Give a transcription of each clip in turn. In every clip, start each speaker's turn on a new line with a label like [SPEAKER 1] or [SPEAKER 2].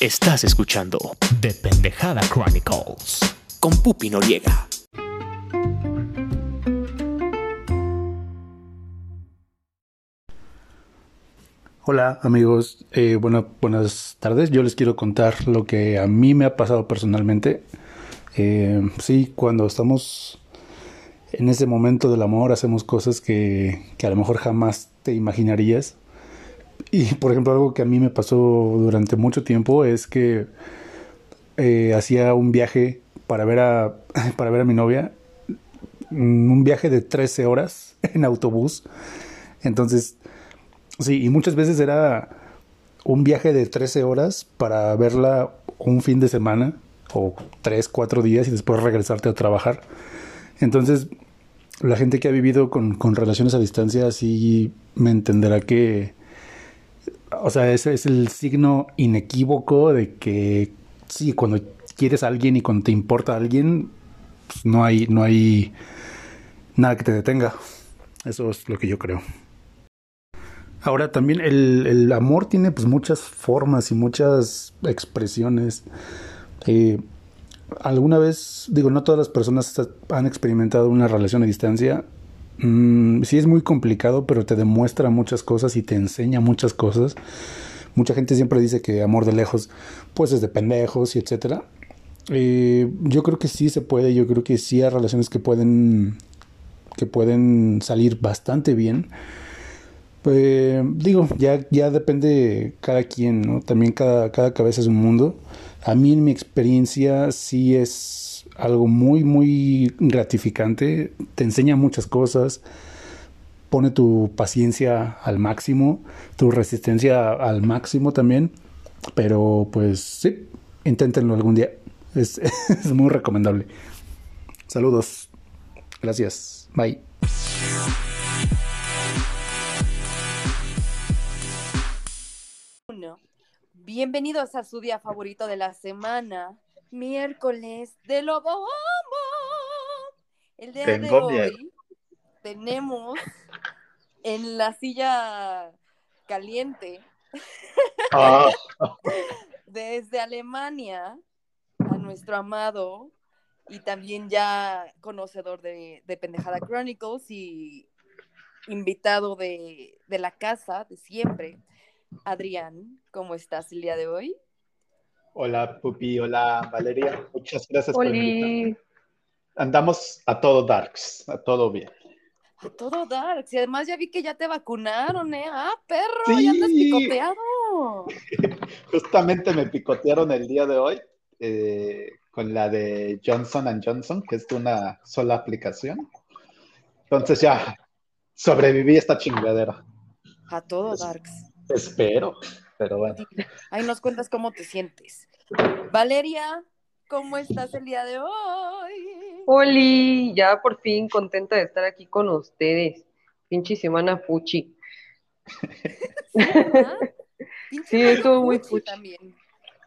[SPEAKER 1] Estás escuchando
[SPEAKER 2] The Pendejada Chronicles
[SPEAKER 1] con Pupi Noriega.
[SPEAKER 3] Hola amigos, eh, bueno, buenas tardes. Yo les quiero contar lo que a mí me ha pasado personalmente. Eh, sí, cuando estamos en ese momento del amor hacemos cosas que, que a lo mejor jamás te imaginarías. Y por ejemplo algo que a mí me pasó durante mucho tiempo es que eh, hacía un viaje para ver a para ver a mi novia, mm, un viaje de 13 horas en autobús. Entonces, sí, y muchas veces era un viaje de 13 horas para verla un fin de semana o 3, 4 días y después regresarte a trabajar. Entonces, la gente que ha vivido con, con relaciones a distancia sí me entenderá que, o sea, ese es el signo inequívoco de que sí, cuando quieres a alguien y cuando te importa a alguien, pues no hay, no hay nada que te detenga. Eso es lo que yo creo. Ahora también el, el amor tiene pues muchas formas y muchas expresiones. Eh, alguna vez, digo, no todas las personas han experimentado una relación a distancia. Mm, sí es muy complicado, pero te demuestra muchas cosas y te enseña muchas cosas. Mucha gente siempre dice que amor de lejos, pues es de pendejos y etcétera. Eh, yo creo que sí se puede, yo creo que sí hay relaciones que pueden que pueden salir bastante bien. Eh, digo, ya, ya depende cada quien, ¿no? También cada, cada cabeza es un mundo. A mí en mi experiencia sí es algo muy, muy gratificante. Te enseña muchas cosas. Pone tu paciencia al máximo, tu resistencia al máximo también. Pero pues sí, inténtenlo algún día. Es, es muy recomendable. Saludos. Gracias. Bye.
[SPEAKER 4] Bienvenidos a su día favorito de la semana, miércoles de Lobo El día
[SPEAKER 5] Tengo
[SPEAKER 4] de hoy
[SPEAKER 5] miedo.
[SPEAKER 4] tenemos en la silla caliente
[SPEAKER 5] Ah,
[SPEAKER 4] desde Alemania a nuestro amado y también ya conocedor de, de Pendejada Chronicles y invitado de, de la casa de siempre. Adrián, ¿cómo estás el día de hoy?
[SPEAKER 5] Hola Pupi, hola Valeria, muchas gracias por invitarme.
[SPEAKER 6] Oli,
[SPEAKER 5] Andamos a todo darks, a todo bien.
[SPEAKER 4] A todo Darks. Y además ya vi que ya te vacunaron, ¿eh? ¡Ah, perro!
[SPEAKER 5] Sí.
[SPEAKER 4] ¡Ya andas picoteado!
[SPEAKER 5] Justamente me picotearon el día de hoy eh, con la de Johnson Johnson, que es de una sola aplicación. Entonces ya sobreviví a esta chingadera.
[SPEAKER 4] A todo Darks.
[SPEAKER 5] Espero, pero bueno.
[SPEAKER 4] Ahí nos cuentas cómo te sientes. Valeria, ¿cómo estás el día de hoy?
[SPEAKER 6] Oli, ya por fin contenta de estar aquí con ustedes. Pinche semana fuchi. Sí, estuvo muy
[SPEAKER 4] fuchi
[SPEAKER 6] fuchi.
[SPEAKER 4] también.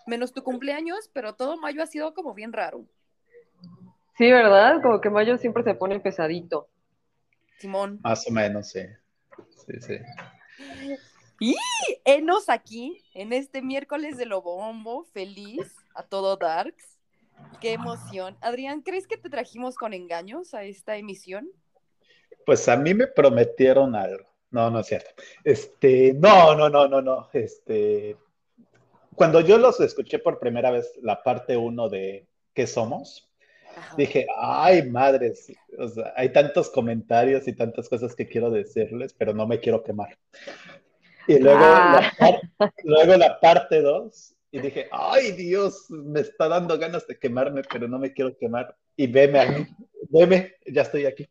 [SPEAKER 4] Menos tu cumpleaños, pero todo mayo ha sido como bien raro.
[SPEAKER 6] Sí, ¿verdad? Como que mayo siempre se pone pesadito.
[SPEAKER 4] Simón.
[SPEAKER 5] Más o menos, sí. Sí, sí.
[SPEAKER 4] Y enos aquí en este miércoles de Lobombo, feliz a todo Darks. Qué emoción. Adrián, ¿crees que te trajimos con engaños a esta emisión?
[SPEAKER 5] Pues a mí me prometieron algo. No, no es cierto. Este, no, no, no, no, no. Este, cuando yo los escuché por primera vez, la parte uno de ¿Qué somos?
[SPEAKER 4] Ajá.
[SPEAKER 5] Dije, ay, madres, o sea, hay tantos comentarios y tantas cosas que quiero decirles, pero no me quiero quemar. Y luego,
[SPEAKER 6] Ah.
[SPEAKER 5] la, par- luego la parte 2, y dije, ay, Dios, me está dando ganas de quemarme, pero no me quiero quemar. Y veme a mí, veme, ya estoy aquí.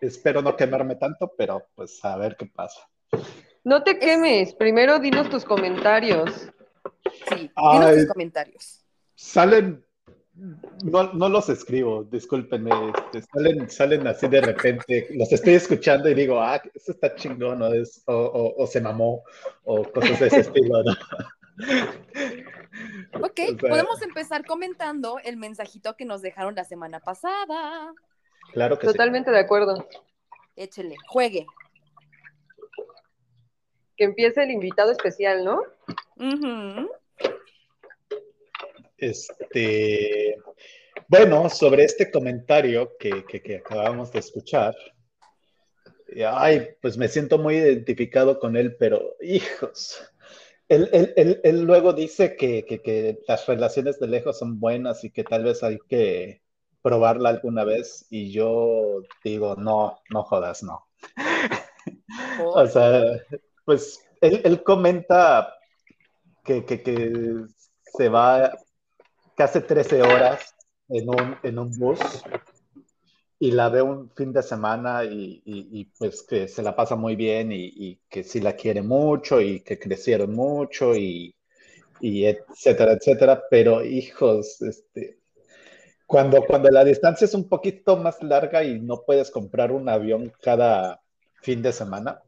[SPEAKER 5] Espero no quemarme tanto, pero pues a ver qué pasa.
[SPEAKER 6] No te quemes, primero dinos tus comentarios.
[SPEAKER 4] Sí, dinos
[SPEAKER 5] Ay.
[SPEAKER 4] tus comentarios.
[SPEAKER 5] Salen, no, no los escribo, discúlpenme, este, salen, salen así de repente, los estoy escuchando y digo, ah, eso está chingón, o, es- o, o- o se mamó, o cosas de ese estilo, ¿no?
[SPEAKER 4] Ok,
[SPEAKER 5] O sea,
[SPEAKER 4] podemos empezar comentando el mensajito que nos dejaron la semana pasada.
[SPEAKER 5] Claro que sí.
[SPEAKER 6] Totalmente de acuerdo.
[SPEAKER 4] Échele, juegue.
[SPEAKER 6] Que empiece el invitado especial, ¿no?
[SPEAKER 4] Ujú.
[SPEAKER 5] Este, bueno, sobre este comentario que, que, que acabamos de escuchar, ay, pues me siento muy identificado con él, pero hijos, él, él, él, él luego dice que, que, las relaciones de lejos son buenas y que tal vez hay que probarla alguna vez y yo digo, no, no jodas, no. o sea, pues él, comenta que, que, se va casi 13 horas en un, en un bus y la ve un fin de semana y, y, pues que se la pasa muy bien y, que sí la quiere mucho y que crecieron mucho y, etcétera, etcétera. Pero hijos, este, cuando, cuando la distancia es un poquito más larga y no puedes comprar un avión cada fin de semana,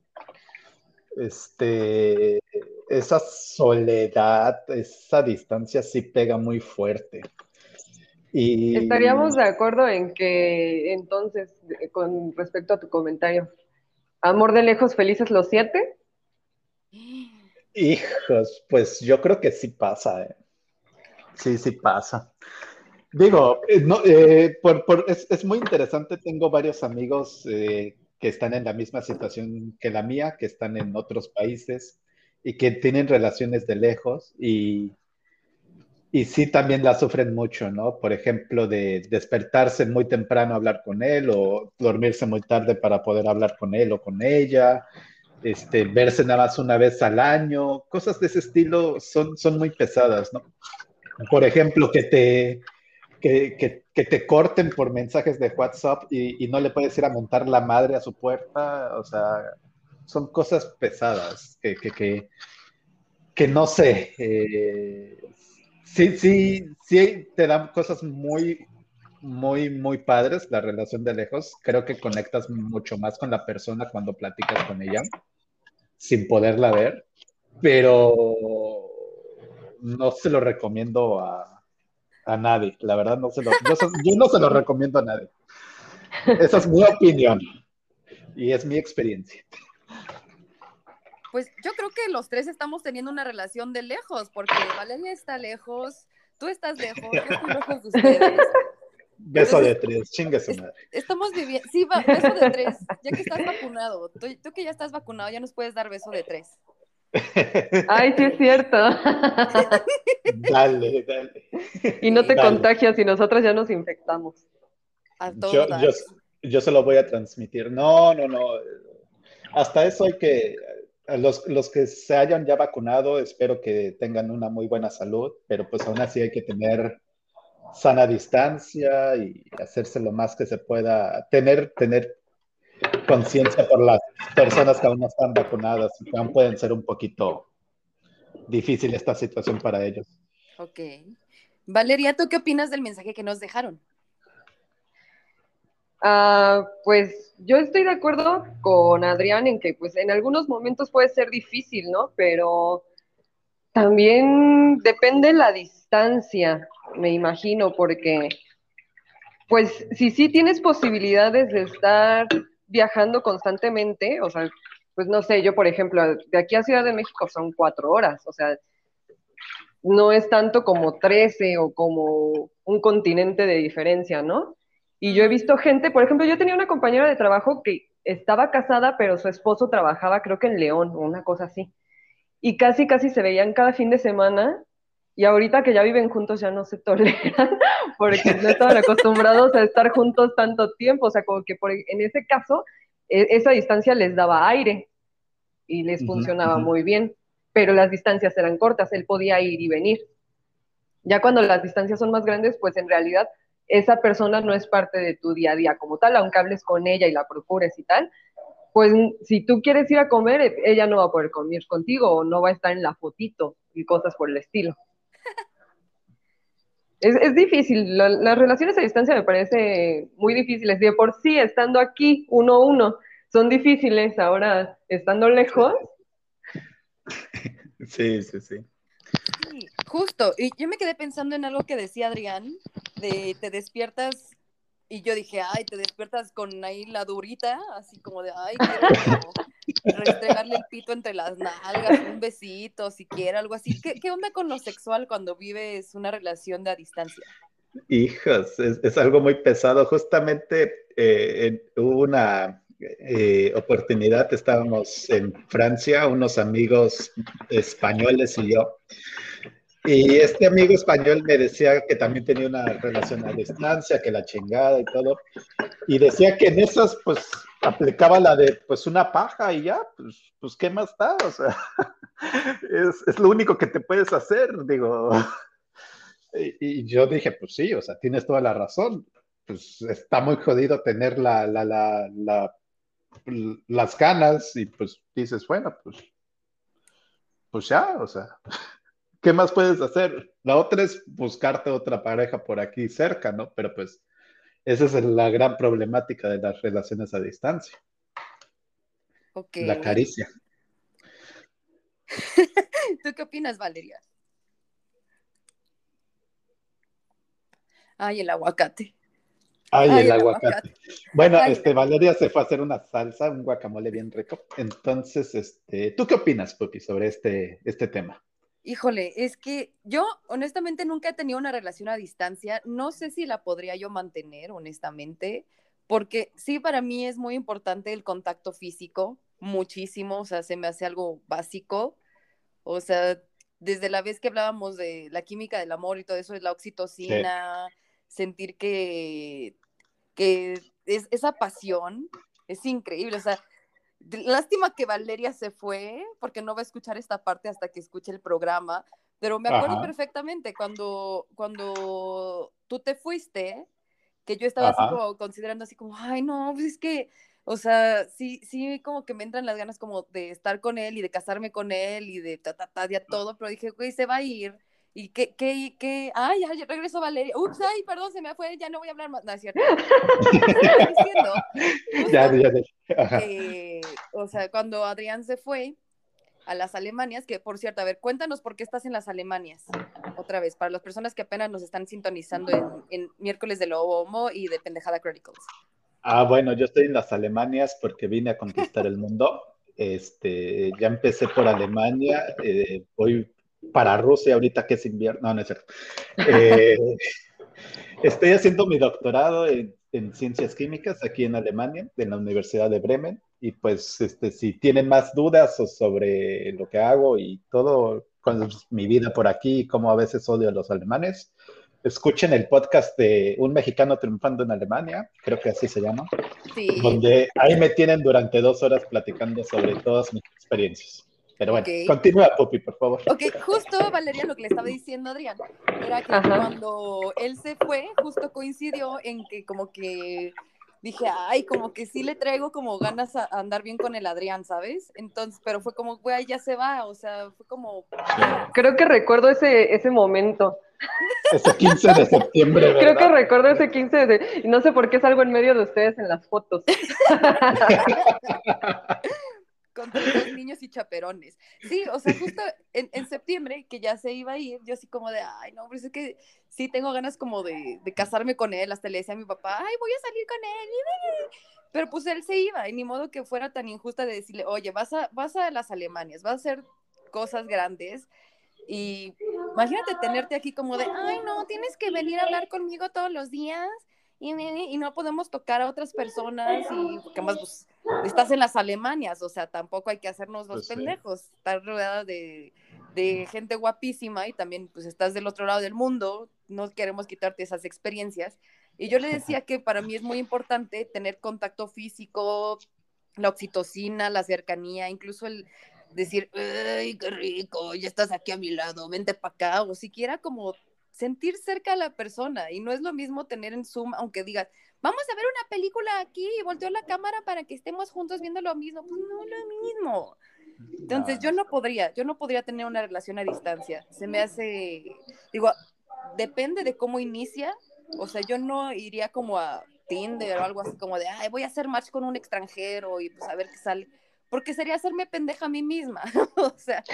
[SPEAKER 5] este, esa soledad, esa distancia sí pega muy fuerte. Y...
[SPEAKER 6] Estaríamos de acuerdo en que entonces, con respecto a tu comentario, amor de lejos, felices los siete.
[SPEAKER 5] Hijos, pues yo creo que sí pasa, ¿eh? Sí, sí pasa. Digo, eh, no, eh, es, muy interesante, tengo varios amigos que están en la misma situación que la mía, que están en otros países y que tienen relaciones de lejos y y sí también la sufren mucho, ¿no? Por ejemplo, de despertarse muy temprano a hablar con él o dormirse muy tarde para poder hablar con él o con ella, este, verse nada más una vez al año, cosas de ese estilo son, son muy pesadas, ¿no? Por ejemplo, que te, que, que, que te corten por mensajes de WhatsApp y, y, no le puedes ir a montar la madre a su puerta, o sea, son cosas pesadas que, que, que no sé, eh, sí, sí, sí te dan cosas muy, muy, muy padres la relación de lejos. Creo que conectas mucho más con la persona cuando platicas con ella, sin poderla ver, pero no se lo recomiendo a, a nadie. La verdad, no se lo, yo, yo no se lo recomiendo a nadie. Esa es mi opinión y es mi experiencia.
[SPEAKER 4] Pues yo creo que los tres estamos teniendo una relación de lejos, porque Valeria está lejos, tú estás lejos, yo estoy lejos de ustedes.
[SPEAKER 5] Beso de tres, chingue su madre.
[SPEAKER 4] Estamos viviendo, sí, beso de tres, ya que estás vacunado, tú, tú, que ya estás vacunado, ya nos puedes dar beso de tres.
[SPEAKER 6] Ay, sí es cierto.
[SPEAKER 5] dale, dale.
[SPEAKER 6] Y no te contagias y nosotras ya nos infectamos.
[SPEAKER 5] A yo, yo, yo se lo voy a transmitir. No, no, no. Hasta eso hay que, los, los, que se hayan ya vacunado, espero que tengan una muy buena salud, pero pues aún así hay que tener sana distancia y hacerse lo más que se pueda, tener, tener conciencia por las personas que aún no están vacunadas y que aún pueden ser un poquito difícil esta situación para ellos.
[SPEAKER 4] Ok. Valeria, ¿tú qué opinas del mensaje que nos dejaron?
[SPEAKER 6] Uh, pues yo estoy de acuerdo con Adrián en que pues en algunos momentos puede ser difícil, ¿no? Pero también depende la distancia, me imagino, porque pues si sí tienes posibilidades de estar viajando constantemente, o sea, pues no sé, yo por ejemplo, de aquí a Ciudad de México son cuatro horas, o sea, no es tanto como trece o como un continente de diferencia, ¿no? Y yo he visto gente, por ejemplo, yo tenía una compañera de trabajo que estaba casada, pero su esposo trabajaba creo que en León o una cosa así. Y casi, casi se veían cada fin de semana. Y ahorita que ya viven juntos ya no se toleran porque no estaban acostumbrados a estar juntos tanto tiempo. O sea, como que por, en ese caso, e, esa distancia les daba aire y les funcionaba muy bien. Pero las distancias eran cortas, él podía ir y venir. Ya cuando las distancias son más grandes, pues en realidad esa persona no es parte de tu día a día como tal, aunque hables con ella y la procures y tal, pues si tú quieres ir a comer, e, ella no va a poder comer contigo o no va a estar en la fotito y cosas por el estilo. Es, difícil, las relaciones a distancia me parece muy difíciles. De por sí, estando aquí uno a uno, son difíciles, ahora estando lejos.
[SPEAKER 5] Sí, sí, sí.
[SPEAKER 4] Sí, justo. Y yo me quedé pensando en algo que decía Adrián, de te despiertas Y yo dije, ay, te despiertas con ahí la durita, así como de, ay, quiero restregarle el pito entre las nalgas, un besito, siquiera, algo así. ¿Qué, qué onda con lo sexual cuando vives una relación de distancia?
[SPEAKER 5] Hijos, es, es algo muy pesado. Justamente eh, hubo una eh, oportunidad, estábamos en Francia, unos amigos españoles y yo. Y este amigo español me decía que también tenía una relación a distancia, que la chingada y todo. Y decía que en esas, pues, aplicaba la de, pues, una paja y ya, pues, pues ¿qué más da? O sea, es, es lo único que te puedes hacer, digo. Y, y yo dije, pues sí, o sea, tienes toda la razón. Pues está muy jodido tener la, la, la, la- las ganas y pues dices, bueno, pues, pues ya, o sea, ¿qué más puedes hacer? La otra es buscarte otra pareja por aquí cerca, ¿no? Pero pues esa es la gran problemática de las relaciones a distancia,
[SPEAKER 4] Ok.
[SPEAKER 5] la caricia.
[SPEAKER 4] ¿Tú qué opinas, Valeria? Ay, el aguacate.
[SPEAKER 5] Ay,
[SPEAKER 4] Ay,
[SPEAKER 5] el
[SPEAKER 4] el
[SPEAKER 5] aguacate.
[SPEAKER 4] aguacate.
[SPEAKER 5] Bueno,
[SPEAKER 4] Ay,
[SPEAKER 5] este, Valeria se fue a hacer una salsa, un guacamole bien rico. Entonces, este, ¿tú qué opinas, Pupi, sobre este, este tema?
[SPEAKER 4] Híjole, es que yo honestamente nunca he tenido una relación a distancia. No sé si la podría yo mantener, honestamente, porque sí, para mí es muy importante el contacto físico, muchísimo, o sea, se me hace algo básico. O sea, desde la vez que hablábamos de la química del amor y todo eso, es la oxitocina, sentir que, que es, esa pasión es increíble. O sea, lástima que Valeria se fue, porque no va a escuchar esta parte hasta que escuche el programa, pero me acuerdo
[SPEAKER 5] Ajá.
[SPEAKER 4] perfectamente cuando, cuando tú te fuiste, que yo estaba así
[SPEAKER 5] Ajá.
[SPEAKER 4] como considerando así como, ay, no, pues es que, o sea, sí, sí, como que me entran las ganas como de estar con él y de casarme con él y de ta, ta, ta, ya todo, pero dije, güey, se va a ir. ¿Y qué, qué, qué? Ay, ya, ya regreso Valeria. Ups, ay, perdón, se me fue, ya no voy a hablar más. No, es cierto. Diciendo
[SPEAKER 5] Ya,
[SPEAKER 4] justo
[SPEAKER 5] ya, ya.
[SPEAKER 4] Que, o sea, cuando Adrián se fue a las Alemanias, que por cierto, a ver, cuéntanos por qué estás en las Alemanias, otra vez, para las personas que apenas nos están sintonizando en, en miércoles de Lobo Homo y de Pendejada Chronicles.
[SPEAKER 5] Ah, bueno, yo estoy en las Alemanias porque vine a conquistar el mundo. Este, ya empecé por Alemania, eh, voy para Rusia ahorita que es invierno. No, no es cierto. Eh, estoy haciendo mi doctorado en, en ciencias químicas aquí en Alemania, en la Universidad de Bremen. Y pues, este, si tienen más dudas o sobre lo que hago y todo, con mi vida por aquí y cómo a veces odio a los alemanes, escuchen el podcast de Un mexicano triunfando en Alemania, creo que así se llama,
[SPEAKER 4] Sí,
[SPEAKER 5] donde ahí me tienen durante dos horas platicando sobre todas mis experiencias. Pero bueno, continúa, Pupi, por favor.
[SPEAKER 4] ok, justo Valeria, lo que le estaba diciendo Adrián, era que
[SPEAKER 6] Ajá.
[SPEAKER 4] cuando él se fue, justo coincidió en que como que dije, ay, como que sí le traigo como ganas a, a andar bien con el Adrián, ¿sabes? Entonces, pero fue como, güey, ya se va, o sea, fue como,
[SPEAKER 6] Creo que recuerdo ese, ese momento.
[SPEAKER 5] Ese 15 de septiembre, ¿verdad?
[SPEAKER 6] Creo que recuerdo ese 15 de... Y no sé por qué salgo en medio de ustedes en las fotos.
[SPEAKER 4] con dos niños y chaperones. Sí, o sea, justo en, en septiembre, que ya se iba a ir, yo así como de, ay, no, pero es que sí tengo ganas como de, de casarme con él, hasta le decía a mi papá, ay, voy a salir con él, pero pues él se iba, y ni modo que fuera tan injusta de decirle, oye, vas a, vas a las Alemanias, vas a hacer cosas grandes, y imagínate tenerte aquí como de, ay, no, tienes que venir a hablar conmigo todos los días, y, y no podemos tocar a otras personas, y porque más, pues, estás en las Alemanias, o sea, tampoco hay que hacernos los
[SPEAKER 5] Pues sí.
[SPEAKER 4] pendejos, estar rodeada de, de gente guapísima y también pues estás del otro lado del mundo, no queremos quitarte esas experiencias. Y yo le decía que para mí es muy importante tener contacto físico, la oxitocina, la cercanía, incluso el decir, ¡ay, qué rico! Ya estás aquí a mi lado, vente para acá, o siquiera como sentir cerca a la persona. Y no es lo mismo tener en Zoom, aunque digas, vamos a ver una película aquí y volteo la cámara para que estemos juntos viendo lo mismo. Pues no lo mismo. Entonces yo no podría, yo no podría tener una relación a distancia. Se me hace, digo, depende de cómo inicia. O sea, yo no iría como a Tinder o algo así como de, ay, voy a hacer match con un extranjero y pues a ver qué sale. Porque sería hacerme pendeja a mí misma. o sea,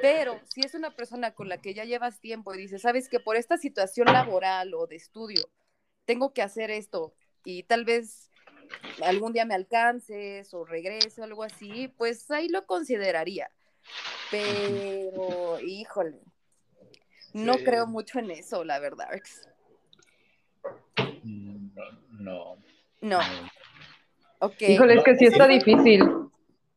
[SPEAKER 4] pero si es una persona con la que ya llevas tiempo y dices, sabes que por esta situación laboral o de estudio tengo que hacer esto y tal vez algún día me alcances o regrese o algo así, pues ahí lo consideraría. Pero, híjole, no
[SPEAKER 5] Sí.
[SPEAKER 4] creo mucho en eso, la verdad.
[SPEAKER 5] Mm, No.
[SPEAKER 4] No,
[SPEAKER 5] no.
[SPEAKER 4] ok.
[SPEAKER 6] Híjole, es que sí está difícil.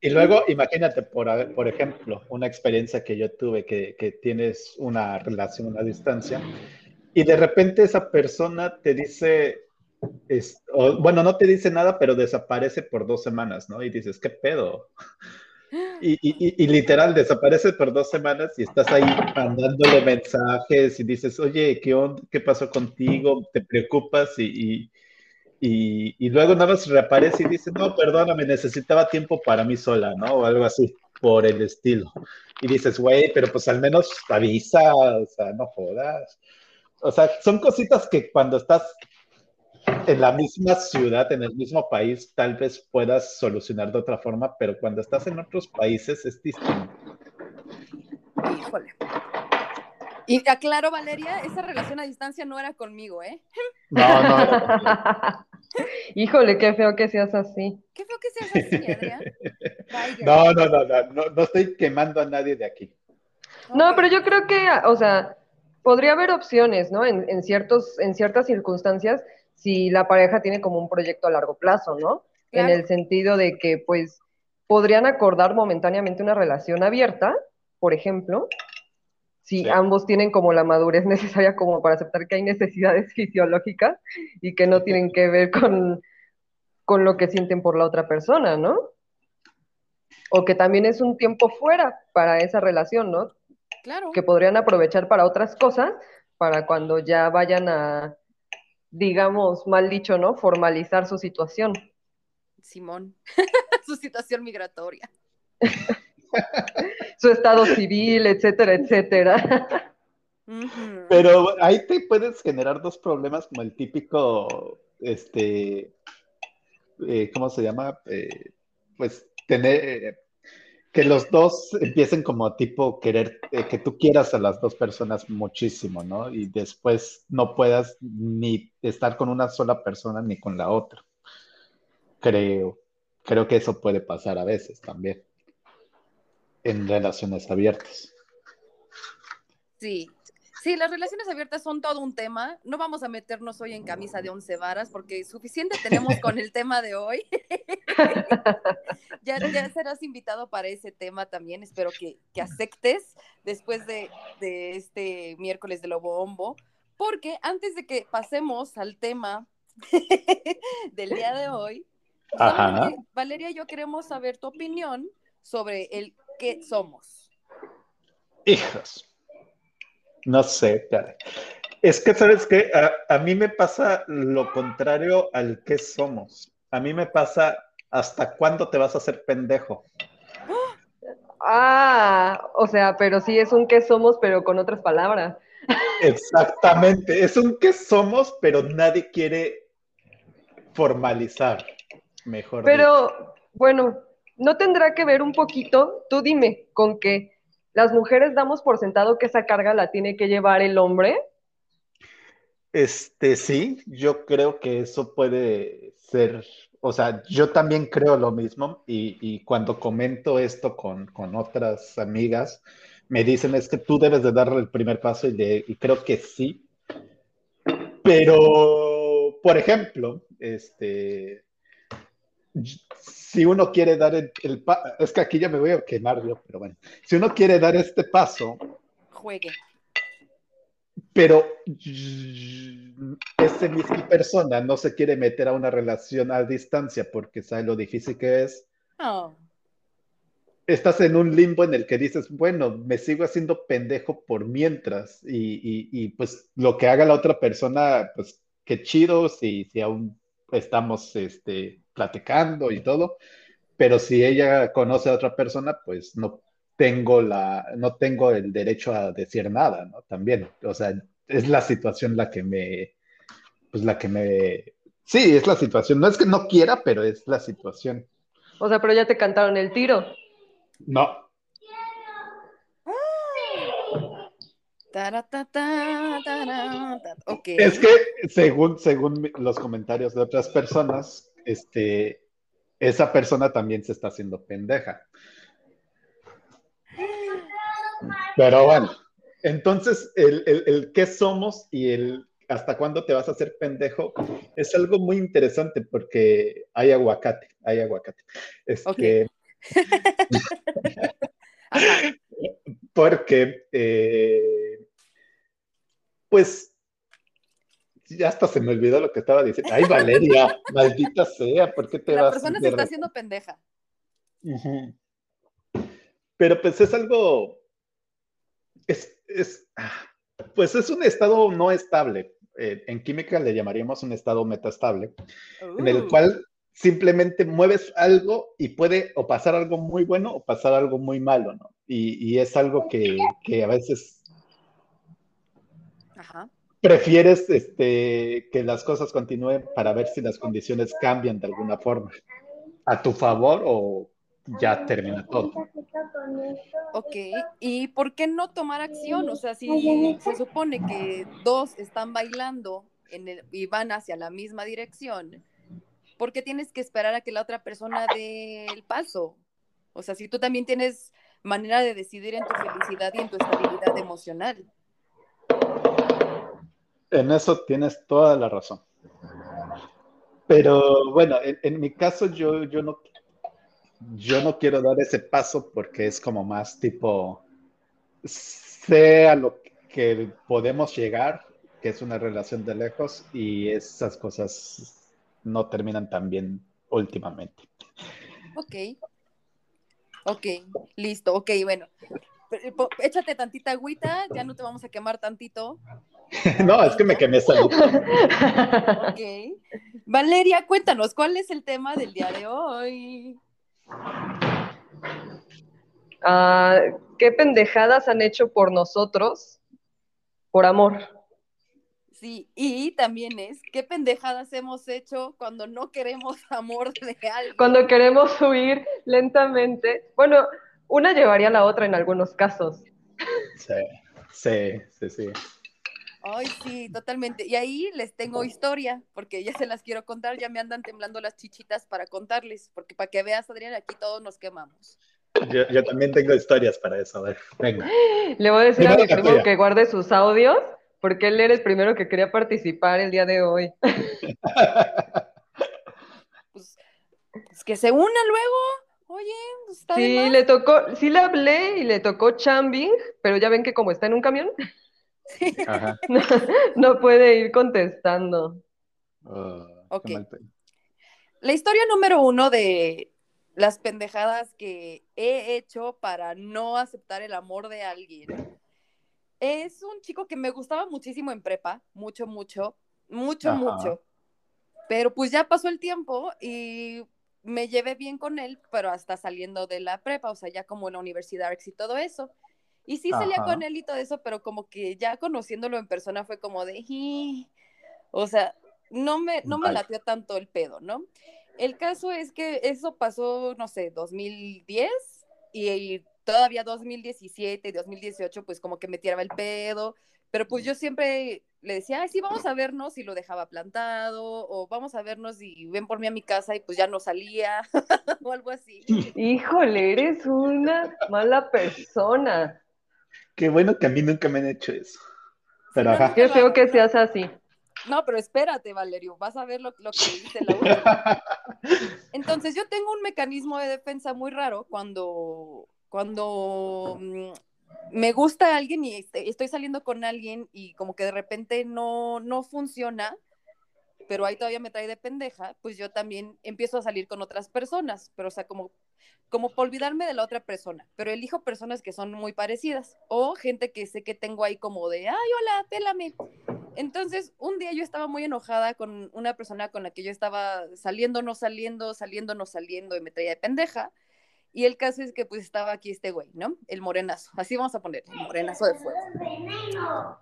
[SPEAKER 5] Y luego, imagínate, por, por ejemplo, una experiencia que yo tuve, que, que tienes una relación a distancia, y de repente esa persona te dice, es- o, bueno, no te dice nada, pero desaparece por dos semanas, ¿no? Y dices, ¿qué pedo? Y, y- y- y literal, desaparece por dos semanas y estás ahí mandándole mensajes y dices, oye, ¿qué onda? ¿Qué pasó contigo? ¿Te preocupas? Y, y, y- luego nada más reaparece y dice, no, perdóname, necesitaba tiempo para mí sola, ¿no? O algo así, por el estilo. Y dices, güey, pero pues al menos avisa, o sea, no jodas. O sea, son cositas que cuando estás en la misma ciudad, en el mismo país, tal vez puedas solucionar de otra forma, pero cuando estás en otros países es distinto.
[SPEAKER 4] Híjole. Y aclaro, Valeria, esa relación a distancia no era conmigo, ¿eh?
[SPEAKER 5] No, no,
[SPEAKER 6] Híjole, qué feo que seas así.
[SPEAKER 4] Qué feo que seas así, Adrián.
[SPEAKER 5] No, no, no, no, no, no estoy quemando a nadie de aquí.
[SPEAKER 6] No, pero yo creo que, o sea, podría haber opciones, ¿no? En, en ciertos, en ciertas circunstancias, si la pareja tiene como un proyecto a largo plazo, ¿no? En el sentido de que, pues, podrían acordar momentáneamente una relación abierta, por ejemplo, si
[SPEAKER 5] Sí.
[SPEAKER 6] ambos tienen como la madurez necesaria como para aceptar que hay necesidades fisiológicas y que no tienen que ver con, con lo que sienten por la otra persona, ¿no? O que también es un tiempo fuera para esa relación, ¿no?
[SPEAKER 4] Claro.
[SPEAKER 6] que podrían aprovechar para otras cosas, para cuando ya vayan a, digamos, mal dicho, ¿no? Formalizar su situación.
[SPEAKER 4] Simón. Su situación migratoria.
[SPEAKER 6] Su estado civil, etcétera, etcétera.
[SPEAKER 5] Pero ahí te puedes generar dos problemas como el típico, este, eh, ¿cómo se llama? Eh, pues tener, eh, que los dos empiecen como tipo querer, eh, que tú quieras a las dos personas muchísimo, ¿no? Y después no puedas ni estar con una sola persona ni con la otra. Creo, creo que eso puede pasar a veces también en relaciones abiertas.
[SPEAKER 4] Sí. Sí, las relaciones abiertas son todo un tema. No vamos a meternos hoy en camisa de once varas porque suficiente tenemos con el tema de hoy. ya, ya serás invitado para ese tema también. Espero que, que aceptes después de, de este miércoles de Lobo Hombo. Porque antes de que pasemos al tema del día de hoy,
[SPEAKER 5] Ajá.
[SPEAKER 4] Valeria y yo queremos saber tu opinión sobre el qué somos.
[SPEAKER 5] Hijos. No sé, caray. Es que, ¿sabes qué? A, a mí me pasa lo contrario al que somos. A mí me pasa hasta cuándo te vas a hacer pendejo.
[SPEAKER 6] Ah, o sea, pero sí es un que somos, pero con otras palabras.
[SPEAKER 5] Exactamente. Es un que somos, pero nadie quiere formalizar. Mejor dicho.
[SPEAKER 6] Pero, bueno, ¿no tendrá que ver un poquito, tú dime, con que las mujeres damos por sentado que esa carga la tiene que llevar el hombre?
[SPEAKER 5] Este, sí, yo creo que eso puede ser, o sea, yo también creo lo mismo y, cuando comento esto con, con otras amigas, me dicen es que tú debes de darle el primer paso y, y creo que sí, pero, por ejemplo, este, si uno quiere dar el, el pa- es que aquí ya me voy a quemar yo, pero bueno, si uno quiere dar este paso,
[SPEAKER 4] Juegue.
[SPEAKER 5] pero esa misma persona no se quiere meter a una relación a distancia porque sabe lo difícil que es.
[SPEAKER 4] Oh,
[SPEAKER 5] Estás en un limbo en el que dices, bueno, me sigo haciendo pendejo por mientras y, y- y, pues lo que haga la otra persona, pues qué chido si, si aún estamos este, platicando y todo, pero si ella conoce a otra persona, pues no tengo la, no tengo el derecho a decir nada, ¿no? También, o sea, es la situación la que me, pues la que me, sí, es la situación, no es que no quiera, pero es la situación.
[SPEAKER 6] O sea, pero ya te cantaron el tiro.
[SPEAKER 5] No,
[SPEAKER 4] Taratata, tarata. Ok.
[SPEAKER 5] Es que según, según los comentarios de otras personas, este, esa persona también se está haciendo pendeja. Pero bueno, entonces el, el, el qué somos y el hasta cuándo te vas a hacer pendejo es algo muy interesante porque hay aguacate, hay aguacate. Este,
[SPEAKER 4] Ajá.
[SPEAKER 5] porque, eh, pues, ya hasta se me olvidó lo que estaba diciendo. Ay, Valeria, maldita sea, ¿por qué te
[SPEAKER 4] La
[SPEAKER 5] vas
[SPEAKER 4] persona
[SPEAKER 5] de
[SPEAKER 4] se está haciendo pendeja.
[SPEAKER 5] Pero pues es algo, es, es, ah, pues es un estado no estable. Eh, en química le llamaríamos un estado metastable, en el
[SPEAKER 4] Uh,
[SPEAKER 5] cual simplemente mueves algo y puede o pasar algo muy bueno o pasar algo muy malo, ¿no? Y, y es algo que, que a veces
[SPEAKER 4] Ajá.
[SPEAKER 5] Prefieres este, que las cosas continúen para ver si las condiciones cambian de alguna forma, a tu favor o ya termina todo.
[SPEAKER 4] Ok, ¿y por qué no tomar acción? O sea, si se supone que dos están bailando en el- y van hacia la misma dirección, ¿por qué tienes que esperar a que la otra persona dé el paso? O sea, si tú también tienes manera de decidir en tu felicidad y en tu estabilidad emocional.
[SPEAKER 5] En eso tienes toda la razón. Pero bueno, en, mi caso yo, yo no, yo no quiero dar ese paso porque es como más tipo, sé a lo que podemos llegar, que es una relación de lejos, y esas cosas no terminan tan bien últimamente.
[SPEAKER 4] Ok. Ok, listo, ok, bueno. Échate tantita agüita, ya no te vamos a quemar tantito.
[SPEAKER 5] No, es que me quemé solito.
[SPEAKER 4] Ok. Valeria, cuéntanos, ¿cuál es el tema del día de hoy?
[SPEAKER 6] Ah, ¿Qué pendejadas han hecho por nosotros? Por amor.
[SPEAKER 4] Sí, y también es, ¿qué pendejadas hemos hecho cuando no queremos amor de alguien?
[SPEAKER 6] Cuando queremos huir lentamente. Bueno, una llevaría a la otra en algunos casos.
[SPEAKER 5] Sí, sí, sí, sí.
[SPEAKER 4] Ay, sí, totalmente. Y ahí les tengo historia, porque ya se las quiero contar, ya me andan temblando las chichitas para contarles, porque para que veas, Adrián, aquí todos nos quemamos.
[SPEAKER 5] Yo, yo también tengo historias para eso. A ver, venga.
[SPEAKER 6] Le voy a decir a mi primo que guarde sus audios, porque él era el primero que quería participar el día de hoy.
[SPEAKER 4] Pues, pues que se unan luego. Oye, pues está
[SPEAKER 6] Sí, le tocó, sí le hablé y le tocó chambing, pero ya ven que como está en un camión,
[SPEAKER 5] Ajá.
[SPEAKER 6] no puede ir contestando.
[SPEAKER 5] Oh,
[SPEAKER 4] Ok. La historia número uno de las pendejadas que he hecho para no aceptar el amor de alguien es un chico que me gustaba muchísimo en prepa, mucho, mucho, mucho,
[SPEAKER 5] Ajá.
[SPEAKER 4] mucho. Pero pues ya pasó el tiempo y me llevé bien con él, pero hasta saliendo de la prepa, o sea, ya como en la universidad y todo eso. Y sí salía
[SPEAKER 5] Ajá.
[SPEAKER 4] con él y todo eso, pero como que ya conociéndolo en persona fue como de, "Ji". o sea, no me, no me latió tanto el pedo, ¿no? El caso es que eso pasó, no sé, 2010 y, y todavía 2017 y 2018, pues como que me tiraba el pedo, pero pues yo siempre le decía, ay, sí, vamos a vernos y lo dejaba plantado, o vamos a vernos y ven por mí a mi casa y pues ya no salía, o algo así.
[SPEAKER 6] Híjole, eres una mala persona.
[SPEAKER 5] Qué bueno que a mí nunca me han hecho eso. Pero
[SPEAKER 4] no,
[SPEAKER 5] ajá.
[SPEAKER 6] feo
[SPEAKER 4] no,
[SPEAKER 6] que seas así.
[SPEAKER 4] No, pero espérate, Valerio, vas a ver lo, lo que dice la última. Entonces, yo tengo un mecanismo de defensa muy raro cuando, cuando mm, me gusta alguien y est- estoy saliendo con alguien y como que de repente no, no funciona, pero ahí todavía me trae de pendeja, pues yo también empiezo a salir con otras personas, pero o sea, como, como por olvidarme de la otra persona, pero elijo personas que son muy parecidas o gente que sé que tengo ahí como de, ay, hola, pélame. Entonces, un día yo estaba muy enojada con una persona con la que yo estaba saliendo, no saliendo, saliendo, no saliendo y me traía de pendeja. Y el caso es que pues estaba aquí este güey, ¿no? El morenazo. Así vamos a poner, el morenazo de fuego.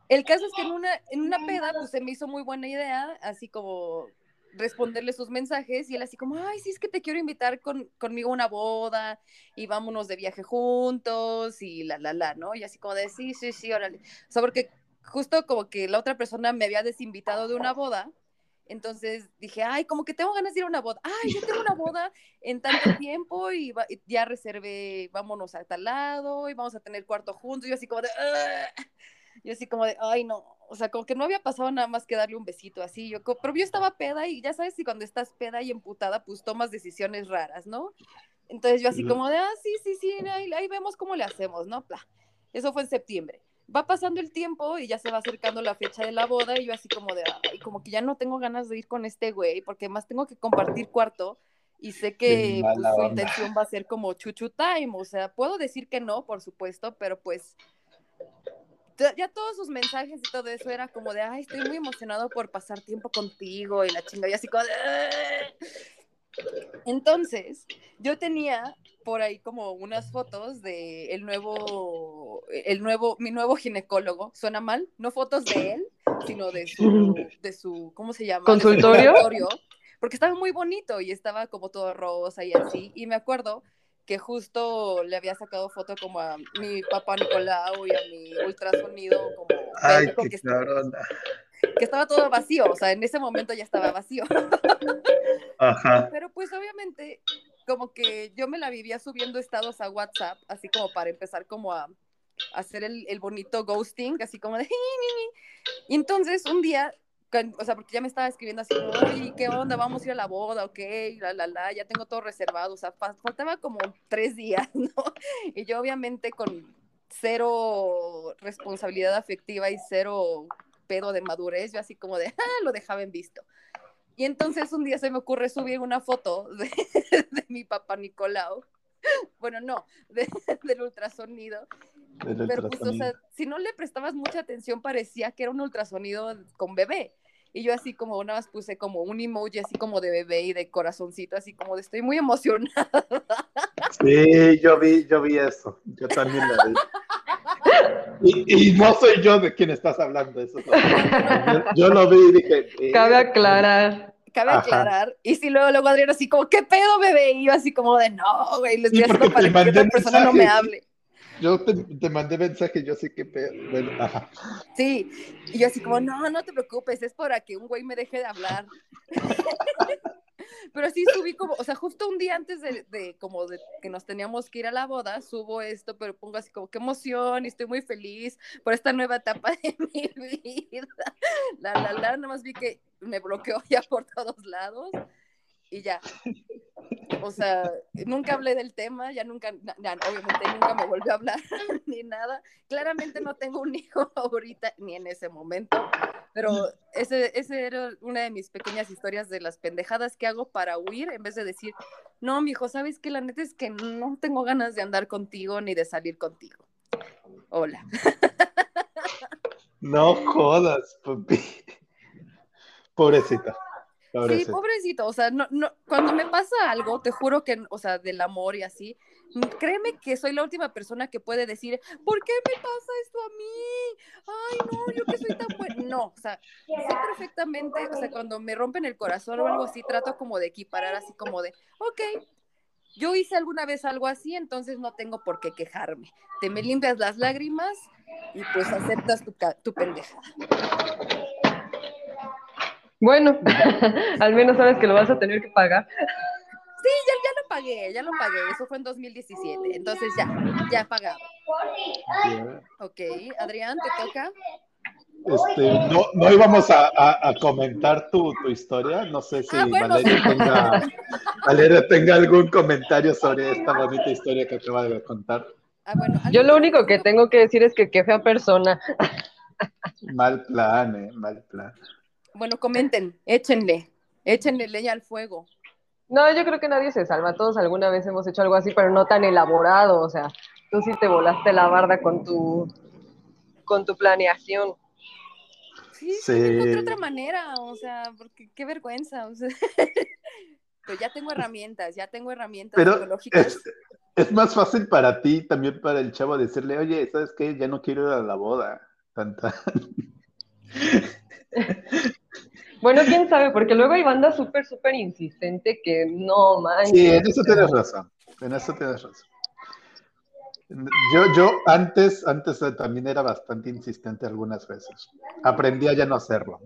[SPEAKER 4] El caso es que en una, en una peda pues se me hizo muy buena idea, así como responderle sus mensajes y él así como, ay, sí, es que te quiero invitar con, conmigo a una boda y vámonos de viaje juntos y la, la, la, ¿no? Y así como de, sí, sí, sí, órale. O sea, porque justo como que la otra persona me había desinvitado de una boda, entonces dije, ay, como que tengo ganas de ir a una boda. Ay, yo tengo una boda en tanto tiempo y, va- y ya reservé, vámonos a tal lado y vamos a tener cuarto juntos. Yo así como de, "Ugh". yo así como de, ay, no. O sea, como que no había pasado nada más que darle un besito así. Yo, pero yo estaba peda y ya sabes, si cuando estás peda y emputada, pues tomas decisiones raras, ¿no? Entonces yo así como de, ah, sí, sí, sí, ahí, ahí vemos cómo le hacemos, ¿no? Eso fue en septiembre. Va pasando el tiempo y ya se va acercando la fecha de la boda y yo así como de, ay, como que ya no tengo ganas de ir con este güey porque más tengo que compartir cuarto y sé que pues, su intención va a ser como chuchu time, o sea, puedo decir que no, por supuesto, pero pues ya- ya todos sus mensajes y todo eso era como de, ay, estoy muy emocionado por pasar tiempo contigo y la chinga, y así como de... Entonces, yo tenía por ahí como unas fotos de el nuevo, el nuevo, mi nuevo ginecólogo, suena mal, no fotos de él, sino de su, de su, ¿cómo se llama?
[SPEAKER 6] ¿Consultorio?
[SPEAKER 4] consultorio, porque estaba muy bonito y estaba como todo rosa y así, y me acuerdo que justo le había sacado foto como a mi papá Nicolau y a mi ultrasonido como
[SPEAKER 5] Ay, qué
[SPEAKER 4] que. Que estaba todo vacío, o sea, en ese momento ya estaba vacío.
[SPEAKER 5] Ajá.
[SPEAKER 4] Pero pues obviamente como que yo me la vivía subiendo estados a WhatsApp, así como para empezar como a, a hacer el, el bonito ghosting, así como de... Y entonces un día, o sea, porque ya me estaba escribiendo así como, oye, ¿qué onda? Vamos a ir a la boda, ok, la, la, la, ya tengo todo reservado, o sea, fa- faltaba como tres días, ¿no? Y yo obviamente con cero responsabilidad afectiva y cero pedo de madurez, yo así como de, ah, lo dejaba en visto. Y entonces un día se me ocurre subir una foto de, de mi papá Nicolau. Bueno, no, de- del ultrasonido. Pero pues, o sea, si no le prestabas mucha atención, parecía que era un ultrasonido con bebé. Y yo así como nada más puse como un emoji así como de bebé y de corazoncito, así como de estoy muy emocionada.
[SPEAKER 5] Sí, yo vi, yo vi eso. Yo también lo vi. Y, y no soy yo de quien estás hablando. Eso es lo que- yo, yo lo vi y dije. eh,
[SPEAKER 6] Cabe aclarar.
[SPEAKER 4] Cabe
[SPEAKER 5] Ajá.
[SPEAKER 4] aclarar. Y si luego, luego Adrián así como, ¿qué pedo, bebé? Y yo así como de, no, güey, les
[SPEAKER 5] porque
[SPEAKER 4] haciendo para que otra persona no me hable.
[SPEAKER 5] Yo te, te mandé mensaje, yo sé que pedo. Bueno, ajá.
[SPEAKER 4] Sí, y yo así como, no, no te preocupes, es para que un güey me deje de hablar. Pero sí subí como, o sea, justo un día antes de, como de que nos teníamos que ir a la boda, subo esto, pero pongo así como, qué emoción, y estoy muy feliz por esta nueva etapa de mi vida. La, la, la, nada más vi que me bloqueó ya por todos lados y ya. O sea, nunca hablé del tema, ya nunca, obviamente nunca me volvió a hablar ni nada. Claramente no tengo un hijo ahorita, ni en ese momento, pero ese, ese era una de mis pequeñas historias de las pendejadas que hago para huir, en vez de decir, no, mijo, ¿sabes qué? La neta es que no tengo ganas de andar contigo ni de salir contigo. Hola.
[SPEAKER 5] No jodas, papi. Pobrecita.
[SPEAKER 4] Sí, pobrecito, o sea, no, no, cuando me pasa algo, te juro que, o sea, del amor y así, créeme que soy la última persona que puede decir, ¿por qué me pasa esto a mí? Ay, no, yo que soy tan buena. No, o sea, sé perfectamente, o sea, cuando me rompen el corazón o algo así, trato como de equiparar así como de, ok, yo hice alguna vez algo así, entonces no tengo por qué quejarme. Te me limpias las lágrimas y pues aceptas tu, tu pendejada.
[SPEAKER 6] Bueno, al menos sabes que lo vas a tener que pagar.
[SPEAKER 4] Sí, ya, ya lo pagué, ya lo pagué. Eso fue en 2017. Entonces ya, ya pagado. Ok, Adrián, te toca.
[SPEAKER 5] Este, no, no íbamos a, a- a comentar tu, tu historia. No sé si
[SPEAKER 4] Ah, bueno,
[SPEAKER 5] Valeria,
[SPEAKER 4] sí.
[SPEAKER 5] tenga, Valeria tenga algún comentario sobre esta bonita historia que acaba de contar.
[SPEAKER 4] Ah, bueno,
[SPEAKER 6] Yo
[SPEAKER 4] ¿alguien
[SPEAKER 6] lo único que tengo que decir es que qué fea persona.
[SPEAKER 5] Mal plan, eh, mal plan.
[SPEAKER 4] Bueno, comenten, échenle, échenle leña al fuego.
[SPEAKER 6] No, yo creo que nadie se salva. Todos alguna vez hemos hecho algo así, pero no tan elaborado. O sea, tú sí te volaste la barda con tu, con tu planeación.
[SPEAKER 4] Sí, sí, encontré otra manera, o sea, porque qué vergüenza, o sea. Pero ya tengo herramientas, ya tengo herramientas
[SPEAKER 5] Pero
[SPEAKER 4] psicológicas.
[SPEAKER 5] es, es más fácil para ti, también para el chavo, decirle, oye, ¿sabes qué? Ya no quiero ir a la boda. Tanta.
[SPEAKER 6] Bueno, quién sabe, porque luego hay banda súper, súper insistente que no manches.
[SPEAKER 5] Sí, en eso tienes razón. En eso tienes razón. Yo, yo antes, antes también era bastante insistente algunas veces. Aprendí a ya no hacerlo,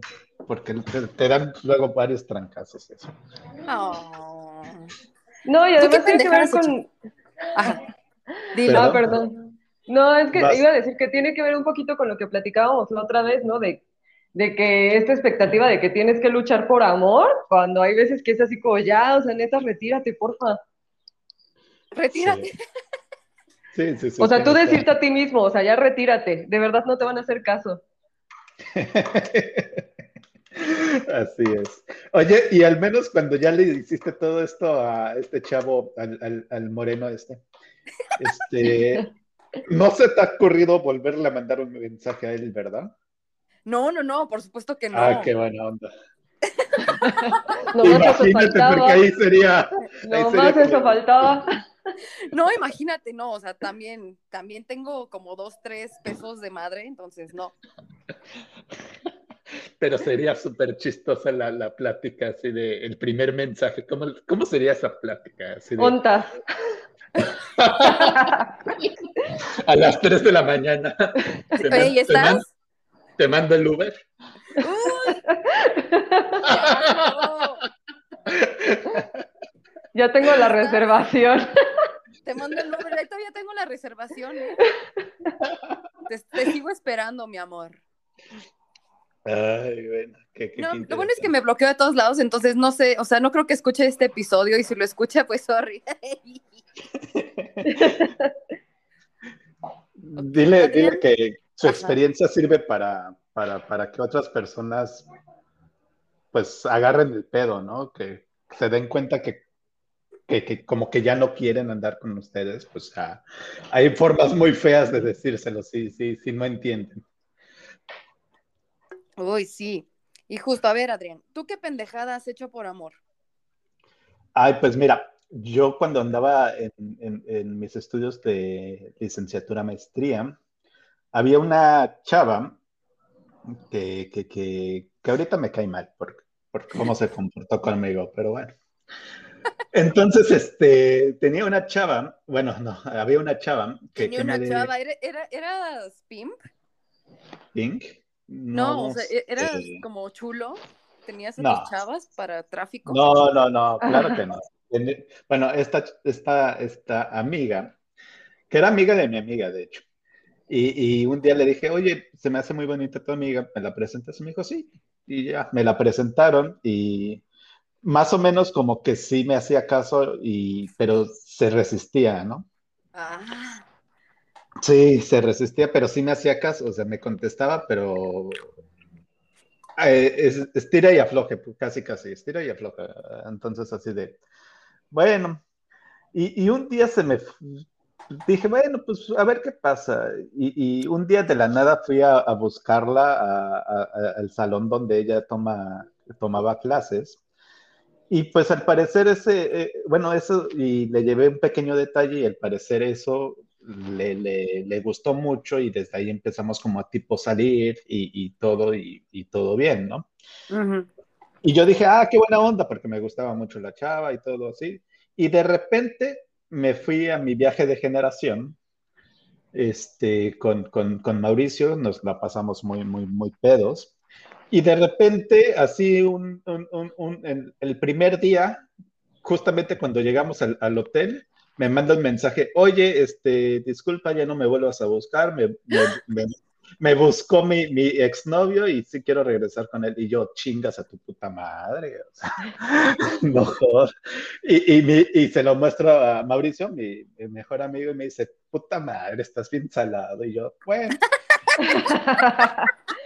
[SPEAKER 5] porque te, te dan luego varios trancazos. Eso.
[SPEAKER 4] Oh.
[SPEAKER 6] No, y
[SPEAKER 4] ¿Tú qué
[SPEAKER 6] además tiene que ver con.
[SPEAKER 4] Ajá. Dilo.
[SPEAKER 6] Ah, perdón. No, es que
[SPEAKER 5] Vas.
[SPEAKER 6] iba a decir que tiene que ver un poquito con lo que platicábamos la otra vez, ¿no? De, de que esta expectativa de que tienes que luchar por amor, cuando hay veces que es así como ya, o sea, neta, retírate, porfa.
[SPEAKER 4] Retírate.
[SPEAKER 5] Sí, sí, sí.
[SPEAKER 6] O sea, tú decirte a ti mismo, o sea, ya retírate, de verdad no te van a hacer caso.
[SPEAKER 5] Así es. Oye, y al menos cuando ya le hiciste todo esto a este chavo, al, al- al moreno este, este, no se te ha ocurrido volverle a mandar un mensaje a él, ¿verdad?
[SPEAKER 4] No, no, no, por supuesto que no.
[SPEAKER 5] Ah, qué buena onda.
[SPEAKER 6] No más eso
[SPEAKER 5] Imagínate, porque ahí sería, ahí
[SPEAKER 6] No
[SPEAKER 5] sería
[SPEAKER 6] más eso
[SPEAKER 5] como-
[SPEAKER 6] faltaba.
[SPEAKER 4] No, imagínate, no, o sea, también, también tengo como dos, tres pesos de madre, entonces no.
[SPEAKER 5] pero sería súper chistosa la, la plática, así de el primer mensaje. ¿Cómo, cómo sería esa plática? Así de, a las 3 de la mañana.
[SPEAKER 4] ¿y estás?
[SPEAKER 5] Te mando el Uber.
[SPEAKER 4] ¡Uy! no,
[SPEAKER 6] Ya tengo la reservación.
[SPEAKER 4] te mando el número, ahí todavía tengo la reservación. ¿eh? Te, te sigo esperando, mi amor.
[SPEAKER 5] Ay, bueno, qué, qué-
[SPEAKER 4] No,
[SPEAKER 5] qué
[SPEAKER 4] lo bueno es que me bloqueó de todos lados, entonces no sé, o sea, no creo que escuche este episodio y si lo escucha, pues sorry.
[SPEAKER 5] Dile, dile que su
[SPEAKER 4] Ajá.
[SPEAKER 5] experiencia sirve para, para, para que otras personas pues agarren el pedo, ¿no? Que se den cuenta que, que, que como que ya no quieren andar con ustedes, pues ah, hay formas muy feas de decírselo, sí, sí, sí, no entienden.
[SPEAKER 4] Uy, sí. Y justo, a ver, Adrián, ¿tú qué pendejada has hecho por amor?
[SPEAKER 5] Ay, pues mira, yo cuando andaba en, en- en mis estudios de licenciatura maestría, había una chava que, que, que, que ahorita me cae mal por, por cómo se comportó conmigo, pero bueno. Entonces, este, tenía una chava, bueno, no, había una chava que,
[SPEAKER 4] Tenía
[SPEAKER 5] que
[SPEAKER 4] una
[SPEAKER 5] me
[SPEAKER 4] chava, ¿era, era, eras pimp?
[SPEAKER 5] Pink.
[SPEAKER 4] No, o sea,
[SPEAKER 5] sé.
[SPEAKER 4] e- eras como chulo. ¿Tenías
[SPEAKER 5] No.
[SPEAKER 4] tus chavas para tráfico?
[SPEAKER 5] No, no, no, claro que no. Bueno, esta, esta, esta amiga, que era amiga de mi amiga, de hecho, y, y un día le dije, oye, se me hace muy bonita tu amiga, ¿me la presentas? Y me dijo, sí, y ya, me la presentaron y más o menos como que sí me hacía caso, y, pero se resistía, ¿no?
[SPEAKER 4] Ah,
[SPEAKER 5] Sí, se resistía, pero sí me hacía caso, o sea, me contestaba, pero eh, es- estira y afloje, pues, casi, casi, estira y afloja. Entonces, así de, bueno, y, y un día se me, dije, bueno, pues a ver qué pasa. Y, y un día de la nada fui a, a buscarla a- a- al salón donde ella toma, tomaba clases. Y pues al parecer ese, eh, bueno, eso, y le llevé un pequeño detalle y al parecer eso le, le- le gustó mucho y desde ahí empezamos como a tipo salir y, y todo, y, y todo bien, ¿no?
[SPEAKER 4] ujú.
[SPEAKER 5] Y yo dije, ah, qué buena onda, porque me gustaba mucho la chava y todo así. Y de repente me fui a mi viaje de generación este, con, con, con Mauricio, nos la pasamos muy, muy, muy pedos. Y de repente, así, un, un, un, el, primer día, justamente cuando llegamos al, al hotel, me manda un mensaje, oye, este, disculpa, ya no me vuelvas a buscar, me, me, me- me buscó mi, mi exnovio y sí quiero regresar con él. Y yo, chingas a tu puta madre. O sea, no jodas. Y, y, mi- y se lo muestro a Mauricio, mi, mi mejor amigo, y me dice, puta madre, estás bien salado. Y yo, bueno,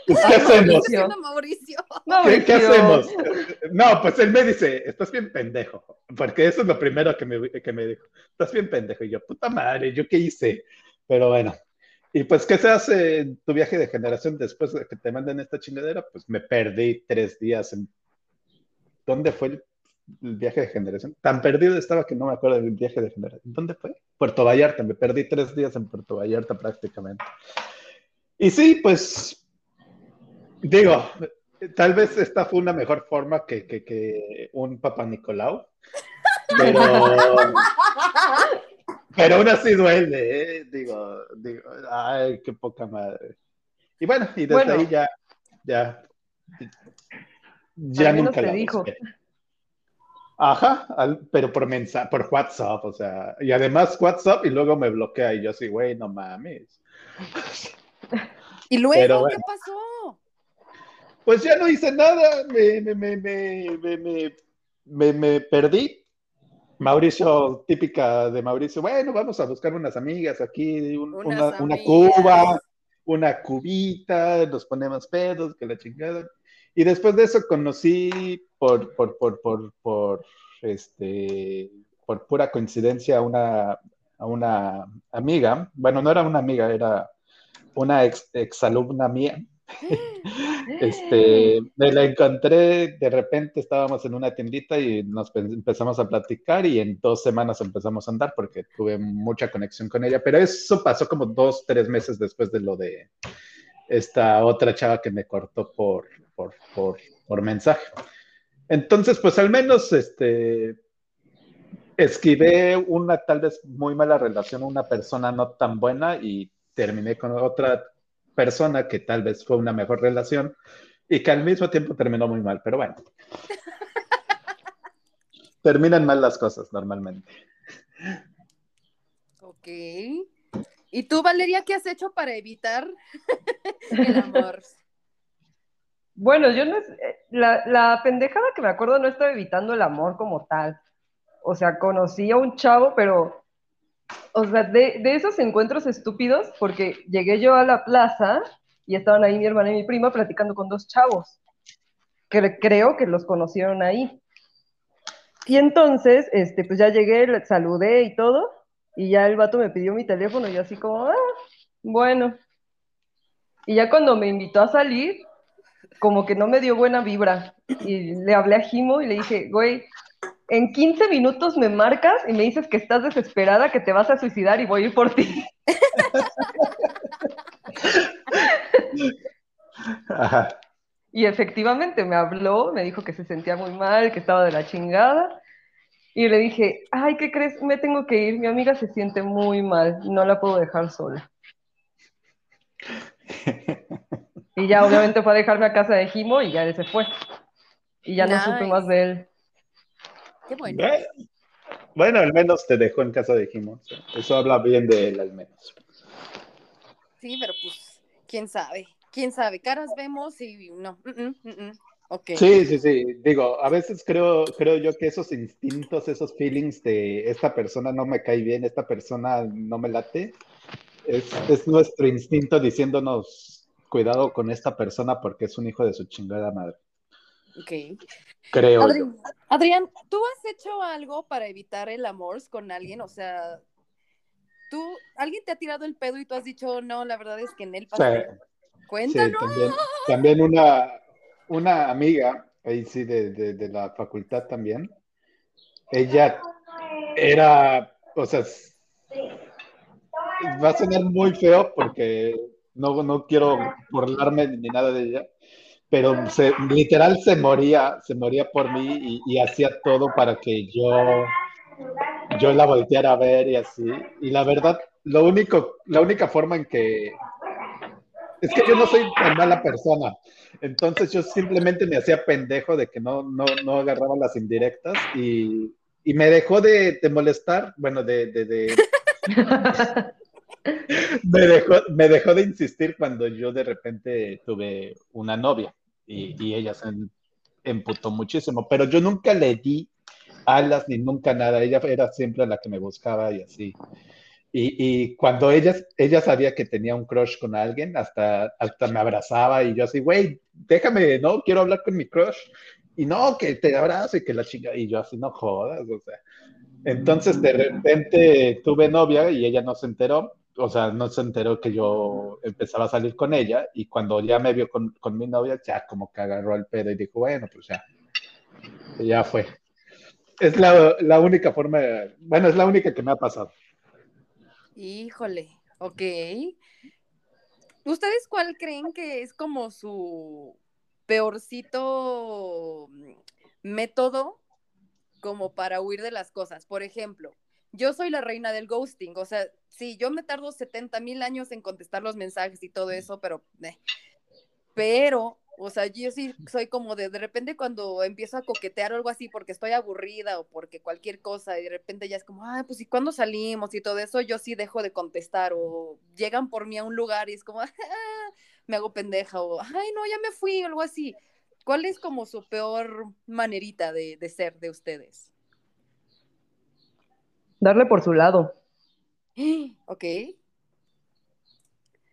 [SPEAKER 5] pues, ¿qué hacemos?
[SPEAKER 6] Mauricio.
[SPEAKER 5] ¿Qué, qué hacemos? No, pues él me dice, estás bien pendejo, porque eso es lo primero que me, que me dijo, estás bien pendejo, y yo, puta madre, ¿yo qué hice? Pero bueno, y pues, ¿qué se hace en tu viaje de generación después de que te manden esta chingadera? Pues me perdí tres días en... ¿Dónde fue el, el viaje de generación? Tan perdido estaba que no me acuerdo del viaje de generación. ¿Dónde fue? Puerto Vallarta, me perdí tres días en Puerto Vallarta prácticamente. Y sí, pues, digo, tal vez esta fue una mejor forma que, que, que un Papa Nicolau, pero, pero aún así duele, ¿eh? digo, digo, ay, qué poca madre. Y bueno, y desde
[SPEAKER 6] Bueno.
[SPEAKER 5] ahí ya, ya, ya
[SPEAKER 6] Al menos
[SPEAKER 5] nunca la
[SPEAKER 6] dijo.
[SPEAKER 5] busqué. Ajá, al- pero por mensaje, por WhatsApp, o sea, y además WhatsApp y luego me bloquea y yo así, güey, no mames.
[SPEAKER 4] ¿Y luego
[SPEAKER 5] Pero
[SPEAKER 4] qué
[SPEAKER 5] bueno.
[SPEAKER 4] pasó?
[SPEAKER 5] Pues ya no hice nada, me, me, me, me, me, me- me- me perdí. Mauricio, típica de Mauricio, bueno, vamos a buscar unas amigas aquí, un- una, una cuba, una cubita, nos ponemos pedos, que la chingada. Y después de eso conocí por, por, por, por, por, este, por pura coincidencia a una, a una amiga, bueno, no era una amiga, era una ex, exalumna mía. Este, me la encontré, de repente estábamos en una tiendita y nos pe- empezamos a platicar y en dos semanas empezamos a andar porque tuve mucha conexión con ella, pero eso pasó como dos, tres meses después de lo de esta otra chava que me cortó por, por, por, por mensaje. Entonces, pues al menos, este, esquivé una tal vez muy mala relación, una persona no tan buena y terminé con otra persona que tal vez fue una mejor relación y que al mismo tiempo terminó muy mal, pero bueno. Terminan mal las cosas normalmente.
[SPEAKER 4] Ok. ¿Y tú, Valeria, qué has hecho para evitar el amor?
[SPEAKER 6] Bueno, yo no es, eh, la, la pendejada que me acuerdo no estaba evitando el amor como tal. O sea, conocí a un chavo, pero, o sea, de, esos encuentros estúpidos, porque llegué yo a la plaza y estaban ahí mi hermana y mi prima platicando con dos chavos, que creo que los conocieron ahí. Y entonces, este, pues ya llegué, le saludé y todo, y ya el vato me pidió mi teléfono y yo así como, ah, bueno. Y ya cuando me invitó a salir, como que no me dio buena vibra. Y le hablé a Jimo y le dije, güey, en 15 minutos me marcas y me dices que estás desesperada, que te vas a suicidar y voy a ir por ti.
[SPEAKER 5] Ajá.
[SPEAKER 6] Y efectivamente me habló, me dijo que se sentía muy mal, que estaba de la chingada. Y le dije, ay, ¿qué crees? Me tengo que ir, mi amiga se siente muy mal, no la puedo dejar sola. Y ya obviamente fue a dejarme a casa de Jimo y ya él se fue. Y ya no supe más de él.
[SPEAKER 4] Qué bueno.
[SPEAKER 5] Al menos te dejó en casa de Jimo. Eso habla bien de él, al menos.
[SPEAKER 4] Sí, pero pues, quién sabe. Quién sabe. Caras vemos y no. mm, mm, mm, mm. Ok.
[SPEAKER 5] Sí, sí, sí. Digo, a veces creo, creo yo que esos instintos, esos feelings de esta persona no me cae bien, esta persona no me late, es, es nuestro instinto diciéndonos cuidado con esta persona porque es un hijo de su chingada madre.
[SPEAKER 4] Ok.
[SPEAKER 5] Creo yo.
[SPEAKER 4] Adrián, ¿tú has hecho algo para evitar el amor con alguien? O sea, tú, alguien te ha tirado el pedo y tú has dicho, no, la verdad es que en él
[SPEAKER 5] Sí,
[SPEAKER 4] pasa.
[SPEAKER 5] sí,
[SPEAKER 4] Cuéntanos.
[SPEAKER 5] también, también una, una amiga, ahí sí, de, de, de la facultad también, ella era, o sea, va a sonar muy feo porque no, no quiero burlarme ni nada de ella, pero se, literal se moría, se moría por mí y, y hacía todo para que yo, yo la volteara a ver y así. Y la verdad, lo único, la única forma en que es que yo no soy tan mala persona. Entonces yo simplemente me hacía pendejo de que no, no, no agarraba las indirectas y, y me dejó de, de molestar, bueno, de, de, de- me, dejó, me dejó de insistir cuando yo de repente tuve una novia y, y ella se emputó muchísimo, pero yo nunca le di alas ni nunca nada, ella era siempre la que me buscaba y así. Y, y cuando ella, ella sabía que tenía un crush con alguien, hasta, hasta me abrazaba y yo así, güey, déjame, no, quiero hablar con mi crush. Y no, que te abrazo y que la chica, y yo así, no jodas, o sea. Entonces de repente tuve novia y ella no se enteró, o sea, no se enteró que yo empezaba a salir con ella y cuando ya me vio con, con mi novia, ya como que agarró el pedo y dijo, bueno, pues ya, ya fue. Es la, la única forma, bueno, es la única que me ha pasado.
[SPEAKER 4] Híjole, ok. ¿Ustedes cuál creen que es como su peorcito mm, método como para huir de las cosas. Por ejemplo, yo soy la reina del ghosting, o sea, sí, yo me tardo 70 mil años en contestar los mensajes y todo eso, pero, eh, pero, o sea, yo sí soy como de, de repente cuando empiezo a coquetear o algo así porque estoy aburrida o porque cualquier cosa y de repente ya es como, ay, pues ¿y cuándo salimos y todo eso? Yo sí dejo de contestar o llegan por mí a un lugar y es como, "Ah", me hago pendeja o, ay, no, ya me fui o algo así. ¿Cuál es como su peor manerita de, de ser de ustedes?
[SPEAKER 6] Darle por su lado,
[SPEAKER 4] Ok.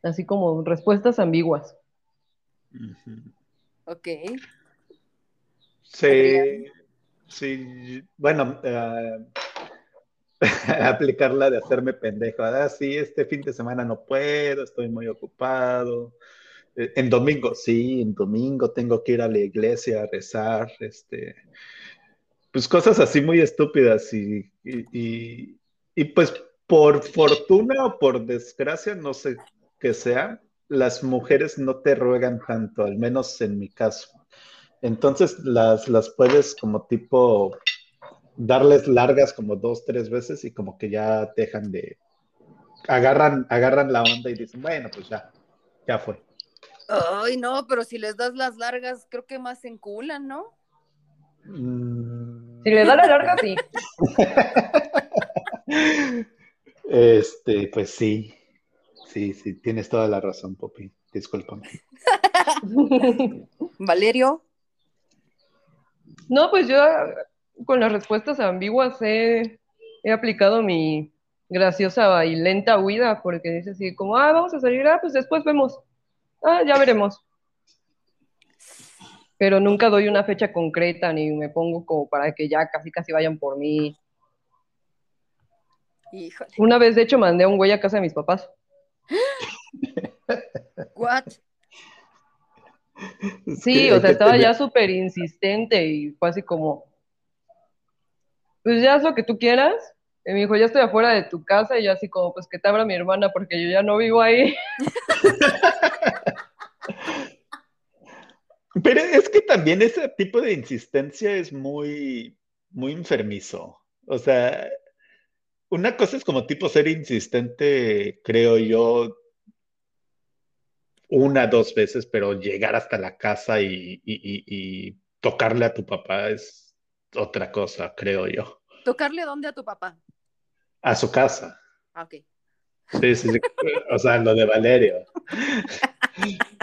[SPEAKER 6] así como respuestas ambiguas.
[SPEAKER 4] Ok.
[SPEAKER 5] Sí, sí, bueno, eh, aplicarla de hacerme pendejo. Ah, sí, este fin de semana no puedo, estoy muy ocupado. Eh, En domingo, sí, en domingo tengo que ir a la iglesia a rezar, este, pues cosas así muy estúpidas y, y, y- y, pues por fortuna o por desgracia, no sé qué sea, las mujeres no te ruegan tanto, al menos en mi caso. Entonces las, las puedes como tipo darles largas como dos, tres veces y como que ya dejan de, agarran, agarran la onda y dicen, bueno, pues ya, ya fue.
[SPEAKER 4] Ay, no, pero si les das las largas, creo que más se enculan, ¿no?
[SPEAKER 5] Mm,
[SPEAKER 6] Si le da la larga, sí.
[SPEAKER 5] Este, pues sí, sí, sí, tienes toda la razón, Poppy. Discúlpame.
[SPEAKER 4] Valerio.
[SPEAKER 6] No, pues yo con las respuestas ambiguas he, he aplicado mi graciosa y lenta huida, porque dice así como, ah, vamos a salir, ah, pues después vemos. Ah, ya veremos. Pero nunca doy una fecha concreta ni me pongo como para que ya casi casi vayan por mí.
[SPEAKER 4] Híjole.
[SPEAKER 6] Una vez, de hecho, mandé a un güey a casa de mis papás.
[SPEAKER 4] What?
[SPEAKER 6] Sí, o sea, estaba ya súper insistente y fue así como, pues ya haz lo que tú quieras. Y me dijo, ya estoy afuera de tu casa y yo así como, pues que te abra mi hermana porque yo ya no vivo ahí.
[SPEAKER 5] Pero es que también ese tipo de insistencia es muy, muy enfermizo. O sea, una cosa es como tipo ser insistente, creo yo, una, dos veces, pero llegar hasta la casa y, y- y- y tocarle a tu papá es otra cosa, creo yo.
[SPEAKER 4] ¿Tocarle dónde a tu papá?
[SPEAKER 5] A su casa.
[SPEAKER 4] Ah, ok.
[SPEAKER 5] Sí, sí, sí. O sea, lo de Valerio.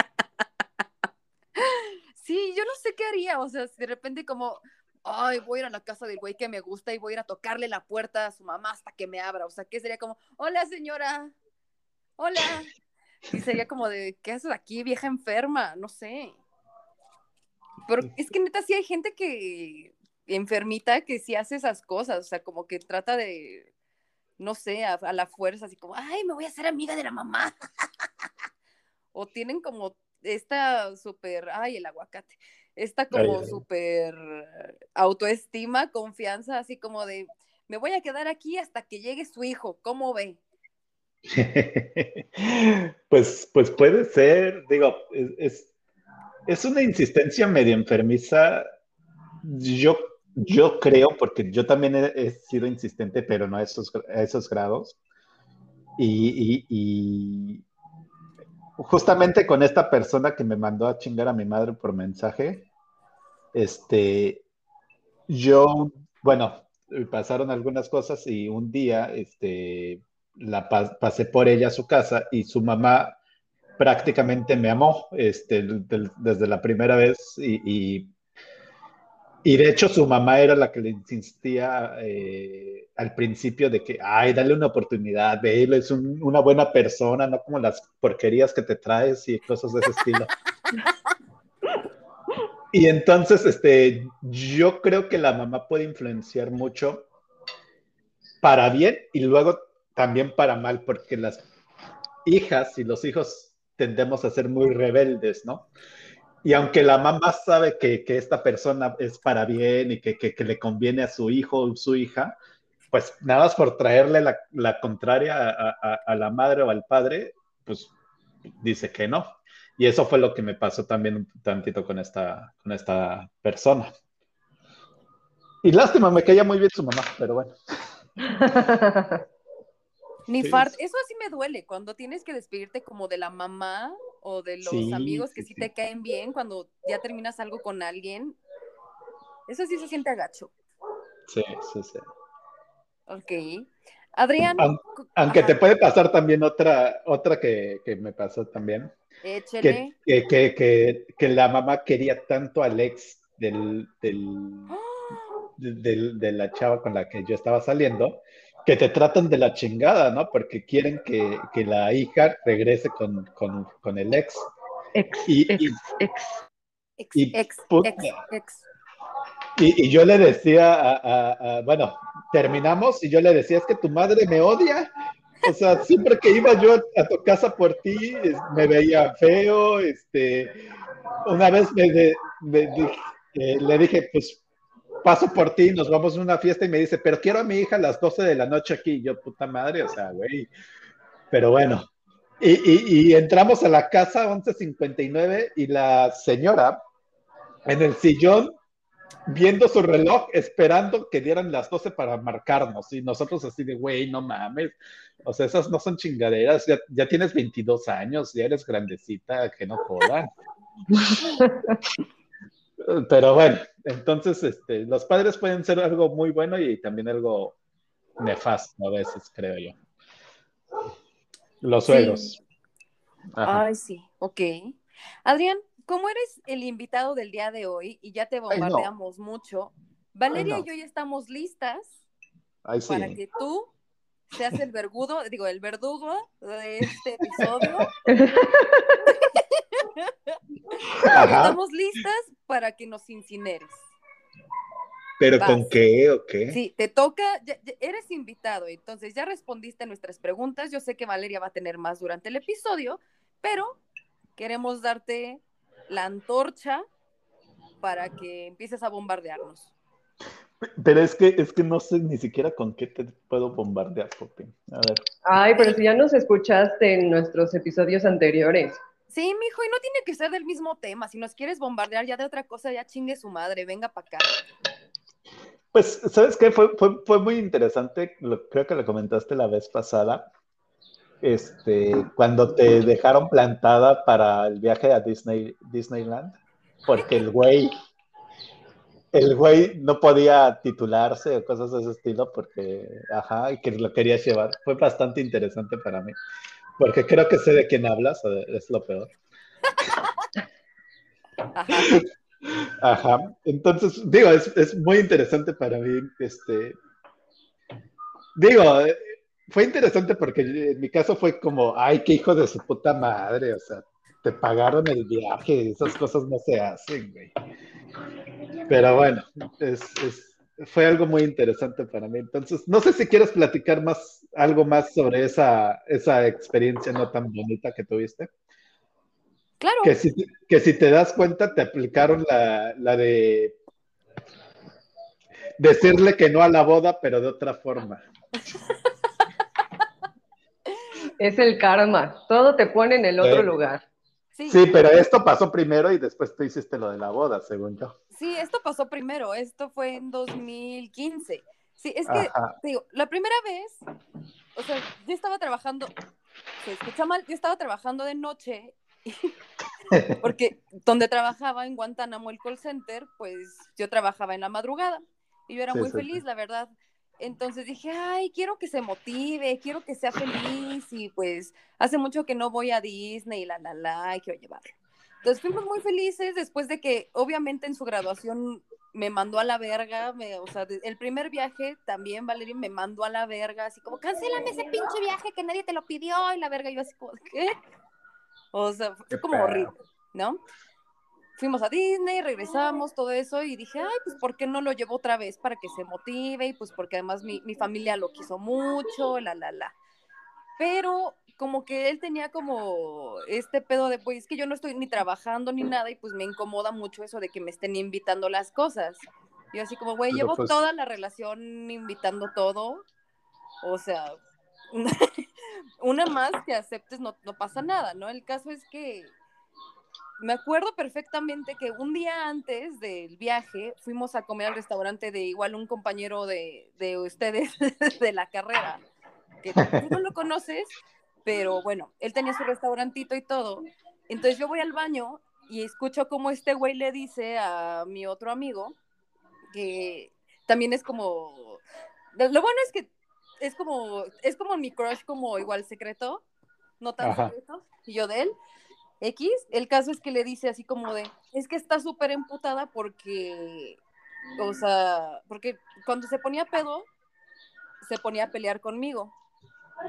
[SPEAKER 4] Sí, yo no sé qué haría, o sea, si de repente como, ay, voy a ir a la casa del güey que me gusta y voy a ir a tocarle la puerta a su mamá hasta que me abra, o sea, ¿qué sería como, hola señora, hola? Y sería como de, ¿qué haces aquí, vieja enferma? No sé. Pero es que neta sí hay gente que enfermita que sí hace esas cosas, o sea, como que trata de, no sé, a, a la fuerza, así como, ay, me voy a hacer amiga de la mamá. o tienen como esta súper, ay, el aguacate, esta como súper autoestima, confianza, así como de, me voy a quedar aquí hasta que llegue su hijo, ¿cómo ve?
[SPEAKER 5] Pues, pues puede ser, digo, es, es, es una insistencia medio enfermiza. Yo, yo creo, porque yo también he, he sido insistente, pero no a esos, a esos grados. Y, y- y justamente con esta persona que me mandó a chingar a mi madre por mensaje, este, yo, bueno, pasaron algunas cosas y un día, este, la pa- pasé por ella a su casa y su mamá prácticamente me amó, este, desde la primera vez y, y, y de hecho su mamá era la que le insistía eh, al principio de que, ay, dale una oportunidad, ve, él es un- una buena persona, no como las porquerías que te traes y cosas de ese estilo. Y entonces, este, yo creo que la mamá puede influenciar mucho para bien y luego también para mal, porque las hijas y los hijos tendemos a ser muy rebeldes, ¿no? Y aunque la mamá sabe que, que esta persona es para bien y que- que le conviene a su hijo o su hija, pues nada más por traerle la, la contraria a, a- a la madre o al padre, pues dice que no. Y eso fue lo que me pasó también un tantito con esta, con esta persona. Y lástima, me caía muy bien su mamá, pero bueno.
[SPEAKER 4] Ni
[SPEAKER 5] Sí.
[SPEAKER 4] fart, eso sí me duele, cuando tienes que despedirte como de la mamá o de los
[SPEAKER 5] Sí,
[SPEAKER 4] amigos que
[SPEAKER 5] sí.
[SPEAKER 4] te caen bien, cuando ya terminas algo con alguien. Eso sí se siente agacho.
[SPEAKER 5] Sí, sí, sí.
[SPEAKER 4] Ok. Adrián,
[SPEAKER 5] Aunque
[SPEAKER 4] ajá,
[SPEAKER 5] te puede pasar también otra, otra que, que me pasó también,
[SPEAKER 4] échele.
[SPEAKER 5] que, que, que, que, que la mamá quería tanto al ex del, del, de, de- de la chava con la que yo estaba saliendo, que te tratan de la chingada, ¿no? Porque quieren que, que la hija regrese con, con, con el ex.
[SPEAKER 6] Ex,
[SPEAKER 5] Y-
[SPEAKER 6] ex,
[SPEAKER 5] y-
[SPEAKER 6] ex.
[SPEAKER 4] Ex,
[SPEAKER 5] y
[SPEAKER 4] ex,
[SPEAKER 5] puta.
[SPEAKER 4] ex, ex.
[SPEAKER 5] Y, y yo le decía, a, a- a- bueno, terminamos y yo le decía, es que tu madre me odia. O sea, siempre que iba yo a tu casa por ti, es- me veía feo. Este, una vez me me eh, le dije, pues paso por ti, nos vamos a una fiesta y me dice, pero quiero a mi hija a las 12 de la noche aquí. Y yo, puta madre, o sea, güey. Pero bueno. Y, y- y entramos a la casa 11.59 y la señora en el sillón viendo su reloj, esperando que dieran las 12 para marcarnos. Y nosotros así de, güey, no mames. O sea, esas no son chingaderas. Ya, ya tienes 22 años, ya eres grandecita, que no jodan. Pero bueno, entonces este, los padres pueden ser algo muy bueno y también algo nefasto a veces, creo yo. Los suegros.
[SPEAKER 4] Ay, sí, ok. Adrián, como eres el invitado del día de hoy y ya te
[SPEAKER 5] no.
[SPEAKER 4] bombardeamos mucho, Valeria
[SPEAKER 5] no.
[SPEAKER 4] y yo ya estamos listas
[SPEAKER 5] Ay, sí.
[SPEAKER 4] para que tú seas el vergudo, digo, el verdugo de este episodio. Estamos listas para que nos incineres.
[SPEAKER 5] ¿Pero
[SPEAKER 4] Vas.
[SPEAKER 5] con qué o qué?
[SPEAKER 4] Sí, te toca, ya- ya eres invitado, entonces ya respondiste a nuestras preguntas. Yo sé que Valeria va a tener más durante el episodio, pero queremos darte la antorcha para que empieces a bombardearnos.
[SPEAKER 5] Pero es que, es que no sé ni siquiera con qué te puedo bombardear, Popi. A ver.
[SPEAKER 6] Ay, pero si ya nos escuchaste en nuestros episodios anteriores.
[SPEAKER 4] Sí, mijo, y no tiene que ser del mismo tema. Si nos quieres bombardear ya de otra cosa, ya chingue su madre, venga para acá.
[SPEAKER 5] Pues, ¿sabes qué? Fue, fue, fue muy interesante, lo- creo que lo comentaste la vez pasada, este, cuando te dejaron plantada para el viaje a Disney, Disneyland, porque el güey, el güey no podía titularse o cosas de ese estilo porque, ajá, y que lo querías llevar. Fue bastante interesante para mí, porque creo que sé de quién hablas, es lo peor.
[SPEAKER 4] Ajá.
[SPEAKER 5] Ajá. Entonces, digo, es, es muy interesante para mí, este, digo, fue interesante porque en mi caso fue como, ay, qué hijo de su puta madre, o sea, te pagaron el viaje, esas cosas no se hacen, güey. Pero bueno, es, es- fue algo muy interesante para mí. Entonces, no sé si quieres platicar más, algo más sobre esa, esa experiencia no tan bonita que tuviste.
[SPEAKER 4] Claro,
[SPEAKER 5] Que si, que si te das cuenta, te aplicaron la, la de decirle que no a la boda, pero de otra forma.
[SPEAKER 6] Es el karma. Todo te pone en el otro
[SPEAKER 5] Sí.
[SPEAKER 6] lugar.
[SPEAKER 4] sí,
[SPEAKER 5] Sí, pero esto pasó primero y después tú hiciste lo de la boda, según yo.
[SPEAKER 4] sí, esto pasó primero, esto fue en 2015. Sí, es que,
[SPEAKER 5] Ajá.
[SPEAKER 4] te digo, la primera vez, o sea, yo estaba trabajando, se escucha mal, yo estaba trabajando de noche, porque donde trabajaba en Guantánamo, el call center, pues yo trabajaba en la madrugada y yo era
[SPEAKER 5] Sí,
[SPEAKER 4] muy
[SPEAKER 5] sí,
[SPEAKER 4] feliz,
[SPEAKER 5] sí.
[SPEAKER 4] la verdad. Entonces dije, ay, quiero que se motive, quiero que sea feliz y pues hace mucho que no voy a Disney y la, la, la, y quiero llevarlo. Entonces fuimos muy felices después de que obviamente en su graduación me mandó a la verga, me- o sea, el primer viaje también Valeria me mandó a la verga, así como, cancélame ese pinche viaje que nadie te lo pidió, y la verga, yo así como, ¿qué? O sea, fue como horrible, ¿no? Fuimos a Disney, regresamos, todo eso, y dije, ay, pues, ¿por qué no lo llevo otra vez para que se motive? Y pues, porque además mi, mi familia lo quiso mucho, la, la, la. Pero como que él tenía como este pedo de, pues, es que yo no estoy ni trabajando ni nada, y pues me incomoda mucho eso de que me estén invitando las cosas. Yo así como, güey, llevo
[SPEAKER 5] pues-
[SPEAKER 4] toda la relación invitando todo. O sea, una más que aceptes no, no pasa nada, ¿no? El caso es que me acuerdo perfectamente que un día antes del viaje fuimos a comer al restaurante de igual un compañero de, de ustedes de la carrera, que tú no lo conoces, pero bueno, él tenía su restaurantito y todo. Entonces yo voy al baño y escucho como este güey le dice a mi otro amigo que también es como lo bueno es que es como es como mi crush como igual secreto, no tan
[SPEAKER 3] Ajá.
[SPEAKER 4] secreto, y yo de él. X, el caso es que le dice así como de, es que está súper emputada porque, o sea, porque cuando se ponía pedo, se ponía a pelear conmigo,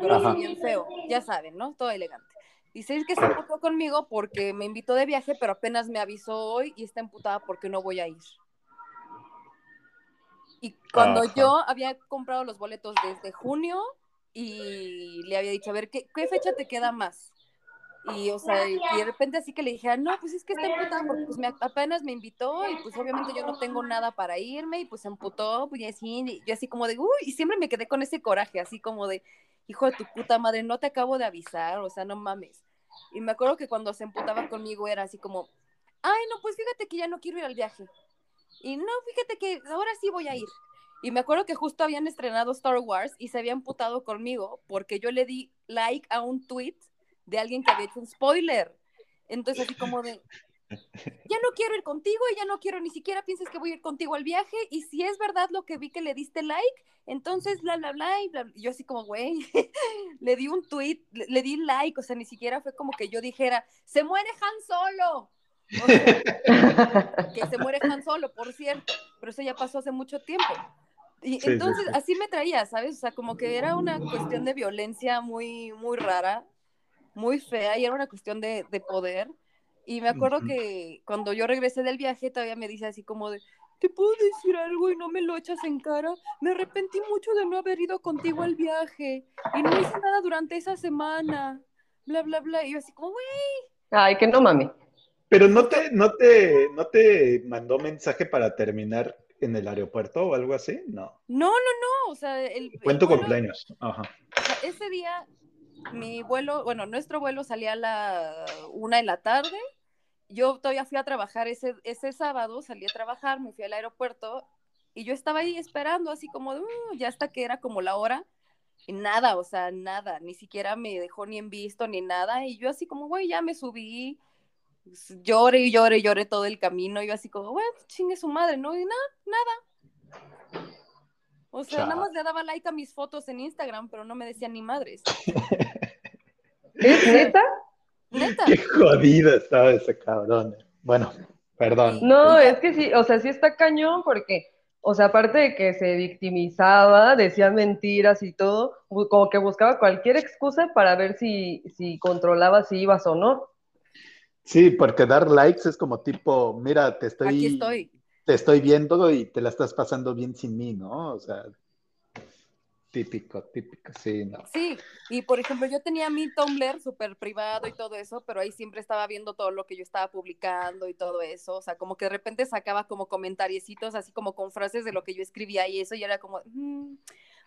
[SPEAKER 4] pero así bien feo, ya saben, ¿no? Todo elegante. Dice, es que se emputó conmigo porque me invitó de viaje, pero apenas me avisó hoy y está emputada porque no voy a ir. Y cuando
[SPEAKER 3] Ajá.
[SPEAKER 4] yo había comprado los boletos desde junio y le había dicho, a ver, ¿qué, qué fecha te queda más? Y, o sea, y, de repente así que le dije, ah, no, pues es que está emputada porque pues me, apenas me invitó y pues obviamente yo no tengo nada para irme y pues se emputó, pues y así, y yo así como de, uy, y siempre me quedé con ese coraje, así como de, hijo de tu puta madre, no te acabo de avisar, o sea, no mames. Y me acuerdo que cuando se emputaba conmigo era así como, ay, no, pues fíjate que ya no quiero ir al viaje. Y no, fíjate que ahora sí voy a ir. Y me acuerdo que justo habían estrenado Star Wars y se había emputado conmigo porque yo le di like a un tweet de alguien que había hecho un spoiler. Entonces así como de, ya no quiero ir contigo y ya no quiero ni siquiera pienses que voy a ir contigo al viaje y si es verdad lo que vi que le diste like, entonces bla, bla, bla, y bla. Yo así como, güey, le di un tweet, le, le di like, o sea, ni siquiera fue como que yo dijera, se muere Han Solo. O sea, que se muere Han Solo, por cierto, pero eso ya pasó hace mucho tiempo. Y
[SPEAKER 5] Sí, sí,
[SPEAKER 4] entonces
[SPEAKER 5] sí.
[SPEAKER 4] así me traía, ¿sabes? O sea, como que era una cuestión de violencia muy, muy rara, muy fea, y era una cuestión de, de poder. Y me acuerdo que cuando yo regresé del viaje, todavía me dice así como de, ¿te puedo decir algo y no me lo echas en cara? Me arrepentí mucho de no haber ido contigo al viaje y no hice nada durante esa semana, bla, bla, bla. Y yo así como, güey,
[SPEAKER 6] Ay, que no mami.
[SPEAKER 5] Pero no te, no te, no te mandó mensaje para terminar en el aeropuerto o algo así, no.
[SPEAKER 4] no, no, no, o sea, el,
[SPEAKER 5] en
[SPEAKER 4] el
[SPEAKER 5] cumpleaños. Ajá.
[SPEAKER 4] o sea, ese día mi vuelo, bueno, nuestro vuelo salía a la una de la tarde. Yo todavía fui a trabajar ese, ese sábado, salí a trabajar, me fui al aeropuerto y yo estaba ahí esperando, así como, "Uh", ya hasta que era como la hora. Y nada, o sea, nada, ni siquiera me dejó ni en visto ni nada. Y yo así como, güey, ya me subí, lloré y lloré lloré todo el camino. Y yo así como, güey, chingue su madre, ¿no? Y nada, nada. O sea,
[SPEAKER 5] Chao.
[SPEAKER 4] nada más le daba like a mis fotos en Instagram, pero no me decía ni madres.
[SPEAKER 6] ¿Es neta?
[SPEAKER 4] Neta.
[SPEAKER 5] Qué jodido estaba ese cabrón. Bueno, perdón.
[SPEAKER 6] No, es que sí, o sea, sí está cañón porque, o sea, aparte de que se victimizaba, decía mentiras y todo, como que buscaba cualquier excusa para ver si, si controlaba si ibas o no.
[SPEAKER 5] Sí, porque dar likes es como tipo, mira, te estoy,
[SPEAKER 4] Aquí estoy.
[SPEAKER 5] Te estoy viendo y te la estás pasando bien sin mí, ¿no? O sea, típico, típico, sí, no.
[SPEAKER 4] Sí, y por ejemplo, yo tenía mi Tumblr súper privado y todo eso, pero ahí siempre estaba viendo todo lo que yo estaba publicando y todo eso. O sea, como que de repente sacaba como comentariecitos, así como con frases de lo que yo escribía y eso, y era como, "Mm,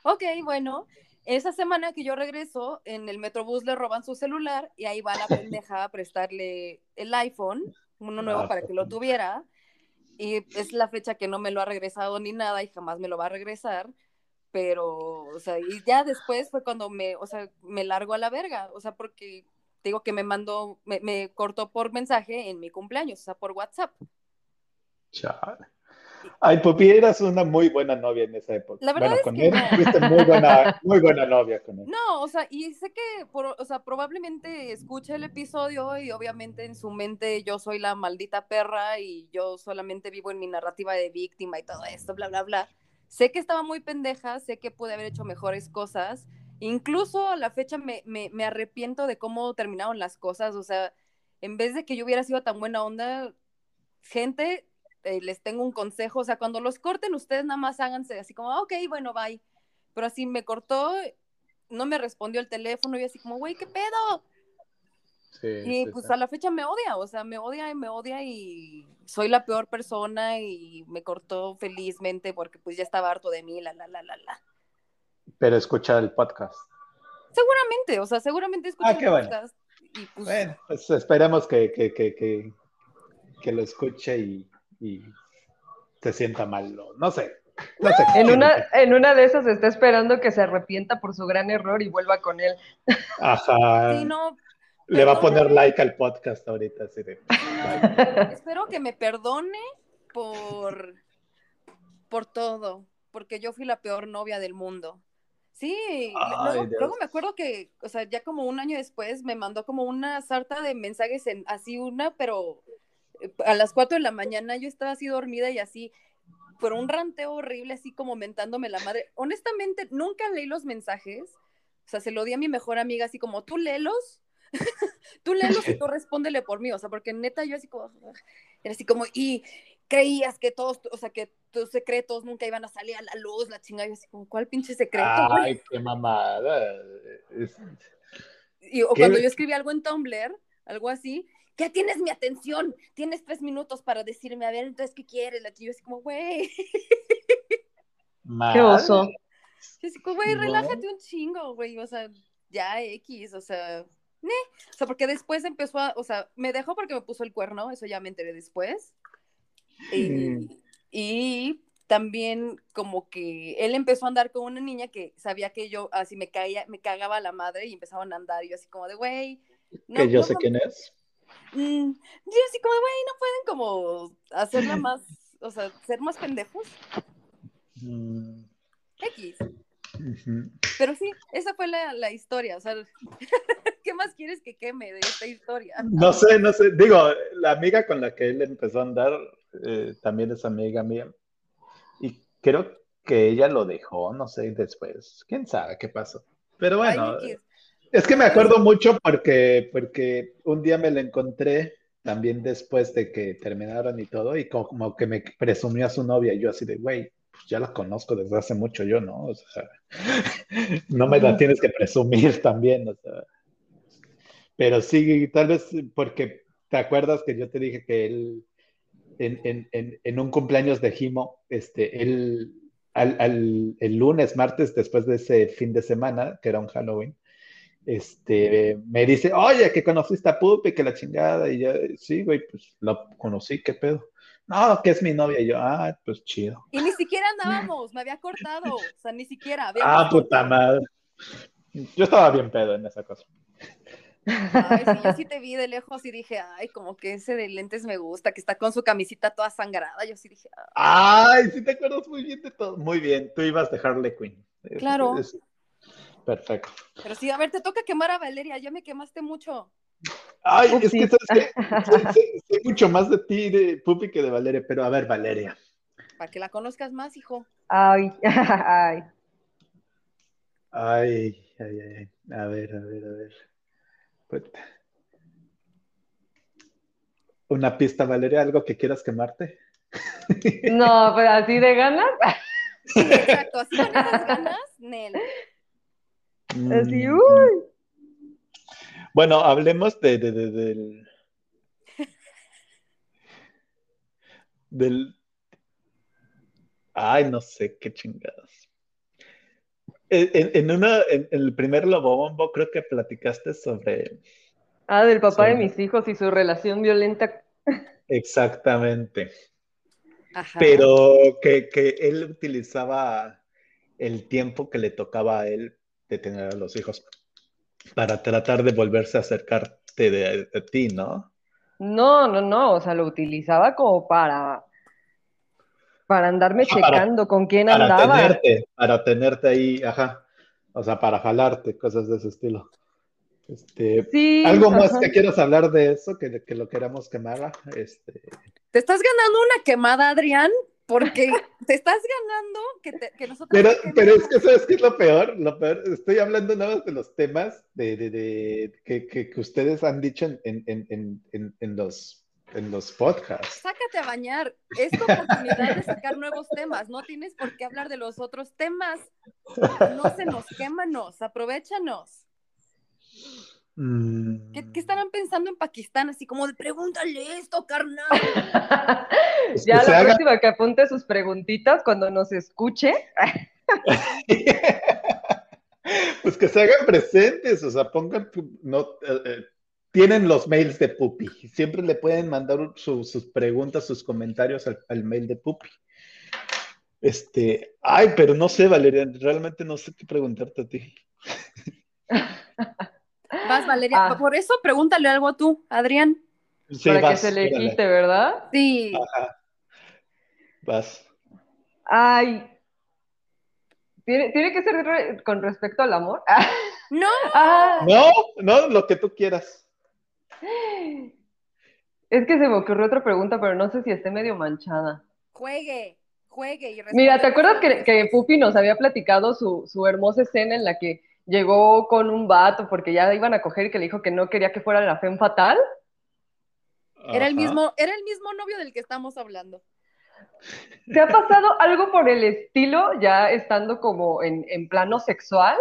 [SPEAKER 4] ok, bueno. Esa semana que yo regreso, en el Metrobús le roban su celular y ahí va la pendeja a prestarle el iPhone, uno nuevo
[SPEAKER 5] Ah,
[SPEAKER 4] para que lo tuviera. Y es la fecha que no me lo ha regresado ni nada y jamás me lo va a regresar pero, o sea, y ya después fue cuando me, o sea, me largo a la verga, o sea, porque digo que me mandó, me, me cortó por mensaje en mi cumpleaños, o sea, por WhatsApp.
[SPEAKER 5] Ay, Pupi, eras una muy buena novia en esa época.
[SPEAKER 4] La verdad
[SPEAKER 5] bueno,
[SPEAKER 4] es
[SPEAKER 5] con
[SPEAKER 4] que
[SPEAKER 5] él
[SPEAKER 4] no.
[SPEAKER 5] fuiste muy buena, muy buena novia con él.
[SPEAKER 4] No, o sea, y sé que, por- o sea, probablemente escuche el episodio y obviamente en su mente yo soy la maldita perra y yo solamente vivo en mi narrativa de víctima y todo esto, bla, bla, bla. Sé que estaba muy pendeja, sé que pude haber hecho mejores cosas. Incluso a la fecha me, me, me arrepiento de cómo terminaron las cosas. O sea, en vez de que yo hubiera sido tan buena onda, gente, eh, les tengo un consejo. O sea, cuando los corten, ustedes nada más háganse así como, "Ah, ok, bueno, bye. Pero así me cortó, no me respondió el teléfono y así como, güey, ¿qué pedo?
[SPEAKER 5] Sí,
[SPEAKER 4] Y
[SPEAKER 5] sí,
[SPEAKER 4] pues
[SPEAKER 5] sí.
[SPEAKER 4] a la fecha me odia, o sea, me odia y me odia y soy la peor persona y me cortó felizmente porque pues ya estaba harto de mí, la, la, la, la, la.
[SPEAKER 5] Pero escucha el podcast.
[SPEAKER 4] Seguramente, o sea, seguramente
[SPEAKER 5] Ah,
[SPEAKER 4] el
[SPEAKER 5] qué bueno.
[SPEAKER 4] podcast y pues
[SPEAKER 5] Bueno, pues esperemos que, que, que, que, que lo escuche y, y se sienta mal. No, no sé. No sé.
[SPEAKER 6] En una, en una de esas está esperando que se arrepienta por su gran error y vuelva con él.
[SPEAKER 5] Ajá.
[SPEAKER 4] Sí, no,
[SPEAKER 5] Le va a poner like al podcast ahorita, así de.
[SPEAKER 4] espero que me perdone por, por todo, porque yo fui la peor novia del mundo. Sí,
[SPEAKER 5] Ay,
[SPEAKER 4] luego, luego me acuerdo que, o sea, ya como un año después me mandó como una sarta de mensajes en así una, pero a las 4 de la mañana yo estaba así dormida y así, por un ranteo horrible, así como mentándome la madre. Honestamente, nunca leí los mensajes, o sea, se lo di a mi mejor amiga, así como, tú léelos, tú léelos y tú respóndele por mí, o sea, porque neta yo así como, era así como, y creías que todos, o sea, que tus secretos nunca iban a salir a la luz, la chingada, yo así como, ¿cuál pinche secreto, güey?
[SPEAKER 5] Ay, qué mamada. Es-
[SPEAKER 4] Y, o
[SPEAKER 5] ¿Qué?
[SPEAKER 4] cuando yo escribí algo en Tumblr, algo así, ya tienes mi atención, tienes tres minutos para decirme, a ver, entonces, ¿qué quieres? La yo así como, güey,
[SPEAKER 6] Qué
[SPEAKER 5] madre.
[SPEAKER 6] oso.
[SPEAKER 4] yo así como, güey, relájate un chingo, güey, o sea, ya X, o sea, ne. O sea, porque después empezó a, o sea, me dejó porque me puso el cuerno, eso ya me enteré después. Y,
[SPEAKER 5] Mm.
[SPEAKER 4] y también como que él empezó a andar con una niña que sabía que yo así me caía, me cagaba la madre y empezaban a andar y yo así como de, güey, no,
[SPEAKER 5] que yo
[SPEAKER 4] no
[SPEAKER 5] sé quién es.
[SPEAKER 4] Mm, yo así como, güey, no pueden como hacerla más, o sea, ser más pendejos.
[SPEAKER 5] Mm,
[SPEAKER 4] X. Pero sí, esa fue la, la historia, o sea, ¿qué más quieres que queme de esta historia?
[SPEAKER 5] No sé, no sé. Digo, la amiga con la que él empezó a andar eh, también es amiga mía. Y creo que ella lo dejó, no sé, después. ¿Quién sabe qué pasó? Pero bueno,
[SPEAKER 4] Ay.
[SPEAKER 5] Es que me acuerdo mucho porque, porque un día me la encontré también después de que terminaron y todo, y como que me presumió a su novia, y yo así de, güey, pues ya la conozco desde hace mucho yo, ¿no? O sea, no me la tienes que presumir también, o sea. Pero sí, tal vez porque te acuerdas que yo te dije que él, en, en, en, en un cumpleaños de Jimo, este, él, al, al- el lunes, martes, después de ese fin de semana, que era un Halloween, este, me dice, oye, que conociste a Pupi, que la chingada, y yo, sí, güey, pues lo conocí, ¿qué pedo? No, que es mi novia, y yo, ah, pues chido.
[SPEAKER 4] Y ni siquiera andábamos, me había cortado, o sea, ni siquiera.
[SPEAKER 5] Ah,
[SPEAKER 4] habíamos
[SPEAKER 5] puta madre. Yo estaba bien pedo en esa cosa.
[SPEAKER 4] Ay, sí, yo sí te vi de lejos y dije, ay, como que ese de lentes me gusta, que está con su camisita toda sangrada. Yo sí dije, "Ah".
[SPEAKER 5] Ay, sí te acuerdas muy bien de todo. Muy bien, tú ibas de Harley Quinn. Es-
[SPEAKER 4] Claro.
[SPEAKER 5] es- perfecto.
[SPEAKER 4] pero sí, a ver, te toca quemar a Valeria, ya me quemaste mucho.
[SPEAKER 5] Ay, es que sabes que sé, sé- sé mucho más de ti, de Pupi, que de Valeria. Pero a ver, Valeria.
[SPEAKER 4] Para que la conozcas más, hijo.
[SPEAKER 6] Ay, ay.
[SPEAKER 5] Ay, ay, ay. ay. A ver, a ver, a ver. Puta. Una pista, Valeria, algo que quieras quemarte.
[SPEAKER 6] No, pues así de ganas.
[SPEAKER 4] Sí, exacto, así con esas ganas, Nel.
[SPEAKER 6] Así,
[SPEAKER 5] Mm.
[SPEAKER 6] uy.
[SPEAKER 5] Bueno, hablemos de, de- de- del. Del. Ay, no sé qué chingados. En, en- en una, en, en el primer Lobobombo creo que platicaste sobre.
[SPEAKER 6] Ah, del papá de mis hijos y su relación violenta.
[SPEAKER 5] Exactamente.
[SPEAKER 4] Ajá.
[SPEAKER 5] Pero que, que él utilizaba el tiempo que le tocaba a él de tener a los hijos para tratar de volverse a acercarte de, de ti, ¿no?
[SPEAKER 6] No, no, no, o sea, lo utilizaba como para, para andarme
[SPEAKER 5] Ah, para-
[SPEAKER 6] checando con quién
[SPEAKER 5] Para
[SPEAKER 6] andaba.
[SPEAKER 5] tenerte, para tenerte ahí, ajá. O sea, para jalarte, cosas de ese estilo. Este,
[SPEAKER 6] Sí,
[SPEAKER 5] ¿algo más
[SPEAKER 6] ajá.
[SPEAKER 5] que quieras hablar de eso, que, que lo queramos quemar? Este,
[SPEAKER 4] ¿Te estás ganando una quemada, Adrián? Porque te estás ganando que, te- que nosotros
[SPEAKER 5] pero, pero es que, ¿sabes qué es lo peor? Lo peor, estoy hablando nada más de los temas de, de- de- que, que- que ustedes han dicho en- en- en- en los, en los podcasts.
[SPEAKER 4] Sácate a bañar. Es tu oportunidad de sacar nuevos temas. No tienes por qué hablar de los otros temas. No se nos quémanos. Aprovechanos.
[SPEAKER 5] Mm,
[SPEAKER 4] ¿Qué, qué estarán pensando en Pakistán? Así como de pregúntale esto, carnal.
[SPEAKER 5] pues
[SPEAKER 6] Ya la
[SPEAKER 5] haga-
[SPEAKER 6] próxima que apunte sus preguntitas cuando nos escuche.
[SPEAKER 5] Pues que se hagan presentes, o sea, pongan, no, eh, eh, tienen los mails de Pupi. Siempre le pueden mandar su- sus preguntas, sus comentarios al, al mail de Pupi. Este, ay, pero no sé, Valeria, realmente no sé qué preguntarte a ti.
[SPEAKER 4] Vas, Valeria.
[SPEAKER 6] Ah.
[SPEAKER 4] Por eso pregúntale algo tú, Adrián.
[SPEAKER 5] Sí,
[SPEAKER 6] para que se le quite, ¿verdad?
[SPEAKER 4] Sí.
[SPEAKER 5] Ajá. Vas.
[SPEAKER 6] Ay. ¿Tiene, tiene que ser re- con respecto al amor?
[SPEAKER 4] No,
[SPEAKER 6] Ah,
[SPEAKER 5] No, no, lo que tú quieras.
[SPEAKER 6] es que se me ocurrió otra pregunta, pero no sé si esté medio manchada.
[SPEAKER 4] juegue, juegue y
[SPEAKER 6] Mira, ¿te acuerdas que, que Pupi nos había platicado su, su hermosa escena en la que llegó con un vato porque ya iban a coger y que le dijo que no quería que fuera la femme fatal?
[SPEAKER 4] Era el mismo, era el mismo novio del que estamos hablando.
[SPEAKER 6] ¿Te ha pasado algo por el estilo ya estando como en, en plano sexual?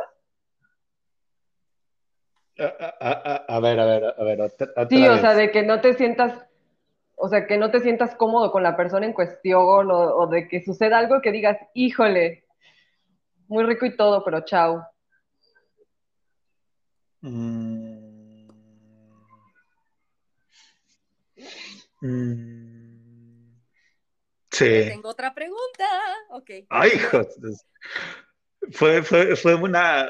[SPEAKER 5] A, a- a- a ver, a ver, a ver, otra, otra
[SPEAKER 6] Sí, o sea, de que no te sientas, o sea, que no te sientas cómodo con la persona en cuestión o, o de que suceda algo que digas, híjole, muy rico y todo, pero chao.
[SPEAKER 5] Mm. Mm. Sí.
[SPEAKER 4] Tengo otra pregunta. Ok.
[SPEAKER 5] Ay, hijos. Fue, fue, fue una,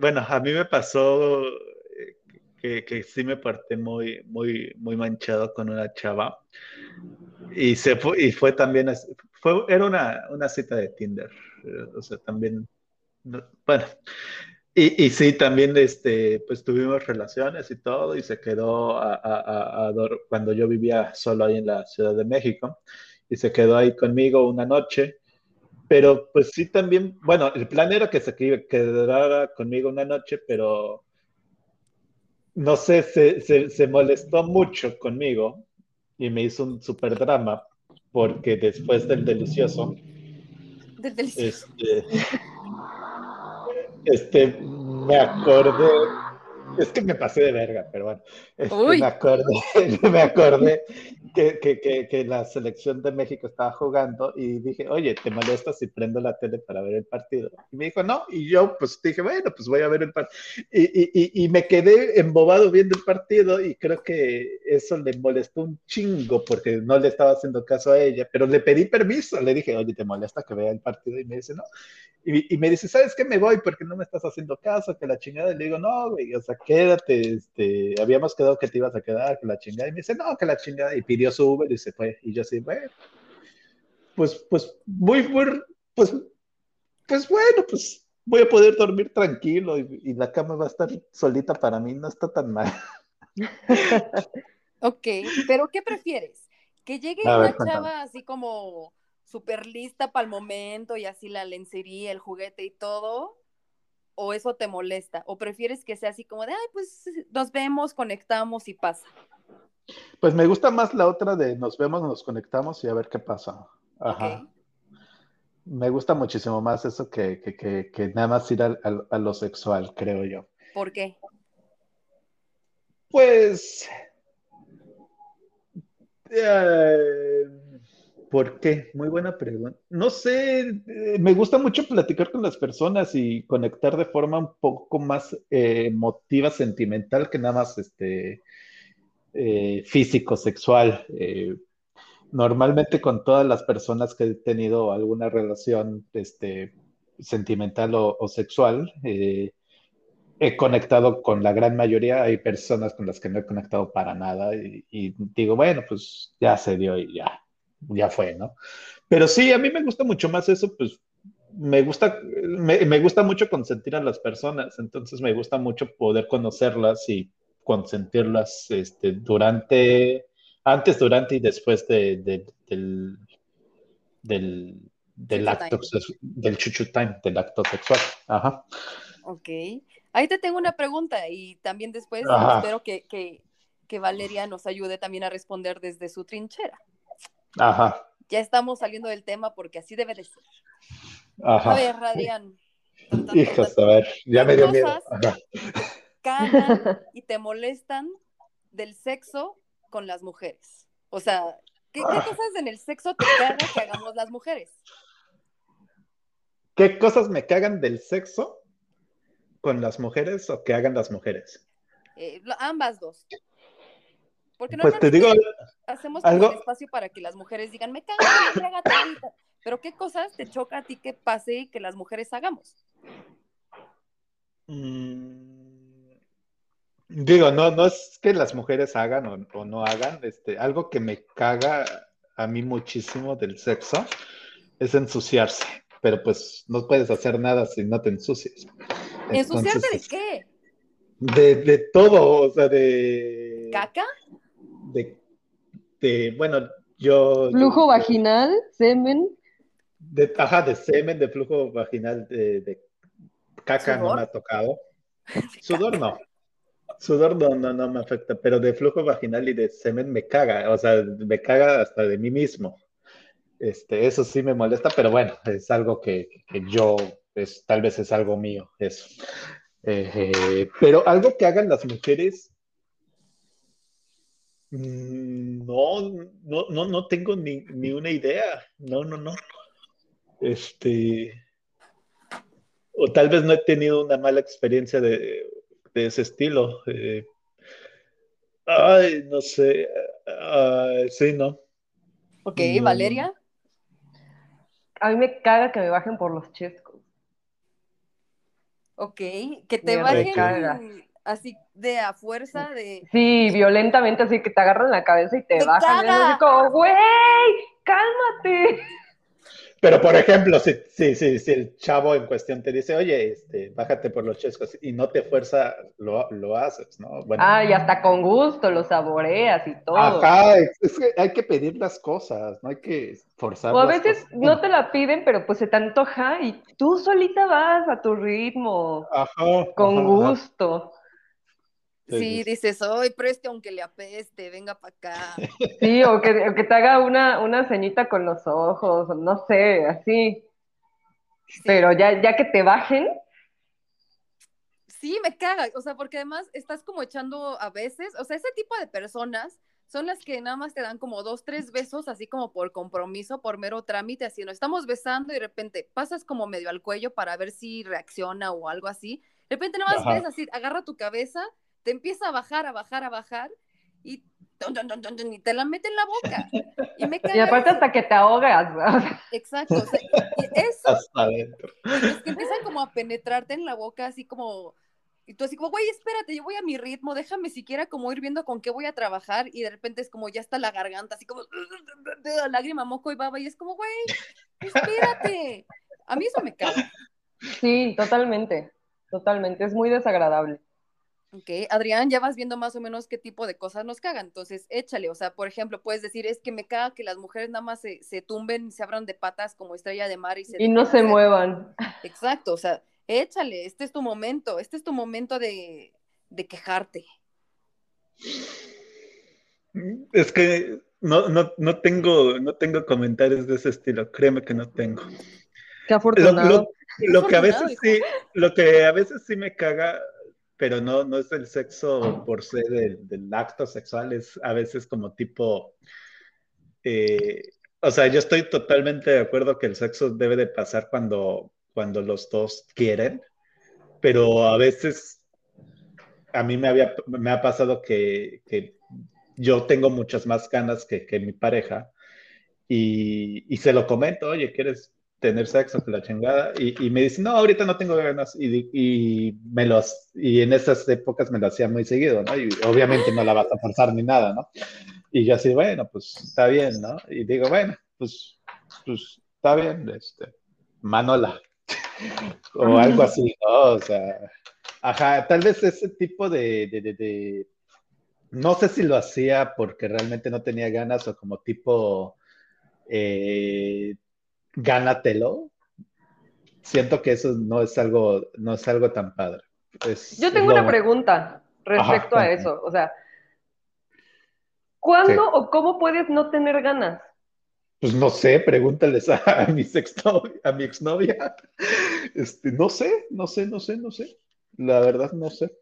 [SPEAKER 5] bueno, a mí me pasó eh, que, que sí me porté muy, muy, muy manchado con una chava. Y se fue, y fue también, fue, era una, una cita de Tinder. eh, O sea, también, no- bueno. Y, y sí, también, este, pues tuvimos relaciones y todo, y se quedó a, a- a- cuando yo vivía solo ahí en la Ciudad de México, y se quedó ahí conmigo una noche. Pero pues sí también, bueno, el plan era que se que- quedara conmigo una noche, pero no sé, se, se, se molestó mucho conmigo y me hizo un super drama porque después del delicioso,
[SPEAKER 4] Del delicioso.
[SPEAKER 5] este, este, me acordé, es que me pasé de verga, pero bueno, este, me acordé, me acordé que, que, que, que la selección de México estaba jugando y dije, oye, ¿te molesta si prendo la tele para ver el partido? Y me dijo, no, y yo pues dije, bueno, pues voy a ver el partido. Y, y, y, y me quedé embobado viendo el partido y creo que eso le molestó un chingo porque no le estaba haciendo caso a ella, pero le pedí permiso, le dije, oye, ¿te molesta que vea el partido? Y me dice, no. Y, y me dice, ¿sabes qué? Me voy porque no me estás haciendo caso, que la chingada. Y le digo, no, güey, o sea, quédate, este, habíamos quedado que te ibas a quedar, que la chingada. Y me dice, no, que la chingada. Y pidió su Uber y se fue. Y yo así, bueno, pues, pues, muy, muy, pues, pues bueno, pues voy a poder dormir tranquilo y, y la cama va a estar solita para mí, no está tan mal.
[SPEAKER 4] Ok, pero ¿qué prefieres? ¿Que llegue
[SPEAKER 5] A
[SPEAKER 4] una chava así como súper lista para el momento y así la lencería, el juguete y todo? ¿O eso te molesta? ¿O prefieres que sea así como de, ay, pues nos vemos, conectamos y pasa?
[SPEAKER 5] Pues me gusta más la otra de nos vemos, nos conectamos y a ver qué pasa. Ajá. Me gusta muchísimo más eso que, que, que, que nada más ir al- a lo sexual, creo yo.
[SPEAKER 4] ¿Por qué?
[SPEAKER 5] Pues, eh, ¿por qué? Muy buena pregunta. No sé, eh, me gusta mucho platicar con las personas y conectar de forma un poco más eh, emotiva, sentimental, que nada más este, eh, físico, sexual. Eh, normalmente con todas las personas que he tenido alguna relación este, sentimental o, sexual, he conectado con la gran mayoría, hay personas con las que no he conectado para nada y, y digo, bueno, pues ya se dio y ya, ya fue, ¿no? Pero sí, a mí me gusta mucho más eso, pues me gusta, me, me gusta mucho consentir a las personas, entonces me gusta mucho poder conocerlas y consentirlas este, durante, antes, durante y después de, de- del, del, del
[SPEAKER 4] Chuchu
[SPEAKER 5] acto,
[SPEAKER 4] time.
[SPEAKER 5] del chuchu time, del acto sexual. Ajá.
[SPEAKER 4] Ok. Ahí te tengo una pregunta y también después
[SPEAKER 5] Ajá.
[SPEAKER 4] espero que, que, que Valeria nos ayude también a responder desde su trinchera.
[SPEAKER 5] Ajá.
[SPEAKER 4] Ya estamos saliendo del tema porque así debe de ser.
[SPEAKER 5] Ajá.
[SPEAKER 4] A ver,
[SPEAKER 5] Hijas,
[SPEAKER 4] tan,
[SPEAKER 5] a ver, ya me dio miedo.
[SPEAKER 4] Cosas.
[SPEAKER 5] Ajá.
[SPEAKER 4] cagan y te molestan del sexo con las mujeres. O sea, ¿qué, qué cosas en el sexo te caga que hagamos las mujeres?
[SPEAKER 5] ¿Qué cosas me cagan del sexo con las mujeres o que hagan las mujeres?
[SPEAKER 4] Eh, ambas dos. Porque
[SPEAKER 5] Pues te digo,
[SPEAKER 4] hacemos
[SPEAKER 5] algo-
[SPEAKER 4] un espacio para que las mujeres digan, me cago, me caga tantita". Pero ¿qué cosas te choca a ti que pase y que las mujeres hagamos?
[SPEAKER 5] Mm, Digo, no, no es que las mujeres hagan o, o no hagan, este, algo que me caga a mí muchísimo del sexo es ensuciarse, pero pues no puedes hacer nada si no te ensucias.
[SPEAKER 4] ¿Ensuciarte
[SPEAKER 5] Entonces,
[SPEAKER 4] de
[SPEAKER 5] es-
[SPEAKER 4] qué?
[SPEAKER 5] De, de todo, o sea, de,
[SPEAKER 4] ¿Caca?
[SPEAKER 5] De, de, bueno, yo...
[SPEAKER 6] Flujo vaginal, semen.
[SPEAKER 5] De, ajá, de semen, de flujo vaginal, de, de caca no me ha tocado. Sudor no. Sudor no, no, no me afecta, pero de flujo vaginal y de semen me caga, o sea, me caga hasta de mí mismo. Este, eso sí me molesta, pero bueno, es algo que, que yo, es, tal vez es algo mío, eso. Eh, eh, pero algo que hagan las mujeres, no, no, no, no tengo ni, ni una idea, no, no, no. Este, o tal vez no he tenido una mala experiencia de, de ese estilo. eh. ay, no sé. ah, sí, no.
[SPEAKER 4] Ok,
[SPEAKER 5] No,
[SPEAKER 4] Valeria.
[SPEAKER 6] A mí me caga que me bajen por los chescos.
[SPEAKER 4] Ok, que te
[SPEAKER 6] Me
[SPEAKER 4] bajen. Así de a fuerza de...
[SPEAKER 6] Sí, violentamente, así que te agarran la cabeza y te
[SPEAKER 4] ¡Me
[SPEAKER 6] bajan. Y así como, güey, cálmate.
[SPEAKER 5] Pero, por ejemplo, si, si, si, si el chavo en cuestión te dice, oye, este, bájate por los chescos y no te fuerza, lo, lo haces, ¿no? Bueno,
[SPEAKER 6] Ah, y hasta con gusto lo saboreas y todo.
[SPEAKER 5] ajá, es, que hay que pedir las cosas, no hay que forzar
[SPEAKER 6] O a veces
[SPEAKER 5] cosas.
[SPEAKER 6] no te la piden, pero pues se te antoja y tú solita vas a tu ritmo,
[SPEAKER 5] Ajá,
[SPEAKER 6] con
[SPEAKER 5] ajá,
[SPEAKER 6] gusto.
[SPEAKER 5] Sí,
[SPEAKER 4] dices, hoy preste aunque le apeste, venga para acá.
[SPEAKER 6] Sí, o que, o que te haga una, una ceñita con los ojos, no sé, así.
[SPEAKER 4] Sí.
[SPEAKER 6] Pero ya, ya que te bajen,
[SPEAKER 4] Sí, me caga, o sea, porque además estás como echando a veces, o sea, ese tipo de personas son las que nada más te dan como dos, tres besos, así como por compromiso, por mero trámite, así nos estamos besando y de repente pasas como medio al cuello para ver si reacciona o algo así. De repente nada más ves así, agarra tu cabeza, te empieza a bajar, a bajar, a bajar y, ton, ton, ton, ton, ton, y te la mete en la boca. Y me caga.
[SPEAKER 6] y aparte hasta que te ahogas. o sea,
[SPEAKER 4] Exacto, o sea, y eso
[SPEAKER 5] Hasta adentro.
[SPEAKER 4] y los que empiezan como a penetrarte en la boca, así como, y tú así como, güey, espérate, yo voy a mi ritmo, déjame siquiera como ir viendo con qué voy a trabajar, y de repente es como, ya está la garganta, así como, lágrima, moco y baba, y es como, güey, espérate. A mí eso me caga.
[SPEAKER 6] Sí, totalmente, totalmente, es muy desagradable.
[SPEAKER 4] Ok, Adrián, ya vas viendo más o menos qué tipo de cosas nos cagan, entonces échale, o sea, por ejemplo, puedes decir, es que me caga que las mujeres nada más se, se tumben, se abran de patas como estrella de mar y se...
[SPEAKER 6] Y no se muevan.
[SPEAKER 4] Exacto, o sea, échale, este es tu momento, este es tu momento de, de quejarte.
[SPEAKER 5] Es que no, no, no tengo, no tengo comentarios de ese estilo, créeme que no tengo.
[SPEAKER 6] Qué
[SPEAKER 5] Lo,
[SPEAKER 6] afortunado.
[SPEAKER 5] lo- lo que a veces sí, lo que a veces sí me caga, pero no, no es el sexo por se del, del acto sexual, es a veces como tipo, eh, o sea, yo estoy totalmente de acuerdo que el sexo debe de pasar cuando, cuando los dos quieren, pero a veces a mí me había, me ha pasado que, que yo tengo muchas más ganas que, que mi pareja y, y se lo comento, oye, ¿quieres tener sexo la chingada? Y, y me dice, no, ahorita no tengo ganas y, y me los, y en esas épocas me lo hacía muy seguido, ¿no? Y obviamente no la vas a forzar ni nada, ¿no? Y yo así, bueno, pues está bien, ¿no? Y digo, bueno, pues, pues está bien, este, Manola. o algo así, ¿no? O sea, ajá, tal vez ese tipo de, de, de, de- no sé si lo hacía porque realmente no tenía ganas o como tipo, eh, gánatelo. Siento que eso no es algo, no es algo tan padre. Es-
[SPEAKER 6] Yo
[SPEAKER 5] es
[SPEAKER 6] tengo
[SPEAKER 5] lo-
[SPEAKER 6] una pregunta respecto
[SPEAKER 5] Ajá,
[SPEAKER 6] a eso. O sea, ¿cuándo
[SPEAKER 5] Sí.
[SPEAKER 6] o cómo puedes no tener ganas?
[SPEAKER 5] Pues no sé, pregúntales a, a mi sexto, a mi exnovia. Este, no sé, no sé, no sé, no sé. La verdad no sé.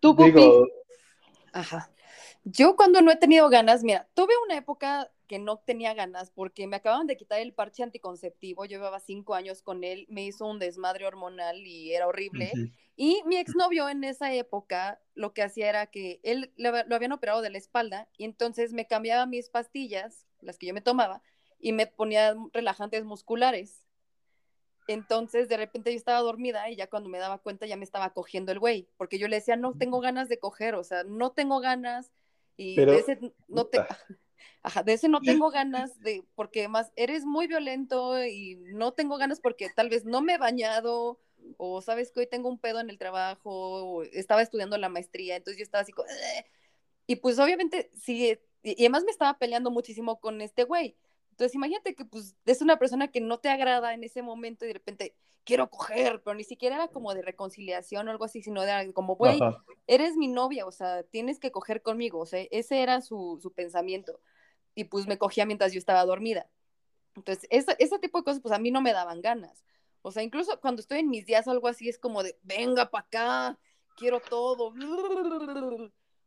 [SPEAKER 6] Tú, Pupi,
[SPEAKER 5] Digo,
[SPEAKER 4] Ajá. Yo cuando no he tenido ganas, mira, tuve una época que no tenía ganas porque me acababan de quitar el parche anticonceptivo, yo llevaba cinco años con él, me hizo un desmadre hormonal y era horrible. Y mi exnovio en esa época lo que hacía era que él lo, lo habían operado de la espalda y entonces me cambiaba mis pastillas, las que yo me tomaba, y me ponía relajantes musculares. Entonces, de repente yo estaba dormida y ya cuando me daba cuenta ya me estaba cogiendo el güey, porque yo le decía, no tengo ganas de coger, o sea, no tengo ganas y
[SPEAKER 5] Pero,
[SPEAKER 4] de ese no te,
[SPEAKER 5] puta.
[SPEAKER 4] ajá, de ese no tengo ganas de, porque además eres muy violento y no tengo ganas porque tal vez no me he bañado o sabes que hoy tengo un pedo en el trabajo, o estaba estudiando la maestría, entonces yo estaba así y pues obviamente sí, y y además me estaba peleando muchísimo con este güey. Entonces imagínate que pues es una persona que no te agrada en ese momento y de repente quiero coger, pero ni siquiera era como de reconciliación o algo así, sino era como, güey, eres mi novia, o sea, tienes que coger conmigo, o sea, ese era su, su pensamiento. Y pues me cogía mientras yo estaba dormida. Entonces, ese, ese tipo de cosas, pues a mí no me daban ganas. O sea, incluso cuando estoy en mis días o algo así, es como de, venga para acá, quiero todo.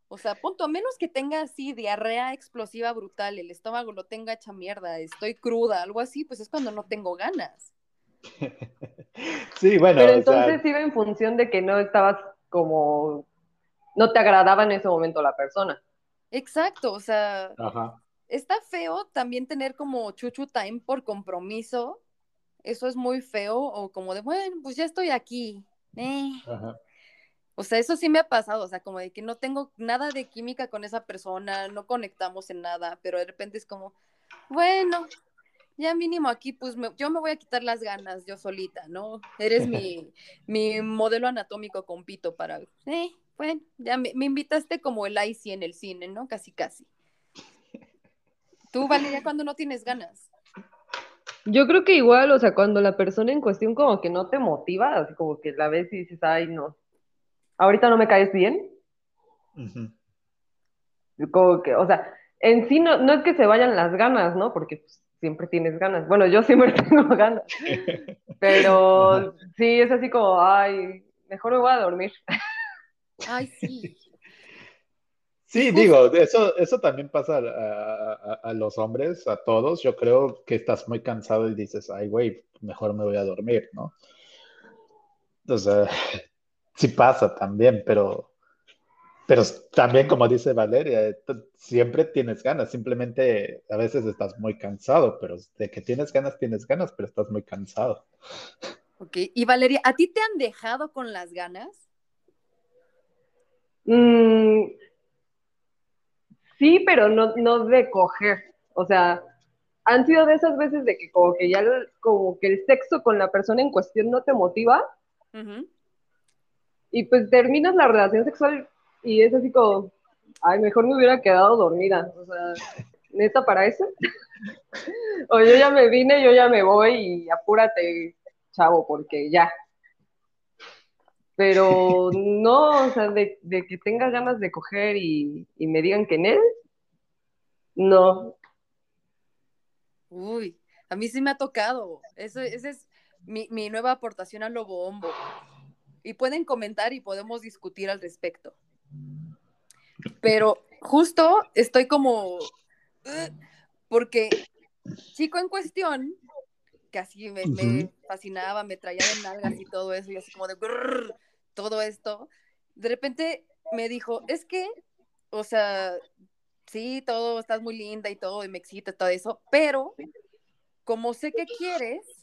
[SPEAKER 4] O sea, punto, a menos que tenga así diarrea explosiva brutal, el estómago lo tenga hecha mierda, estoy cruda, algo así, pues es cuando no tengo ganas.
[SPEAKER 5] Sí, bueno,
[SPEAKER 6] Pero
[SPEAKER 5] o sea,
[SPEAKER 6] entonces iba en función de que no estabas como, no te agradaba en ese momento la persona.
[SPEAKER 4] Exacto, o sea,
[SPEAKER 5] ajá.
[SPEAKER 4] está feo también tener como chuchu time por compromiso. Eso es muy feo, o como de, bueno, pues ya estoy aquí. eh.
[SPEAKER 5] Ajá.
[SPEAKER 4] O sea, eso sí me ha pasado, o sea, como de que no tengo nada de química con esa persona, no conectamos en nada, pero de repente es como, bueno, ya mínimo aquí, pues me- yo me voy a quitar las ganas yo solita, ¿no? Eres mi, mi modelo anatómico con pito para, eh, bueno, ya me, me invitaste como el IC en el cine, ¿no? Casi, casi. Tú, Valeria, cuando no tienes ganas.
[SPEAKER 6] Yo creo que igual, o sea, cuando la persona en cuestión como que no te motiva, así como que la ves y dices, ay, no, ahorita no me caes bien, como que, o sea, en sí no, no es que se vayan las ganas, ¿no? Porque pues, siempre tienes ganas. Bueno, yo siempre tengo ganas, pero sí, es así como, ay, mejor me voy a dormir.
[SPEAKER 4] Ay, sí.
[SPEAKER 5] Sí, digo, eso, eso también pasa a, a- a- a los hombres, a todos. Yo creo que estás muy cansado y dices, ay, güey, mejor me voy a dormir, ¿no? O sea, sí pasa también, pero, pero también, como dice Valeria, eh, siempre tienes ganas, simplemente a veces estás muy cansado, pero de que tienes ganas, tienes ganas, pero estás muy cansado.
[SPEAKER 4] Ok, y Valeria, ¿a ti te han dejado con las ganas?
[SPEAKER 6] Mm, sí, pero no, no de coger. O sea, han sido de esas veces de que como que ya el- como que el sexo con la persona en cuestión no te motiva y pues terminas la relación sexual y es así como, ay, mejor me hubiera quedado dormida. O sea, neta para eso. o yo ya me vine, yo ya me voy y apúrate, chavo, porque ya. Pero no, o sea, de, de que tenga ganas de coger y, y me digan que en él, no.
[SPEAKER 4] Uy, a mí sí me ha tocado. Eso, esa es mi, mi nueva aportación al Lobo Hombo. Y pueden comentar y podemos discutir al respecto. Pero justo estoy como, "Ugh", porque chico en cuestión, que así me, fascinaba, me traía de nalgas y todo eso, y así como de "Grrr", todo esto, de repente me dijo, es que, o sea, sí, todo, estás muy linda y todo, y me excita todo eso, pero como sé que quieres,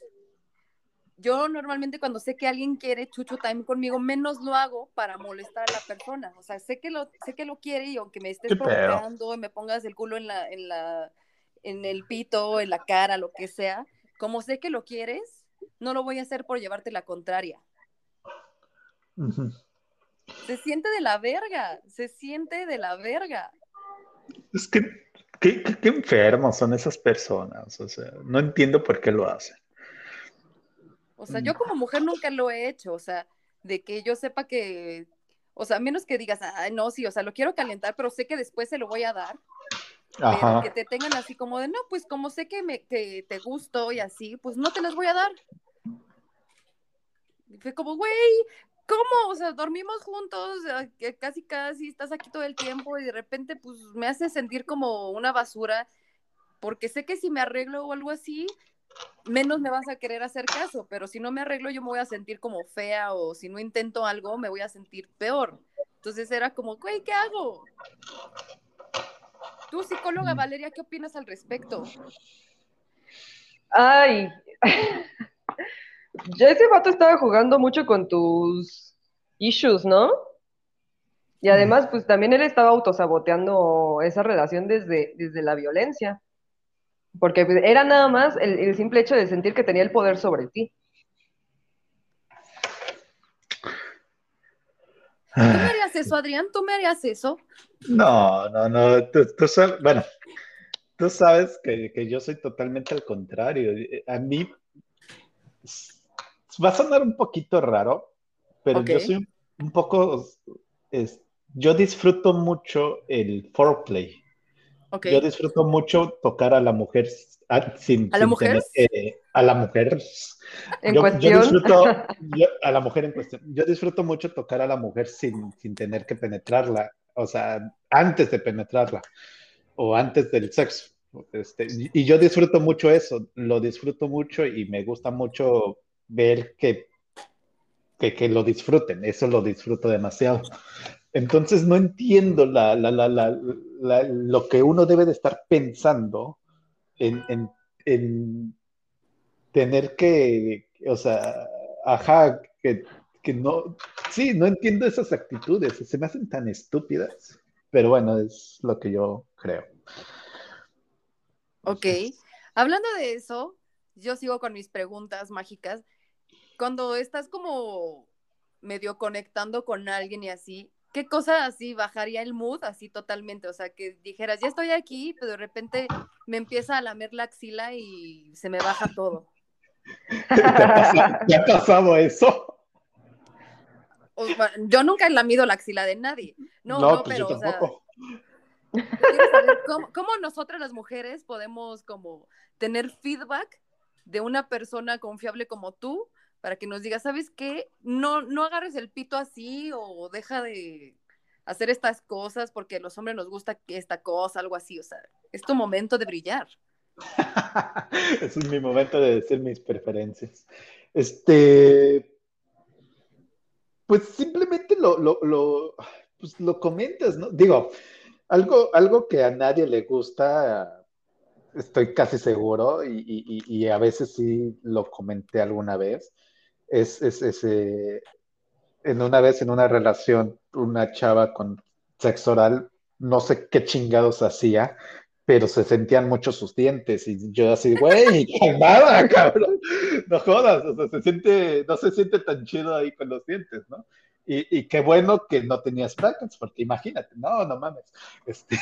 [SPEAKER 4] yo normalmente cuando sé que alguien quiere chucho time conmigo, menos lo hago para molestar a la persona. O sea, sé que lo, sé que lo quiere y aunque me estés provocando y me pongas el culo en la, en la, en el pito, en la cara, lo que sea, como sé que lo quieres, no lo voy a hacer por llevarte la contraria. Se siente de la verga, se siente de la verga.
[SPEAKER 5] Es que, qué, qué- qué enfermos son esas personas, o sea, no entiendo por qué lo hacen.
[SPEAKER 4] O sea, yo como mujer nunca lo he hecho, o sea, de que yo sepa que, o sea, menos que digas, ay, no, sí, o sea, lo quiero calentar, pero sé que después se lo voy a dar, pero
[SPEAKER 5] Ajá.
[SPEAKER 4] que te tengan así como de, no, pues como sé que, me, que te gusto y así, pues no te las voy a dar. Y fue como, güey, ¿cómo? O sea, dormimos juntos, que casi casi estás aquí todo el tiempo y de repente pues me hace sentir como una basura, porque sé que si me arreglo o algo así, menos me vas a querer hacer caso, pero si no me arreglo yo me voy a sentir como fea o si no intento algo me voy a sentir peor. Entonces era como, güey, ¿qué hago? Tú, psicóloga Valeria, ¿qué opinas al respecto?
[SPEAKER 6] Ay, ya ese vato estaba jugando mucho con tus issues, ¿no? Y además, pues también él estaba autosaboteando esa relación desde, desde la violencia. Porque era nada más el, el simple hecho de sentir que tenía el poder sobre ti.
[SPEAKER 4] ¿Tú me harías eso, Adrián? ¿Tú me harías eso?
[SPEAKER 5] No, no, no. Tú, tú sabes, bueno, tú sabes que, que yo soy totalmente al contrario. A mí va a sonar un poquito raro, pero yo soy un, un poco, es- yo disfruto mucho el foreplay.
[SPEAKER 4] Ok.
[SPEAKER 5] Yo disfruto mucho tocar a la mujer ah, sin,
[SPEAKER 4] ¿A la
[SPEAKER 5] sin
[SPEAKER 4] mujer?
[SPEAKER 5] tener que- a la mujer.
[SPEAKER 6] En
[SPEAKER 5] yo, yo
[SPEAKER 6] cuestión.
[SPEAKER 5] disfruto yo- a la mujer en cuestión. Yo disfruto mucho tocar a la mujer sin, sin tener que penetrarla, o sea, antes de penetrarla o antes del sexo. Este, y y yo disfruto mucho eso, lo disfruto mucho y me gusta mucho ver que, que, que lo disfruten, eso lo disfruto demasiado. Entonces no entiendo la, la, la, lo que uno debe de estar pensando en, en, en tener que, o sea, ajá, que, que no, sí, no entiendo esas actitudes, se me hacen tan estúpidas, pero bueno, es lo que yo creo.
[SPEAKER 4] Ok. Hablando de eso, yo sigo con mis preguntas mágicas. Cuando estás como medio conectando con alguien y así, ¿qué cosa así bajaría el mood así totalmente? O sea, que dijeras, ya estoy aquí, pero de repente me empieza a lamer la axila y se me baja todo.
[SPEAKER 5] ¿Te ha pasado, te ha pasado eso?
[SPEAKER 4] O, yo nunca he lamido la axila de nadie. No, no,
[SPEAKER 5] pues
[SPEAKER 4] pero,
[SPEAKER 5] yo
[SPEAKER 4] o sea, saber cómo nosotras las mujeres podemos como tener feedback de una persona confiable como tú para que nos diga, ¿sabes qué? No, no agarres el pito así o deja de hacer estas cosas porque a los hombres nos gusta esta cosa, algo así. O sea, es tu momento de brillar.
[SPEAKER 5] Es mi momento de decir mis preferencias. Este, pues simplemente lo, lo, lo, pues lo comentas, ¿no? Digo, algo, algo que a nadie le gusta, estoy casi seguro, y- y- y a veces sí lo comenté alguna vez, es, es, es, eh, en una vez en una relación, una chava con sexo oral, no sé qué chingados hacía, pero se sentían mucho sus dientes y yo así, güey, calmada, cabrón, no jodas, o sea, se siente, no se siente tan chido ahí con los dientes, ¿no? Y, y qué bueno que no tenías brackets, porque imagínate, no, no mames, este,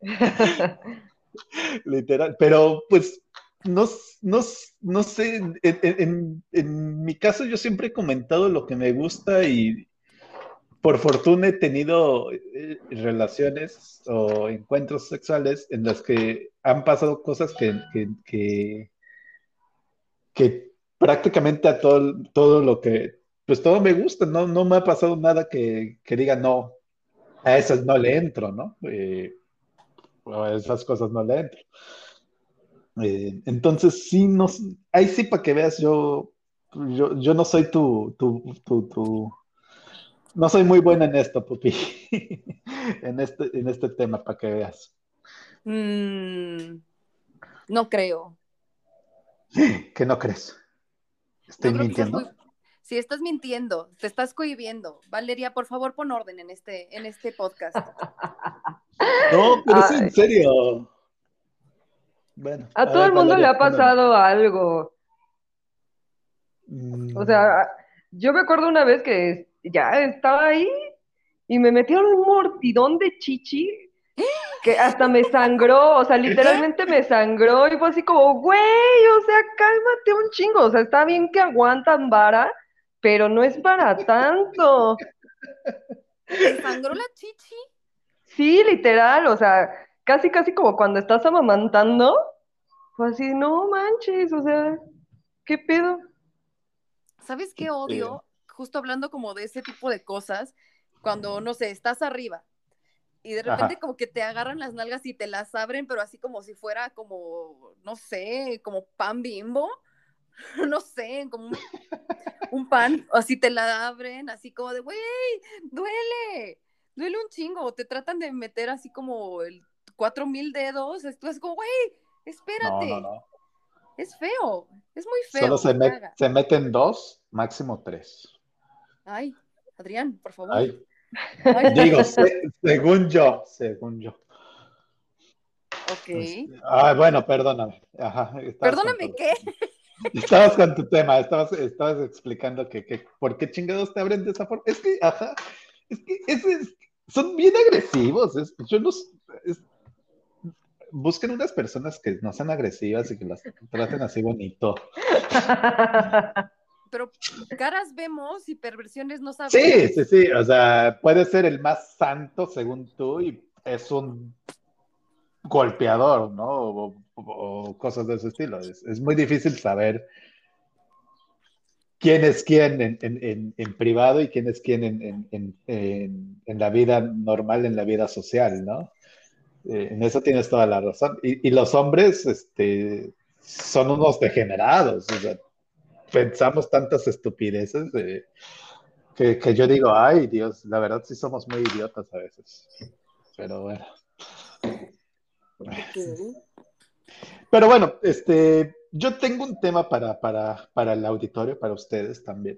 [SPEAKER 5] literal, pero pues no, no, no sé, en, en, en mi caso yo siempre he comentado lo que me gusta y por fortuna he tenido eh, relaciones o encuentros sexuales en las que han pasado cosas que, que, que, prácticamente a todo, todo lo que, pues todo me gusta, no, no me ha pasado nada que, que diga no, a esas no le entro, ¿no? Eh, a esas cosas no le entro. Eh, entonces, sí, no, ahí sí para que veas, yo, yo, yo no soy tu, tu, tu, tu, no soy muy buena en esto, Pupi, en este, en este tema, para que veas.
[SPEAKER 4] Mm, no creo.
[SPEAKER 5] ¿Qué no crees? ¿Estoy mintiendo?
[SPEAKER 4] muy- Sí, estás mintiendo, te estás cohibiendo. Valeria, por favor, pon orden en este, en este podcast.
[SPEAKER 5] No, pero es en serio. Bueno.
[SPEAKER 6] A todo
[SPEAKER 5] ver,
[SPEAKER 6] el mundo le ha pasado algo.
[SPEAKER 5] Mm,
[SPEAKER 6] O sea, yo me acuerdo una vez que ya estaba ahí y me metieron un mordidón de chichi que hasta me sangró, o sea, literalmente me sangró y fue así como, güey, o sea, cálmate un chingo, o sea, está bien que aguantan vara, pero no es para tanto.
[SPEAKER 4] ¿Te sangró la chichi?
[SPEAKER 6] Sí, literal, o sea, casi, casi como cuando estás amamantando, fue así, no manches, o sea, ¿qué pedo?
[SPEAKER 4] ¿Sabes qué odio? justo hablando como de ese tipo de cosas, cuando, no sé, estás arriba y de repente
[SPEAKER 5] Ajá.
[SPEAKER 4] como que te agarran las nalgas y te las abren, pero así como si fuera como, no sé, como pan bimbo, no sé, como un, un pan, o así te la abren, así como de, güey, duele, duele un chingo, te tratan de meter así como el cuatro mil dedos, tú es como, güey,
[SPEAKER 5] No,
[SPEAKER 4] espérate,
[SPEAKER 5] no, no.
[SPEAKER 4] es feo, es muy feo.
[SPEAKER 5] Solo se,
[SPEAKER 4] me
[SPEAKER 5] meten dos, máximo tres.
[SPEAKER 4] Ay, Adrián, por favor.
[SPEAKER 5] Ay,
[SPEAKER 4] Ay,
[SPEAKER 5] digo, se- según yo, según yo.
[SPEAKER 4] ok.
[SPEAKER 5] Ah, bueno, perdóname. Ajá,
[SPEAKER 4] Perdóname, ¿qué?
[SPEAKER 5] Estabas con tu tema, estabas, estabas explicando que, que por qué chingados te abren de esa forma. Es que, ajá, es que es- son bien agresivos. es- yo es- busquen unas personas que no sean agresivas y que las traten así bonito.
[SPEAKER 4] Pero caras vemos y perversiones no sabemos.
[SPEAKER 5] Sí, sí, sí. O sea, puede ser el más santo según tú y es un golpeador, ¿no? O, o- o cosas de ese estilo. Es, es muy difícil saber quién es quién en, en- en- en privado y quién es quién en la vida normal, en la vida social, ¿no? Eh, en eso tienes toda la razón. Y, y los hombres, este, son unos degenerados. O sea, pensamos tantas estupideces de- que, que yo digo, ay Dios, la verdad sí somos muy idiotas a veces. Pero bueno. Pero bueno, este, yo tengo un tema para, para, para el auditorio, para ustedes también.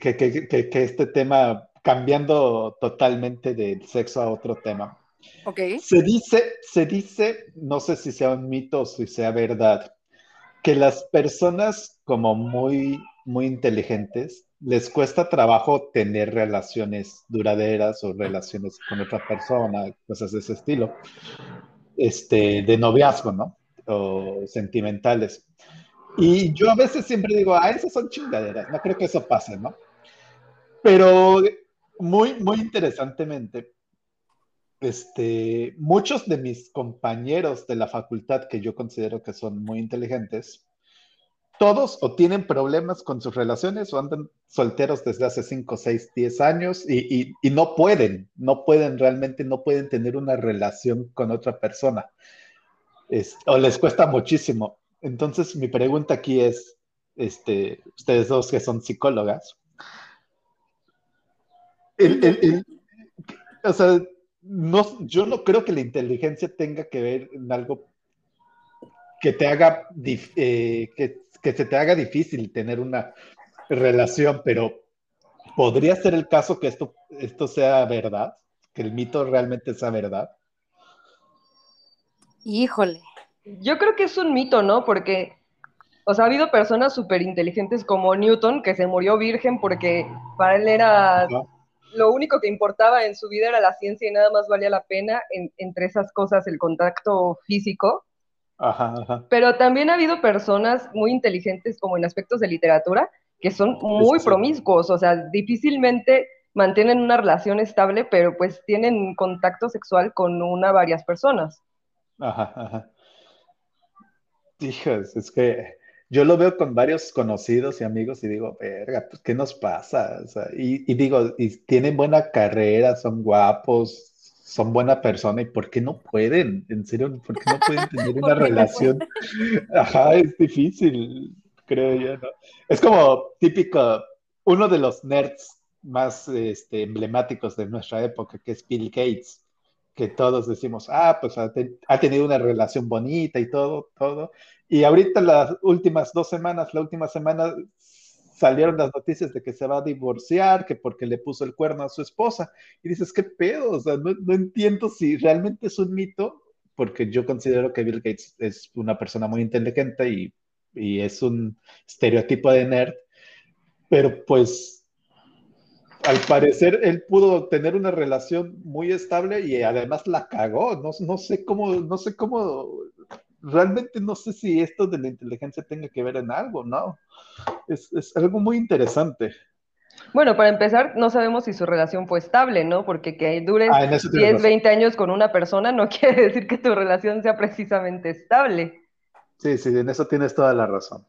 [SPEAKER 5] Que, que, que, que este tema, cambiando totalmente del sexo a otro tema. Se dice, se dice, no sé si sea un mito o si sea verdad, que las personas como muy, muy inteligentes les cuesta trabajo tener relaciones duraderas o relaciones con otra persona, cosas de ese estilo, este, de noviazgo, ¿no? O sentimentales. Y yo a veces siempre digo, ah, esas son chingaderas, no creo que eso pase, ¿no? Pero muy, muy interesantemente, este, muchos de mis compañeros de la facultad que yo considero que son muy inteligentes, todos o tienen problemas con sus relaciones o andan solteros desde hace 5, 6, 10 años y, y- y no pueden, no pueden realmente, no pueden tener una relación con otra persona. Es- o les cuesta muchísimo. Entonces, mi pregunta aquí es, este, ustedes dos que son psicólogas, el- el- el- o sea, no, yo no creo que la inteligencia tenga que ver en algo que te haga, eh, que, que se te haga difícil tener una relación, pero podría ser el caso que esto, esto sea verdad, que el mito realmente sea verdad.
[SPEAKER 4] Híjole.
[SPEAKER 6] Yo creo que es un mito, ¿no? Porque, o sea, ha habido personas súper inteligentes como Newton, que se murió virgen porque para él era
[SPEAKER 5] ¿no?
[SPEAKER 6] Lo único que importaba en su vida era la ciencia y nada más valía la pena, en- entre esas cosas, el contacto físico.
[SPEAKER 5] Ajá, ajá.
[SPEAKER 6] Pero también ha habido personas muy inteligentes, como en aspectos de literatura, que son muy
[SPEAKER 5] sí.
[SPEAKER 6] promiscuos, o sea, difícilmente mantienen una relación estable, pero pues tienen contacto sexual con una varias personas.
[SPEAKER 5] Ajá, ajá. Hijos, es que yo lo veo con varios conocidos y amigos y digo, verga, pues, ¿qué nos pasa? O sea, y, y digo, y tienen buena carrera, son guapos, son buena persona, ¿y por qué no pueden? En serio, ¿por qué no pueden tener
[SPEAKER 4] ¿Por
[SPEAKER 5] una
[SPEAKER 4] no
[SPEAKER 5] relación? Ajá, es difícil, creo yo, ¿no? Es como típico, uno de los nerds más este, emblemáticos de nuestra época, que es Bill Gates que todos decimos, ah, pues ha, te- ha tenido una relación bonita y todo, todo. Y ahorita las últimas dos semanas, la última semana, salieron las noticias de que se va a divorciar, que porque le puso el cuerno a su esposa. Y dices, ¿qué pedo? O sea, no, no entiendo si realmente es un mito, porque yo considero que Bill Gates es una persona muy inteligente y, y es un estereotipo de nerd, pero pues al parecer él pudo tener una relación muy estable y además la cagó. No, no sé cómo, no sé cómo, realmente no sé si esto de la inteligencia tenga que ver en algo, ¿no? Es, es algo muy interesante.
[SPEAKER 6] Bueno, para empezar, no sabemos si su relación fue estable, ¿no? Porque que dures
[SPEAKER 5] Ah, en eso tienes
[SPEAKER 6] 10,
[SPEAKER 5] razón.
[SPEAKER 6] 20 años con una persona no quiere decir que tu relación sea precisamente estable.
[SPEAKER 5] Sí, sí, en eso tienes toda la razón.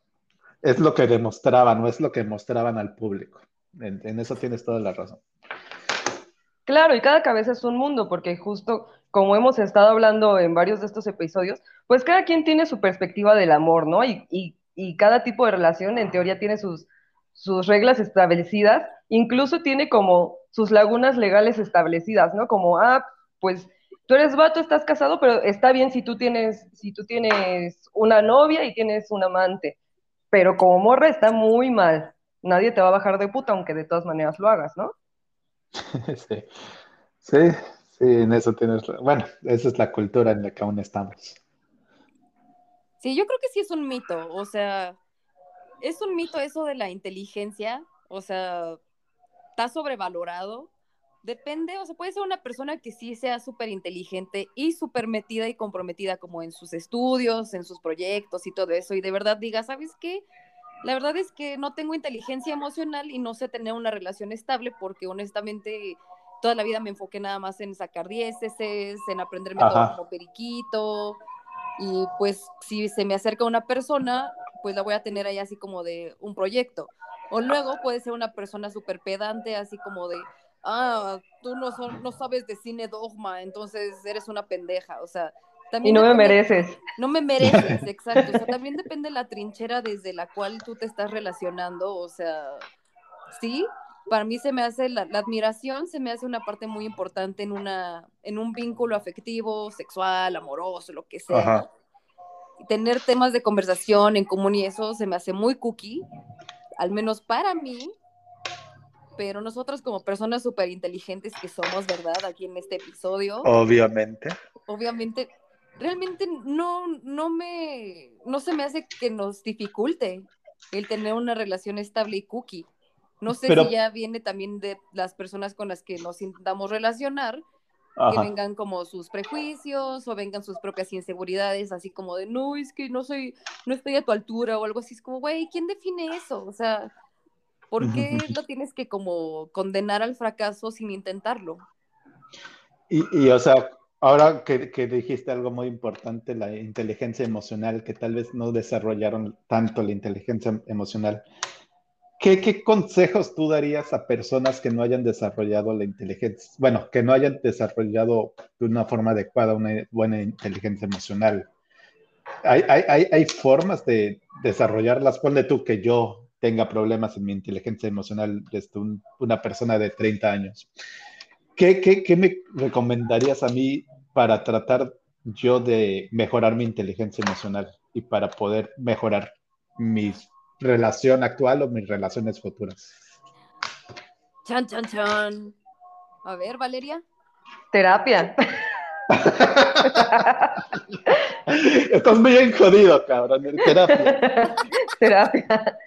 [SPEAKER 5] es lo que demostraban, no es lo que mostraban al público. En, eso tienes toda la razón.
[SPEAKER 6] Claro, y cada cabeza es un mundo, porque justo como hemos estado hablando en varios de estos episodios, pues cada quien tiene su perspectiva del amor, ¿no? Y, y, y cada tipo de relación en teoría tiene sus, sus reglas establecidas, incluso tiene como sus lagunas legales establecidas, ¿no? Como, ah, pues tú eres vato, estás casado, pero está bien si tú tienes, si tú tienes una novia y tienes un amante, pero como morra está muy mal. Nadie te va a bajar de puta, aunque de todas maneras lo hagas, ¿no?
[SPEAKER 5] Sí. sí, sí, en eso tienes. Bueno, esa es la cultura en la que aún estamos.
[SPEAKER 4] Sí, yo creo que sí es un mito, o sea, es un mito eso de la inteligencia, o sea, está sobrevalorado. Depende, o sea, puede ser una persona que sí sea súper inteligente y súper metida y comprometida como en sus estudios, en sus proyectos y todo eso, y de verdad diga, ¿sabes qué? La verdad es que no tengo inteligencia emocional y no sé tener una relación estable porque honestamente toda la vida me enfoqué nada más en sacar dieceses, en aprenderme todo
[SPEAKER 5] Ajá.
[SPEAKER 4] como periquito. Y pues si se me acerca una persona, pues la voy a tener ahí así como de un proyecto. O luego puede ser una persona súper pedante, así como de, ah, tú no, son, no sabes de cine dogma, entonces eres una pendeja. O sea,
[SPEAKER 6] Y no me mereces.
[SPEAKER 4] no me mereces, exacto. O sea, también depende de la trinchera desde la cual tú te estás relacionando. O sea, sí, para mí se me hace la, la admiración, se me hace una parte muy importante en una, en un vínculo afectivo, sexual, amoroso, lo que sea.
[SPEAKER 5] Ajá.
[SPEAKER 4] Y Tener temas de conversación en común y eso se me hace muy cookie, al menos para mí. Pero nosotros como personas súper inteligentes que somos, ¿verdad? Aquí en este episodio
[SPEAKER 5] Obviamente.
[SPEAKER 4] obviamente, realmente no, no me, no se me hace que nos dificulte el tener una relación estable y cookie. No sé
[SPEAKER 5] Pero-
[SPEAKER 4] si ya viene también de las personas con las que nos intentamos relacionar, que
[SPEAKER 5] Ajá.
[SPEAKER 4] vengan como sus prejuicios o vengan sus propias inseguridades, así como de, no, es que no soy, no estoy a tu altura o algo así. Es como, güey, ¿quién define eso? O sea, ¿por qué lo tienes que como condenar al fracaso sin intentarlo?
[SPEAKER 5] Y, y, o sea, ahora que, que dijiste algo muy importante, la inteligencia emocional, que tal vez no desarrollaron tanto la inteligencia emocional, ¿qué, qué consejos tú darías a personas que no hayan desarrollado la inteligencia, bueno, que no hayan desarrollado de una forma adecuada una buena inteligencia emocional? Hay, hay, hay, formas de desarrollarlas. Ponle tú que yo tenga problemas en mi inteligencia emocional desde un- una persona de 30 años. ¿Qué, qué, qué me recomendarías a mí para tratar yo de mejorar mi inteligencia emocional y para poder mejorar mi relación actual o mis relaciones futuras?
[SPEAKER 4] Chan, chan, chan. A ver, Valeria.
[SPEAKER 6] Terapia.
[SPEAKER 5] Estás bien jodido, cabrón. en terapia.
[SPEAKER 6] Terapia.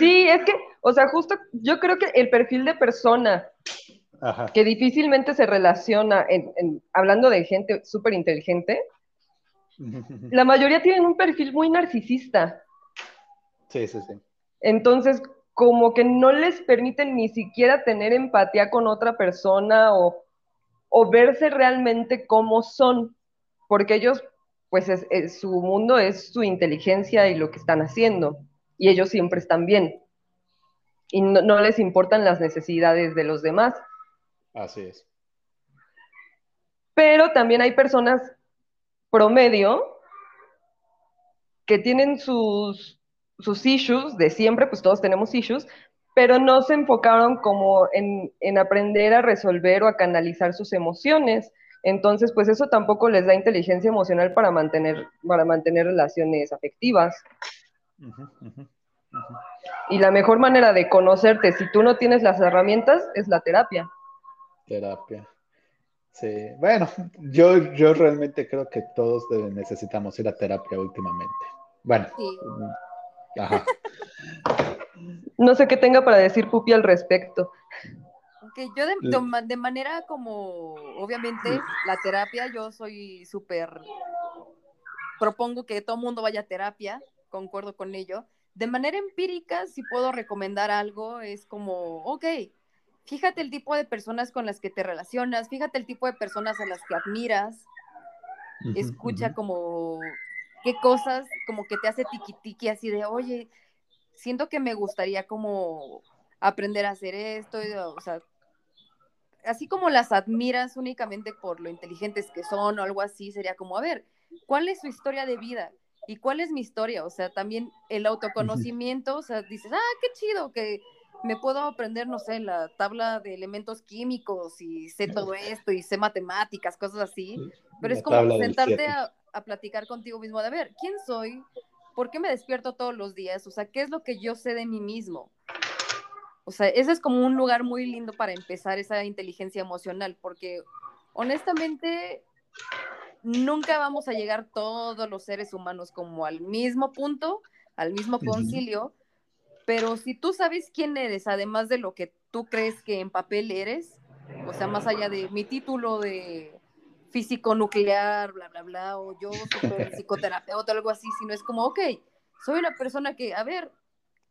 [SPEAKER 6] Sí, es que, o sea, justo yo creo que el perfil de persona
[SPEAKER 5] Ajá.
[SPEAKER 6] que difícilmente se relaciona, en- en- hablando de gente súper inteligente, la mayoría tienen un perfil muy narcisista.
[SPEAKER 5] Sí, sí, sí.
[SPEAKER 6] Entonces, como que no les permiten ni siquiera tener empatía con otra persona o, o verse realmente como son, porque ellos, pues es- es- su mundo es su inteligencia y lo que están haciendo, y ellos siempre están bien, y no, no les importan las necesidades de los demás.
[SPEAKER 5] Así es.
[SPEAKER 6] Pero también hay personas promedio que tienen sus, sus issues de siempre, pues todos tenemos issues, pero no se enfocaron como en, en aprender a resolver o a canalizar sus emociones. Entonces, pues eso tampoco les da inteligencia emocional para mantener, para mantener relaciones afectivas. Y la mejor manera de conocerte, si tú no tienes las herramientas, es la terapia.
[SPEAKER 5] Terapia. Sí, bueno, yo, yo realmente creo que todos necesitamos ir a terapia últimamente. Bueno,
[SPEAKER 4] Sí.
[SPEAKER 5] ajá.
[SPEAKER 6] No sé qué tenga para decir Pupi al respecto.
[SPEAKER 4] Ok, yo de, de manera como, obviamente, la terapia, yo soy súper, propongo que todo mundo vaya a terapia, concuerdo con ello. De manera empírica, si puedo recomendar algo, es como, ok, fíjate el tipo de personas con las que te relacionas, fíjate el tipo de personas a las que admiras, escucha como qué cosas como que te hace tiqui tiqui así de, oye, siento que me gustaría como aprender a hacer esto, y, o sea, así como las admiras únicamente por lo inteligentes que son o algo así, sería como, a ver, ¿cuál es su historia de vida? ¿Y cuál es mi historia? O sea, también el autoconocimiento, o sea, dices, ah, qué chido, que me puedo aprender, no sé, la tabla de elementos químicos y sé todo esto y sé matemáticas, cosas así, pero es como sentarte a, a, platicar contigo mismo de, a ver, ¿quién soy? ¿Por qué me despierto todos los días? O sea, ¿qué es lo que yo sé de mí mismo? O sea, ese es como un lugar muy lindo para empezar esa inteligencia emocional, porque honestamente nunca vamos a llegar todos los seres humanos como al mismo punto, al mismo concilio, pero si tú sabes quién eres, además de lo que tú crees que en papel eres, o sea, más allá de mi título de físico nuclear, bla, bla, bla, o yo soy psicoterapeuta algo así, sino es como, ok, soy una persona que, a ver,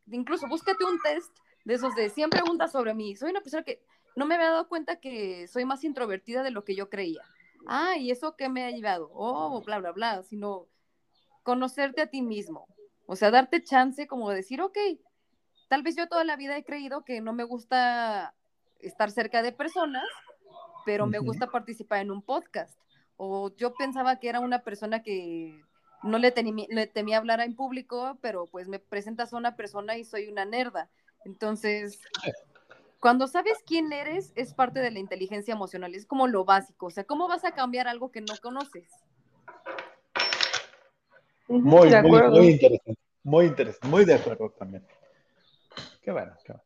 [SPEAKER 4] incluso búscate un test de esos de 100 preguntas sobre mí. Soy una persona que no me había dado cuenta que soy más introvertida de lo que yo creía. Ah, ¿y eso qué me ha llevado? Oh, bla, bla, bla, sino conocerte a ti mismo. O sea, darte chance como de decir, ok, tal vez yo toda la vida he creído que no me gusta estar cerca de personas, pero me gusta participar en un podcast. O yo pensaba que era una persona que no le, le temía hablar en público, pero pues me presentas a una persona y soy una nerda. Entonces, cuando sabes quién eres, es parte de la inteligencia emocional, es como lo básico, o sea, ¿cómo vas a cambiar algo que no conoces?
[SPEAKER 5] Muy, de muy, muy interesante, muy interesante, muy de acuerdo también. Qué bueno, qué bueno.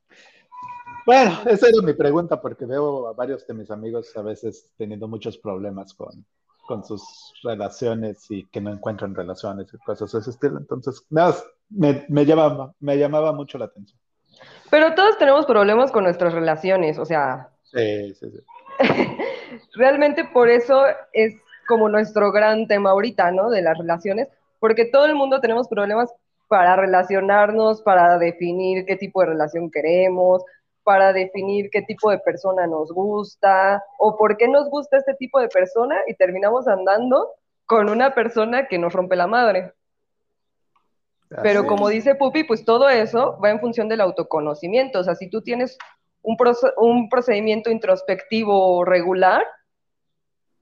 [SPEAKER 5] Bueno, esa era mi pregunta porque veo a varios de mis amigos a veces teniendo muchos problemas con, con sus relaciones y que no encuentran relaciones y cosas de ese estilo. Entonces, nada, me, me, llamaba, me llamaba mucho la atención.
[SPEAKER 6] Pero todos tenemos problemas con nuestras relaciones, o sea.
[SPEAKER 5] Sí, sí, sí.
[SPEAKER 6] realmente por eso es como nuestro gran tema ahorita, ¿no? De las relaciones, porque todo el mundo tenemos problemas para relacionarnos, para definir qué tipo de relación queremos, para definir qué tipo de persona nos gusta o por qué nos gusta este tipo de persona y terminamos andando con una persona que nos rompe la madre. Pero como dice Pupi, pues todo eso va en función del autoconocimiento. O sea, si tú tienes un, un procedimiento introspectivo regular,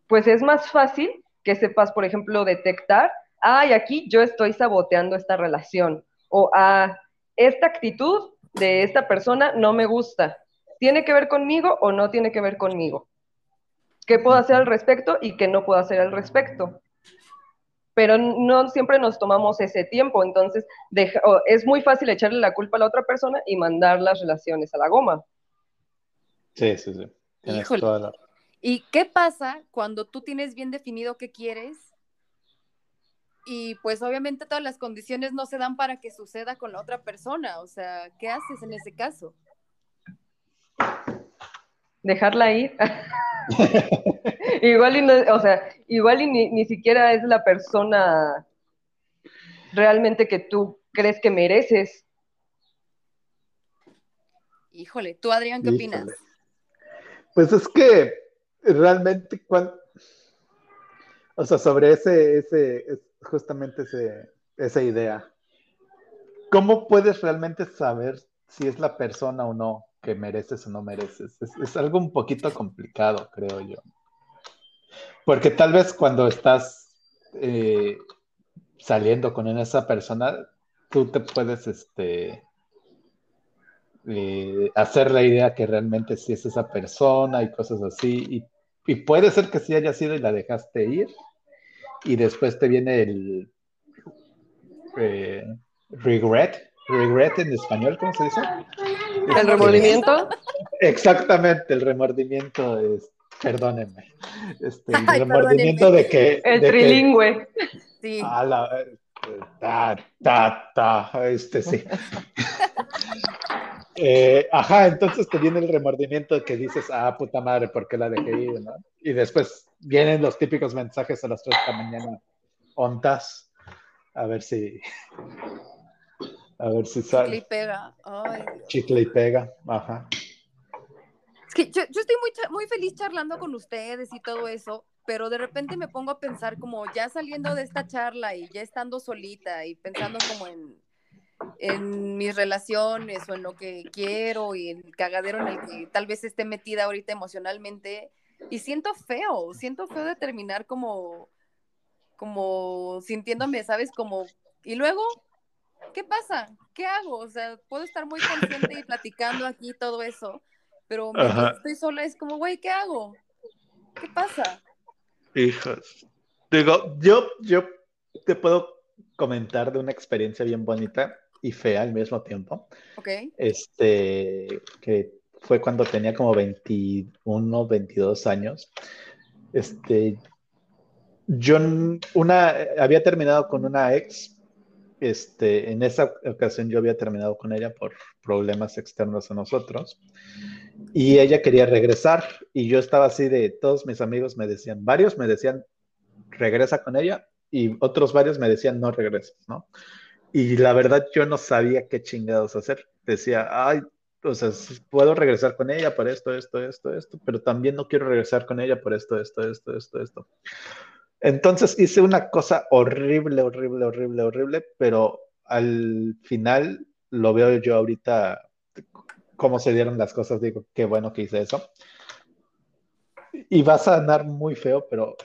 [SPEAKER 6] pues es más fácil que sepas, por ejemplo, detectar, ay, aquí yo estoy saboteando esta relación. O, ah, esta actitud de esta persona no me gusta. ¿Tiene que ver conmigo o no tiene que ver conmigo? ¿Qué puedo hacer al respecto y qué no puedo hacer al respecto? pero no siempre nos tomamos ese tiempo, entonces es muy fácil echarle la culpa a la otra persona y mandar las relaciones a la goma.
[SPEAKER 5] Sí, sí, sí.
[SPEAKER 4] ¿Y qué pasa cuando tú tienes bien definido qué quieres? Y pues obviamente todas las condiciones no se dan para que suceda con la otra persona. O sea, ¿qué haces en ese caso?
[SPEAKER 6] Dejarla ir. igual y no, o sea, igual y ni, ni, siquiera es la persona realmente que tú crees que mereces.
[SPEAKER 4] Híjole, tú Adrián, ¿qué opinas?
[SPEAKER 5] Pues es que realmente cuando, o sea, sobre ese, ese, justamente ese, esa idea, ¿cómo puedes realmente saber si es la persona o no? que mereces o no mereces. Es, algo un poquito complicado, creo yo. Porque tal vez cuando estás eh, saliendo con esa persona, tú te puedes este, eh, hacer la idea que realmente sí es esa persona y cosas así. Y, puede ser que sí haya sido y la dejaste ir. Y después te viene el eh, regret, regret en español, ¿cómo se dice?
[SPEAKER 6] ¿El remordimiento?
[SPEAKER 5] Exactamente, el remordimiento es, perdónenme, este, el remordimiento de que...
[SPEAKER 6] El trilingüe.
[SPEAKER 4] sí.
[SPEAKER 5] A la, ta, ta, ta, este sí. Eh, ajá, entonces te viene el remordimiento de que dices, ah, puta madre, ¿por qué la dejé ir? ¿no? Y después vienen los típicos mensajes a las 3 de la mañana, ontas, a ver si, a ver si sale.
[SPEAKER 4] Chicle y pega. Ay,
[SPEAKER 5] Chicle y pega, ajá.
[SPEAKER 4] Es que yo, yo estoy muy, muy feliz charlando con ustedes y todo eso, pero de repente me pongo a pensar como ya saliendo de esta charla y ya estando solita y pensando como en, en mis relaciones o en lo que quiero y en el cagadero en el que tal vez esté metida ahorita emocionalmente y siento feo, siento feo de terminar como como sintiéndome, ¿sabes? Como y luego ¿qué pasa? ¿Qué hago? O sea, puedo estar muy consciente y platicando aquí todo eso, pero estoy sola es como, güey, ¿qué hago? ¿Qué pasa?
[SPEAKER 5] Hijos. Digo, yo, yo te puedo comentar de una experiencia bien bonita y fea al mismo tiempo.
[SPEAKER 4] Ok.
[SPEAKER 5] Este, que fue cuando tenía como 21, 22 años. Este, yo una, había terminado con una ex. Este, en esa ocasión yo había terminado con ella por problemas externos a nosotros. Y ella quería regresar y yo estaba así de, todos mis amigos me decían, varios me decían, regresa con ella y otros varios me decían, no regreses, ¿no? Y la verdad yo no sabía qué chingados hacer. Decía, ay, o sea, puedo regresar con ella por esto, esto, esto, esto, pero también no quiero regresar con ella por esto, esto, esto, esto, esto. Entonces hice una cosa horrible, horrible, horrible, horrible, pero al final lo veo yo ahorita cómo se dieron las cosas, digo, qué bueno que hice eso. Y vas a andar muy feo, pero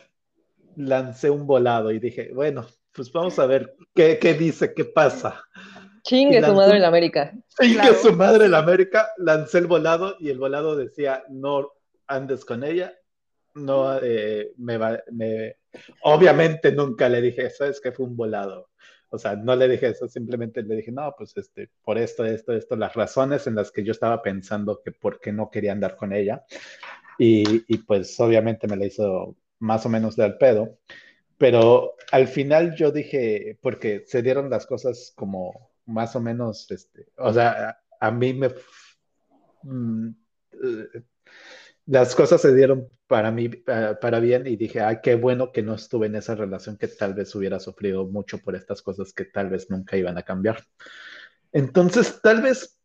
[SPEAKER 5] lancé un volado y dije, bueno, pues vamos a ver qué, qué dice, qué pasa.
[SPEAKER 6] Chingue su madre en la América.
[SPEAKER 5] Chingue su madre en la América, lancé el volado y el volado decía, no andes con ella, no eh, me va, me... obviamente nunca le dije eso, es que fue un volado. O sea, no le dije eso, simplemente le dije, no, pues este, por esto, esto, esto, las razones en las que yo estaba pensando que por qué no quería andar con ella. Y, y pues obviamente me la hizo más o menos de al pedo. Pero al final yo dije, porque se dieron las cosas como más o menos, este, o sea, a, mí me... Mm, eh, las cosas se dieron para mí, para, bien, y dije, ay, qué bueno que no estuve en esa relación que tal vez hubiera sufrido mucho por estas cosas que tal vez nunca iban a cambiar. Entonces, tal vez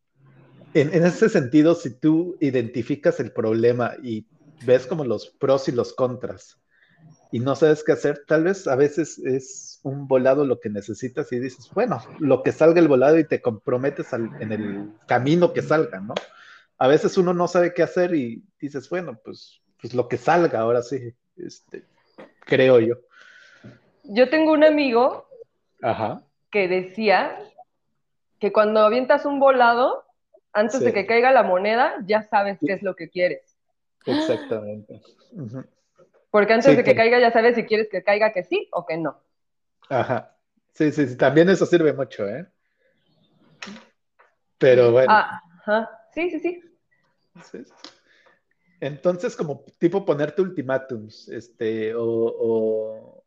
[SPEAKER 5] en, en ese sentido, si tú identificas el problema y ves como los pros y los contras, y no sabes qué hacer, tal vez a veces es un volado lo que necesitas y dices, bueno, lo que salga el volado y te comprometes en el camino que salga, ¿no? A veces uno no sabe qué hacer y dices, bueno, pues pues lo que salga, ahora sí, este, creo yo.
[SPEAKER 6] Yo tengo un amigo que decía que cuando avientas un volado, antes de que caiga la moneda, ya sabes qué es lo que quieres.
[SPEAKER 5] Exactamente.
[SPEAKER 6] Porque antes de que caiga ya sabes si quieres que caiga que sí o que no.
[SPEAKER 5] Ajá. Sí, sí, sí. También eso sirve mucho, ¿eh? Pero bueno.
[SPEAKER 6] Ajá. Sí, sí, sí. sí, sí.
[SPEAKER 5] Entonces, como tipo ponerte ultimátums, este, o,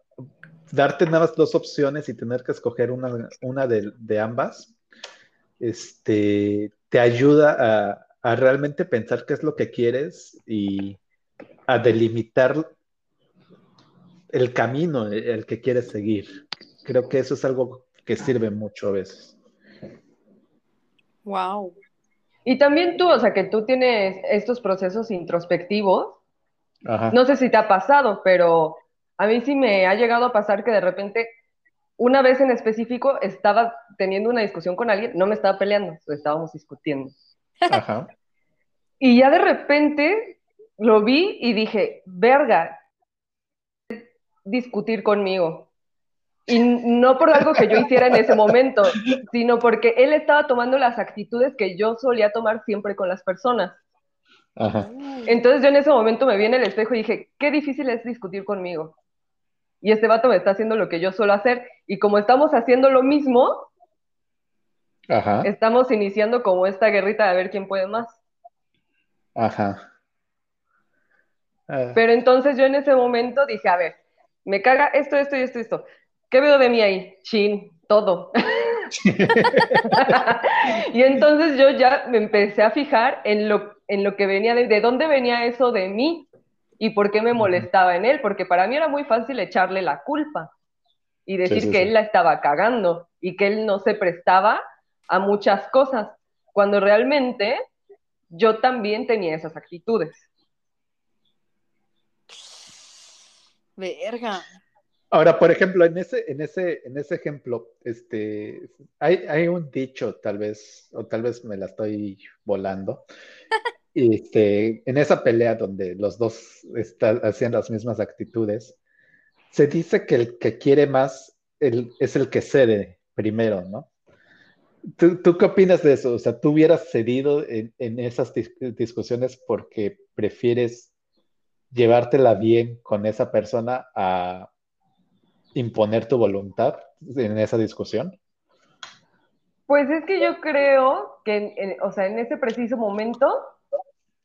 [SPEAKER 5] darte nada más dos opciones y tener que escoger una, una de, ambas, este, te ayuda a, realmente pensar qué es lo que quieres y a delimitar el camino el que quieres seguir. Creo que eso es algo que sirve mucho a veces.
[SPEAKER 4] Wow.
[SPEAKER 6] Y también tú, o sea, que tú tienes estos procesos introspectivos. No sé si te ha pasado, pero a mí sí me ha llegado a pasar que de repente, una vez en específico, estaba teniendo una discusión con alguien, no me estaba peleando, estábamos discutiendo. Ajá. y ya de repente lo vi y dije, verga, discutir conmigo. Y no por algo que yo hiciera en ese momento, sino porque él estaba tomando las actitudes que yo solía tomar siempre con las personas. Entonces yo en ese momento me vi en el espejo y dije, qué difícil es discutir conmigo. Y este vato me está haciendo lo que yo suelo hacer. Y como estamos haciendo lo mismo, estamos iniciando como esta guerrita de ver quién puede más.
[SPEAKER 5] Ajá.
[SPEAKER 6] Pero entonces yo en ese momento dije, a ver, me caga esto, esto y esto, esto. ¿Qué veo de mí ahí? Chin, todo. y entonces yo ya me empecé a fijar en lo, en lo que venía de, de dónde venía eso de mí y por qué me molestaba en él, porque para mí era muy fácil echarle la culpa y decir que él la estaba cagando y que él no se prestaba a muchas cosas, cuando realmente yo también tenía esas actitudes.
[SPEAKER 4] Verga.
[SPEAKER 5] Ahora, por ejemplo, en ese, en ese, en ese ejemplo, este, hay, hay un dicho, tal vez, o tal vez me la estoy volando. Este, en esa pelea donde los dos está- hacían las mismas actitudes, se dice que el que quiere más el- es el que cede primero, ¿no? ¿Tú, tú qué opinas de eso? O sea, ¿tú hubieras cedido en, en esas dis- discusiones porque prefieres llevártela bien con esa persona a imponer tu voluntad en esa discusión?
[SPEAKER 6] Pues es que yo creo que, en- en- o sea, en ese preciso momento,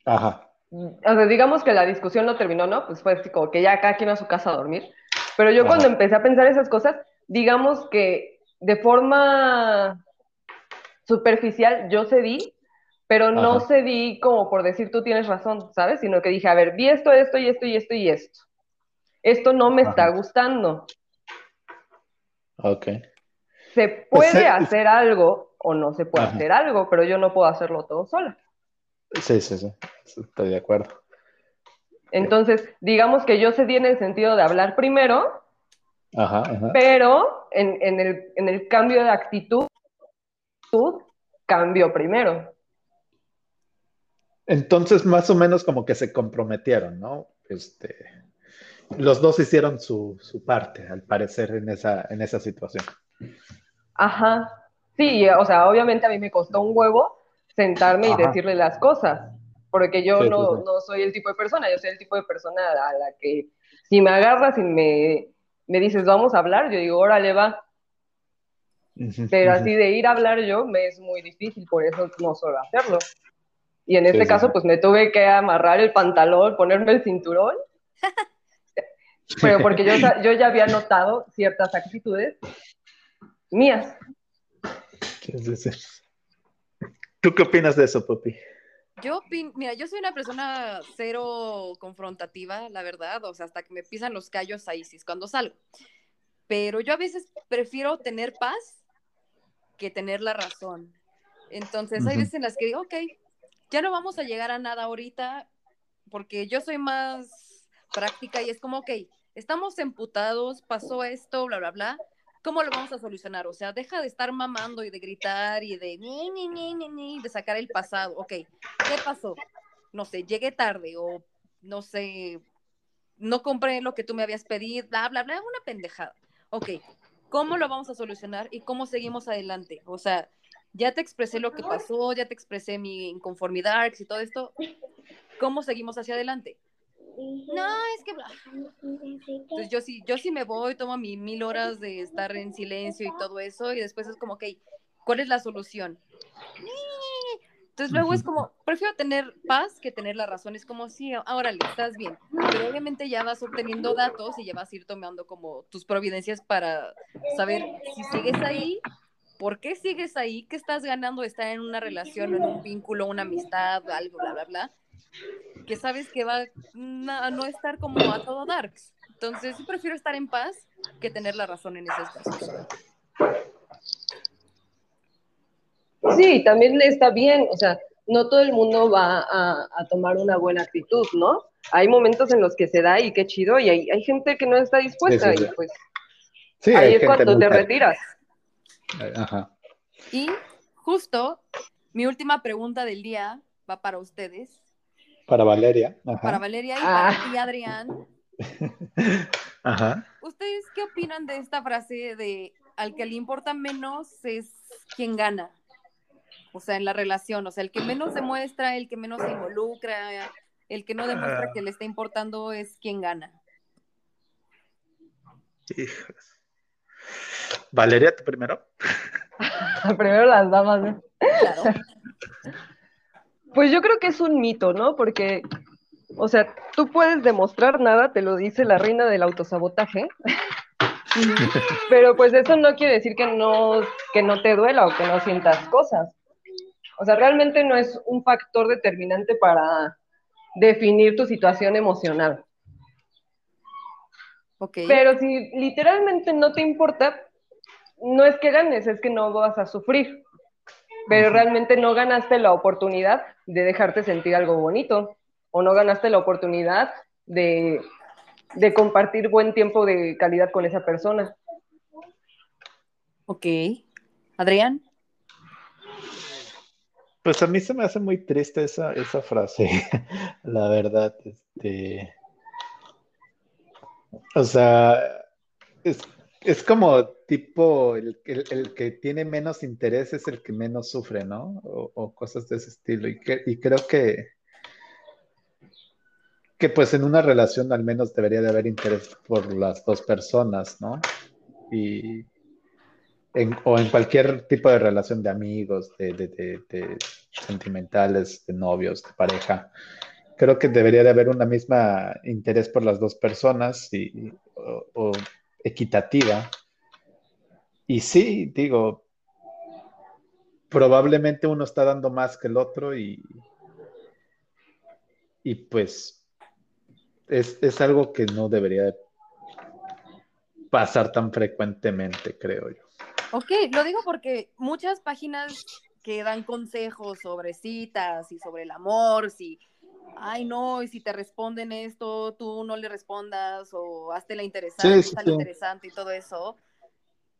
[SPEAKER 5] Ajá,
[SPEAKER 6] o sea, digamos que la discusión no terminó, ¿no? Pues fue así como que ya cada quien a su casa a dormir. Pero yo
[SPEAKER 5] Ajá.
[SPEAKER 6] cuando empecé a pensar esas cosas, digamos que de forma superficial yo cedí, pero no
[SPEAKER 5] Ajá.
[SPEAKER 6] cedí como por decir tú tienes razón, ¿sabes? Sino que dije, a ver, vi esto, esto y esto y esto y esto. Esto no me está gustando.
[SPEAKER 5] ok.
[SPEAKER 6] Se
[SPEAKER 5] Pues,
[SPEAKER 6] puede hacer algo o no se puede
[SPEAKER 5] Ajá.
[SPEAKER 6] hacer algo, pero yo no puedo hacerlo todo sola.
[SPEAKER 5] Sí, sí, sí, estoy de acuerdo.
[SPEAKER 6] Entonces, digamos que yo cedí en el sentido de hablar primero,
[SPEAKER 5] Ajá, ajá.
[SPEAKER 6] pero en, en el, en el cambio de actitud, cambio primero.
[SPEAKER 5] Entonces, más o menos como que se comprometieron, ¿no? Este, los dos hicieron su, su parte, al parecer, en esa, en esa situación.
[SPEAKER 6] Ajá. Sí, o sea, obviamente a mí me costó un huevo sentarme y decirle las cosas, porque yo
[SPEAKER 5] Sí,
[SPEAKER 6] no,
[SPEAKER 5] sí.
[SPEAKER 6] no soy el tipo de persona, yo soy el tipo de persona a la que si me agarras y me, me dices vamos a hablar, yo digo, órale, va. Pero así de ir a hablar yo me es muy difícil, por eso no suelo hacerlo. Y en este
[SPEAKER 5] sí,
[SPEAKER 6] caso,
[SPEAKER 5] sí.
[SPEAKER 6] pues me tuve que amarrar el pantalón, ponerme el cinturón, pero porque yo, yo ya había notado ciertas actitudes mías.
[SPEAKER 5] Sí. ¿Tú qué opinas de eso, Pupi?
[SPEAKER 4] Yo opino, mira, yo soy una persona cero confrontativa, la verdad, o sea, hasta que me pisan los callos ahí sí es cuando salgo. Pero yo a veces prefiero tener paz que tener la razón. Entonces, hay
[SPEAKER 5] Ujú.
[SPEAKER 4] veces en las que digo, ok, ya no vamos a llegar a nada ahorita, porque yo soy más práctica y es como, ok, estamos emputados, pasó esto, bla, bla, bla. ¿Cómo lo vamos a solucionar? O sea, deja de estar mamando y de gritar y de ni, ni, ni, ni, ni, de sacar el pasado. Ok, ¿qué pasó? No sé, llegué tarde o no sé, no compré lo que tú me habías pedido, bla, bla, bla, una pendejada. Ok, ¿cómo lo vamos a solucionar y cómo seguimos adelante? O sea, ya te expresé lo que pasó, ya te expresé mi inconformidad y todo esto. ¿Cómo seguimos hacia adelante? No, es que. Entonces yo sí, yo sí me voy, tomo mi mil horas de estar en silencio y todo eso, y después es como, ok, ¿cuál es la solución? Entonces luego es como, prefiero tener paz que tener la razón. Es como, sí, órale, estás bien. Pero obviamente ya vas obteniendo datos y ya vas a ir tomando como tus providencias para saber si sigues ahí, por qué sigues ahí, qué estás ganando de estar en una relación, en un vínculo, una amistad, algo, bla, bla, bla. Que sabes que va a no estar como a todo darks. Entonces, sí prefiero estar en paz que tener la razón en esos casos.
[SPEAKER 6] Sí, también está bien, o sea, no todo el mundo va a, a tomar una buena actitud, ¿no? Hay momentos en los que se da y qué chido, y hay, hay gente que no está dispuesta,
[SPEAKER 5] Sí, sí, sí.
[SPEAKER 6] y pues
[SPEAKER 5] Sí,
[SPEAKER 6] ahí
[SPEAKER 5] hay
[SPEAKER 6] es cuando te retiras.
[SPEAKER 5] Ajá.
[SPEAKER 4] Y justo mi última pregunta del día va para ustedes,
[SPEAKER 5] Para Valeria. Ajá.
[SPEAKER 4] para Valeria y
[SPEAKER 6] Ah.
[SPEAKER 4] para ti, Adrián.
[SPEAKER 5] Ajá.
[SPEAKER 4] ¿Ustedes qué opinan de esta frase de al que le importa menos es quien gana? O sea, en la relación, o sea, el que menos demuestra, el que menos se involucra, el que no demuestra que le está importando es quien gana.
[SPEAKER 5] Hijos. Valeria, tú primero.
[SPEAKER 6] Primero las damas, ¿no?
[SPEAKER 4] Claro.
[SPEAKER 6] Pues yo creo que es un mito, ¿no? Porque, o sea, tú puedes demostrar nada, te lo dice la reina del autosabotaje, pero pues eso no quiere decir que no, que no te duela o que no sientas cosas. O sea, realmente no es un factor determinante para definir tu situación emocional. Pero si literalmente no te importa, no es que ganes, es que no vas a sufrir. Pero realmente no ganaste la oportunidad de dejarte sentir algo bonito. O no ganaste la oportunidad de de compartir buen tiempo de calidad con esa persona.
[SPEAKER 4] Ok. Adrián.
[SPEAKER 5] Pues a mí se me hace muy triste esa, esa frase, la verdad. Este, o sea, es, es como tipo el, el- el que tiene menos interés es el que menos sufre, ¿no? O, cosas de ese estilo. Y, que, y creo que, que pues en una relación al menos debería de haber interés por las dos personas, ¿no? Y en- o en cualquier tipo de relación de amigos, de- de- de sentimentales, de novios, de pareja. Creo que debería de haber una misma interés por las dos personas y, o, equitativa. Y sí, digo, probablemente uno está dando más que el otro y, y pues es, es algo que no debería de pasar tan frecuentemente, creo yo.
[SPEAKER 4] Ok, lo digo porque muchas páginas que dan consejos sobre citas y sobre el amor, si, ay no, y si te responden esto, tú no le respondas o hazte la interesante,
[SPEAKER 5] Sí, sí, sí.
[SPEAKER 4] interesante y todo eso,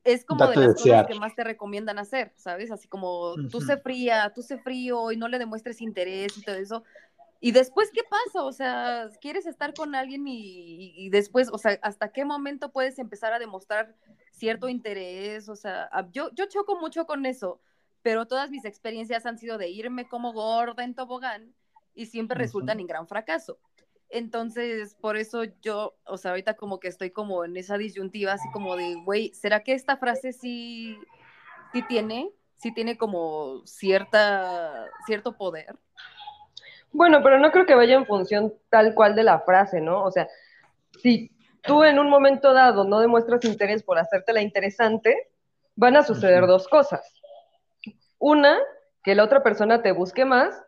[SPEAKER 4] es como
[SPEAKER 5] Date
[SPEAKER 4] de las
[SPEAKER 5] desear.
[SPEAKER 4] cosas que más te recomiendan hacer, ¿sabes? Así como tú sé fría, tú sé frío y no le demuestres interés y todo eso. Y después, ¿qué pasa? O sea, quieres estar con alguien y, y- después, o sea, ¿hasta qué momento puedes empezar a demostrar cierto interés? O sea, a- yo, yo choco mucho con eso, pero todas mis experiencias han sido de irme como gorda en tobogán y siempre resultan en gran fracaso. Entonces, por eso yo, o sea, ahorita como que estoy como en esa disyuntiva, así como de, güey, ¿será que esta frase sí, sí tiene, sí tiene como cierta, cierto poder?
[SPEAKER 6] Bueno, pero no creo que vaya en función tal cual de la frase, ¿no? O sea, si tú en un momento dado no demuestras interés por hacértela interesante, van a suceder dos cosas. Una, que la otra persona te busque más,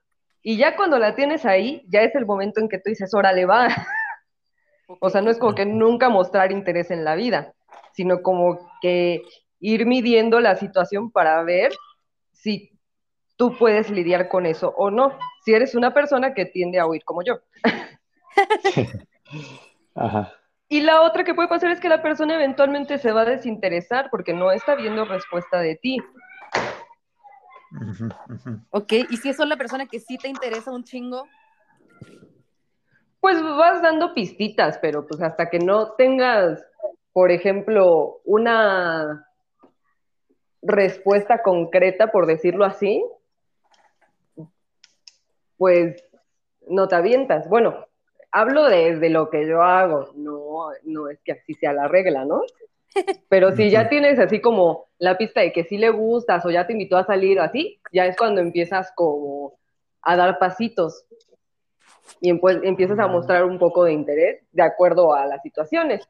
[SPEAKER 6] y ya cuando la tienes ahí, ya es el momento en que tú dices, órale, va. O sea, no es como que nunca mostrar interés en la vida, sino como que ir midiendo la situación para ver si tú puedes lidiar con eso o no. Si eres una persona que tiende a huir como yo.
[SPEAKER 5] Ajá.
[SPEAKER 6] Y la otra que puede pasar es que la persona eventualmente se va a desinteresar porque no está viendo respuesta de ti.
[SPEAKER 4] Ok, y si es la persona que sí te interesa un chingo,
[SPEAKER 6] Pues vas dando pistitas, pero pues hasta que no tengas, por ejemplo, una respuesta concreta, por decirlo así, pues no te avientas. Bueno, hablo desde lo que yo hago, no, no es que así sea la regla, ¿no? Pero si ya tienes así como la pista de que sí le gustas o ya te invitó a salir o así, ya es cuando empiezas como a dar pasitos. Y empiezas a mostrar un poco de interés de acuerdo a las situaciones.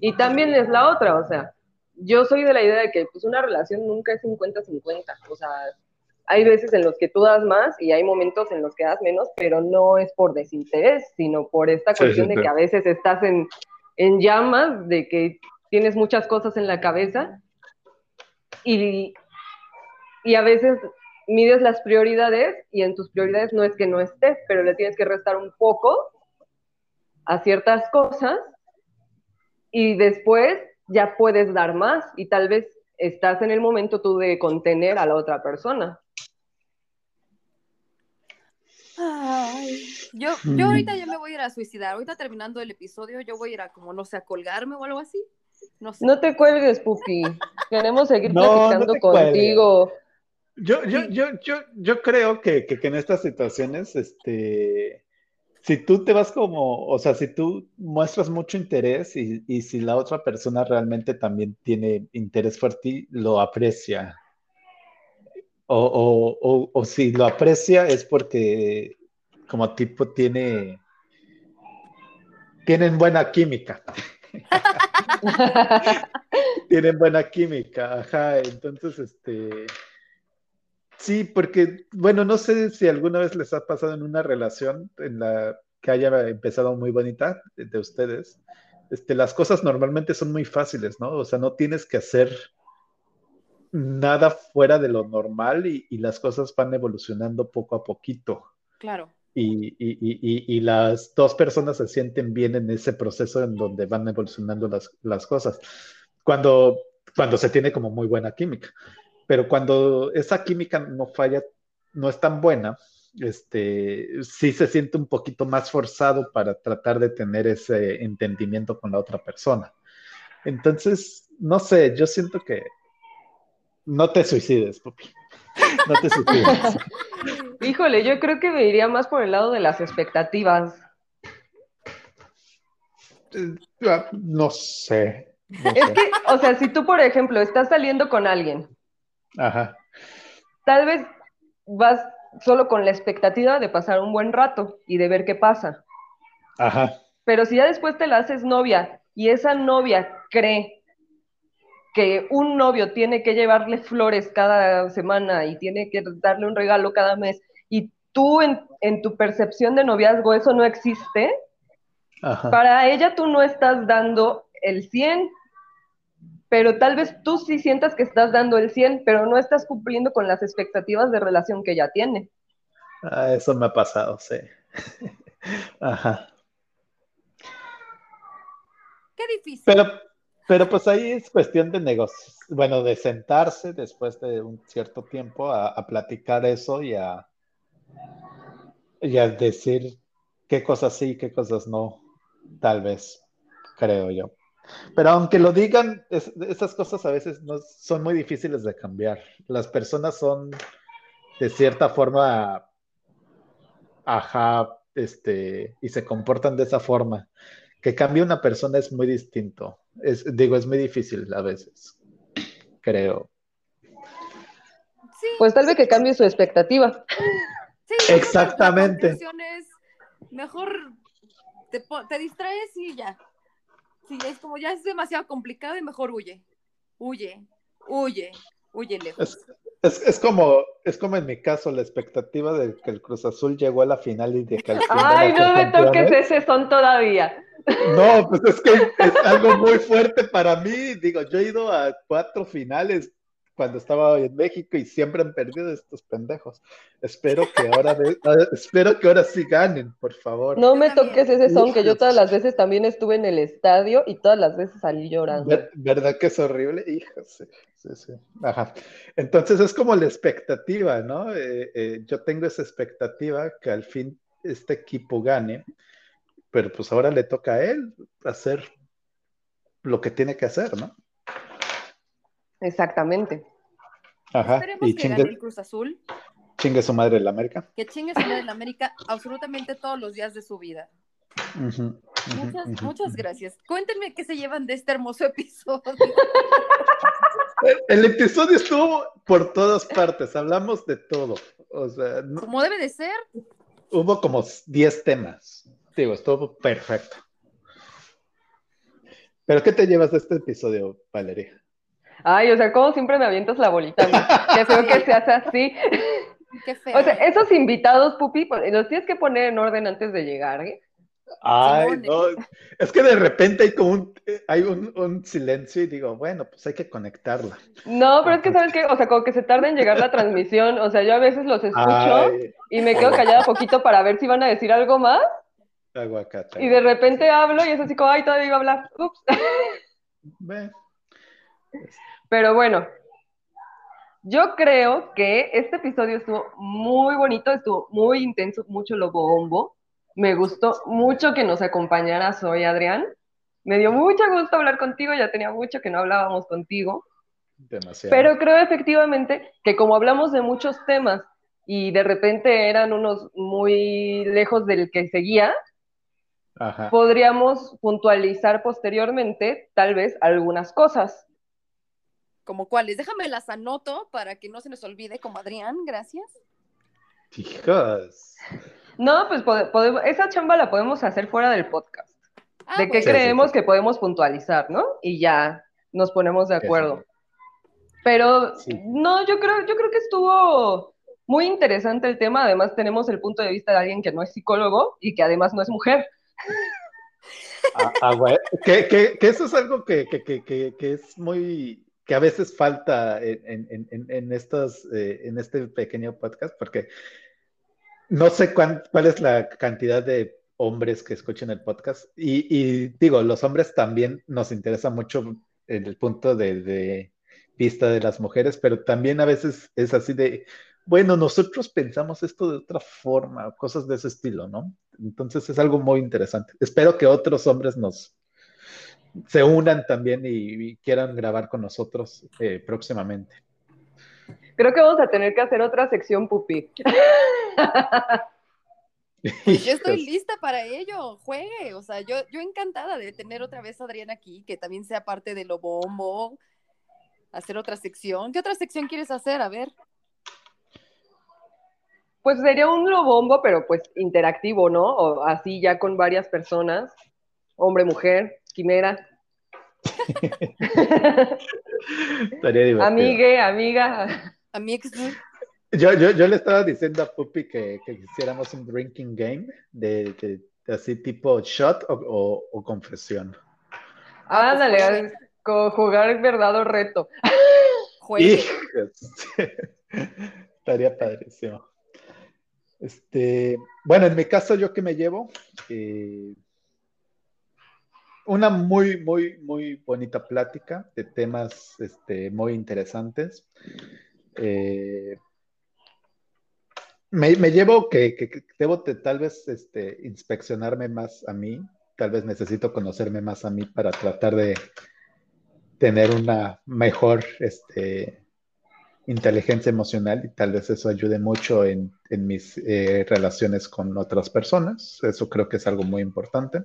[SPEAKER 6] Y también es la otra, o sea, yo soy de la idea de que pues una relación nunca es 50-50, o sea, hay veces en los que tú das más y hay momentos en los que das menos, pero no es por desinterés, sino por esta
[SPEAKER 5] Sí,
[SPEAKER 6] cuestión
[SPEAKER 5] sí,
[SPEAKER 6] de que a veces estás en, en llamas, de que tienes muchas cosas en la cabeza y, y a veces mides las prioridades y en tus prioridades no es que no estés, pero le tienes que restar un poco a ciertas cosas y después ya puedes dar más y tal vez estás en el momento tú de contener a la otra persona.
[SPEAKER 4] Ay, yo, yo ahorita ya me voy a ir a suicidar. Ahorita terminando el episodio, yo voy a ir a como, no sé, a colgarme o algo así. No sé.
[SPEAKER 6] No te cuelgues, Pupi. Queremos seguir
[SPEAKER 5] No, cuelgues.
[SPEAKER 6] contigo.
[SPEAKER 5] Yo, yo, yo, yo, yo creo que, que, que en estas situaciones, este, si tú te vas como, o sea, si tú muestras mucho interés y, y si la otra persona realmente también tiene interés por ti, lo aprecia. O, o, o, o si lo aprecia es porque como tipo tiene, tienen buena química. tienen buena química, ajá, entonces, este, sí, porque, bueno, no sé si alguna vez les ha pasado en una relación en la que haya empezado muy bonita de, de ustedes, este, las cosas normalmente son muy fáciles, ¿no? O sea, no tienes que hacer nada fuera de lo normal y, y las cosas van evolucionando poco a poquito.
[SPEAKER 4] Claro.
[SPEAKER 5] Y, y- y- y las dos personas se sienten bien en ese proceso en donde van evolucionando las, las cosas. Cuando, cuando se tiene como muy buena química. Pero cuando esa química no falla, no es tan buena, este, sí se siente un poquito más forzado para tratar de tener ese entendimiento con la otra persona. Entonces, no sé, yo siento que no te suicides, Pupi. No te suicides.
[SPEAKER 6] Híjole, yo creo que me iría más por el lado de las expectativas.
[SPEAKER 5] Eh, ah, No sé. no
[SPEAKER 6] Es
[SPEAKER 5] sé.
[SPEAKER 6] que, o sea, si tú, por ejemplo, estás saliendo con alguien,
[SPEAKER 5] Ajá.
[SPEAKER 6] tal vez vas solo con la expectativa de pasar un buen rato y de ver qué pasa.
[SPEAKER 5] Ajá.
[SPEAKER 6] Pero si ya después te la haces novia y esa novia cree que un novio tiene que llevarle flores cada semana y tiene que darle un regalo cada mes y tú en, en tu percepción de noviazgo eso no existe,
[SPEAKER 5] Ajá.
[SPEAKER 6] para ella tú no estás dando el 100, pero tal vez tú sí sientas que estás dando el 100, pero no estás cumpliendo con las expectativas de relación que ella tiene.
[SPEAKER 5] Ah, eso me ha pasado, sí. Ajá.
[SPEAKER 4] Qué difícil.
[SPEAKER 5] Pero, pero pues ahí es cuestión de negocios. Bueno, de sentarse después de un cierto tiempo a, platicar eso y a, y a decir qué cosas sí, qué cosas no, tal vez, creo yo. Pero aunque lo digan, es- esas cosas a veces no, son muy difíciles de cambiar. Las personas son de cierta forma, ajá, este, y se comportan de esa forma. Que cambie una persona es muy distinto. Es, digo, es muy difícil a veces, creo.
[SPEAKER 4] Sí,
[SPEAKER 6] Pues tal vez que cambie su expectativa.
[SPEAKER 4] sí,
[SPEAKER 5] Exactamente.
[SPEAKER 4] La conclusión es, mejor te, te distraes y ya. Si es como ya es demasiado complicado y mejor huye. Huye, huye, huye lejos.
[SPEAKER 5] Es, es, es como, es como en mi caso, la expectativa de que el Cruz Azul llegó a la final y de que al fin
[SPEAKER 6] Ay, no me toques ese son todavía.
[SPEAKER 5] No, pues es que es algo muy fuerte para mí. Digo, yo he ido a cuatro finales cuando estaba en México y siempre han perdido estos pendejos. Espero que ahora, de- espero que ahora sí ganen, por favor.
[SPEAKER 6] No me toques ese son, que yo todas las veces también estuve en el estadio y todas las veces salí llorando.
[SPEAKER 5] Ver- ¿Verdad que es horrible? Hijo, sí, sí, sí. Ajá. Entonces es como la expectativa, ¿no? Eh, eh, yo tengo esa expectativa que al fin este equipo gane, pero pues ahora le toca a él hacer lo que tiene que hacer, ¿no?
[SPEAKER 6] Exactamente.
[SPEAKER 5] Ajá.
[SPEAKER 4] Esperemos
[SPEAKER 5] Y
[SPEAKER 4] que gane el
[SPEAKER 5] chingue,
[SPEAKER 4] Cruz Azul,
[SPEAKER 5] chingue su madre el América.
[SPEAKER 4] que chingue su madre en América absolutamente todos los días de su vida. Muchas, muchas gracias. Cuéntenme qué se llevan de este hermoso episodio.
[SPEAKER 5] El, el episodio estuvo por todas partes, hablamos de todo. O sea, no-
[SPEAKER 4] Como debe de ser.
[SPEAKER 5] hubo como 10 temas. Digo, estuvo perfecto. ¿Pero qué te llevas de este episodio, Valeria?
[SPEAKER 6] Ay, o sea, como siempre me avientas la bolita. ¿no? Que feo que seas así.
[SPEAKER 4] Qué feo.
[SPEAKER 6] O sea, esos invitados, Pupi, pues, los tienes que poner en orden antes de llegar, ¿eh?
[SPEAKER 5] Ay, no. Es que de repente hay como un, hay un, un silencio y digo, bueno, pues hay que conectarla.
[SPEAKER 6] No, pero es que, ¿sabes qué? O sea, como que se tarda en llegar la transmisión. O sea, yo a veces los escucho
[SPEAKER 5] Ay,
[SPEAKER 6] y me quedo callada poquito para ver si van a decir algo más.
[SPEAKER 5] Aguacate.
[SPEAKER 6] Y de repente hablo y es así como, ay, todavía iba a hablar. Ups. Pero bueno, yo creo que este episodio estuvo muy bonito, estuvo muy intenso, mucho lo bombo. Me gustó mucho que nos acompañaras hoy, Adrián. Me dio mucho gusto hablar contigo, ya tenía mucho que no hablábamos contigo.
[SPEAKER 5] demasiado.
[SPEAKER 6] Pero creo efectivamente que como hablamos de muchos temas y de repente eran unos muy lejos del que seguía,
[SPEAKER 5] Ajá.
[SPEAKER 6] podríamos puntualizar posteriormente tal vez algunas cosas.
[SPEAKER 4] ¿Como cuáles? Déjame las anoto para que no se nos olvide, como Adrián, gracias.
[SPEAKER 5] Hijos.
[SPEAKER 6] No, pues pode- podemos, esa chamba la podemos hacer fuera del podcast.
[SPEAKER 4] Ah,
[SPEAKER 6] ¿De qué.
[SPEAKER 5] Sí,
[SPEAKER 6] creemos
[SPEAKER 5] sí, sí.
[SPEAKER 6] que podemos puntualizar, no? Y ya nos ponemos de acuerdo. Pero
[SPEAKER 5] Sí.
[SPEAKER 6] no, yo creo, yo creo que estuvo muy interesante el tema. Además, tenemos el punto de vista de alguien que no es psicólogo y que además no es mujer.
[SPEAKER 5] Ah, ah, güey. Que, que- que eso es algo que, que- es muy, que a veces falta en, en- en- en estos, eh, en este pequeño podcast, porque no sé cuán- cuál es la cantidad de hombres que escuchen el podcast. Y, y digo, los hombres también nos interesa mucho el punto de vista de las mujeres, pero también a veces es así de, bueno, nosotros pensamos esto de otra forma, cosas de ese estilo, ¿no? Entonces es algo muy interesante. Espero que otros hombres nos se unan también y, y quieran grabar con nosotros eh, próximamente.
[SPEAKER 6] Creo que vamos a tener que hacer otra sección, Pupi.
[SPEAKER 4] Pues yo estoy lista para ello, juegue. O sea, yo, yo encantada de tener otra vez a Adrián aquí, que también sea parte de lo bombo, hacer otra sección. ¿Qué otra sección quieres hacer? A ver.
[SPEAKER 6] Pues sería un lobombo, pero pues interactivo, ¿no? O así ya con varias personas, hombre, mujer, quimera,
[SPEAKER 5] Estaría divertido.
[SPEAKER 6] amigue, amiga.
[SPEAKER 4] A mí ex-
[SPEAKER 5] Yo, yo, yo le estaba diciendo a Puppy que, que hiciéramos un drinking game de, de- de así tipo shot o, o- o confesión.
[SPEAKER 6] Ándale, co- jugar verdad o reto.
[SPEAKER 4] juegue.
[SPEAKER 5] Estaría padrísimo. Este, bueno, en mi caso, ¿yo qué me llevo? Eh, una muy, muy, muy bonita plática de temas este, muy interesantes. Eh, me, llevo que, que- que debo de, tal vez este, inspeccionarme más a mí, tal vez necesito conocerme más a mí para tratar de tener una mejor inteligencia emocional y tal vez eso ayude mucho en, en mis eh, relaciones con otras personas. Eso creo que es algo muy importante.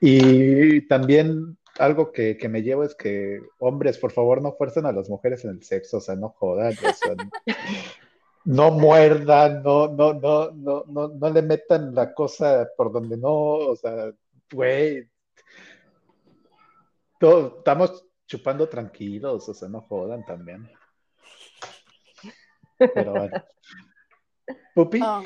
[SPEAKER 5] Y también algo que, que me llevo es que, hombres, por favor, no fuercen a las mujeres en el sexo, o sea, no jodan, o sea, no muerdan, no, no, no, no, no, no le metan la cosa por donde no, o sea, güey, estamos chupando tranquilos, o sea, no jodan también. Pero bueno. Pupi,
[SPEAKER 4] Ah.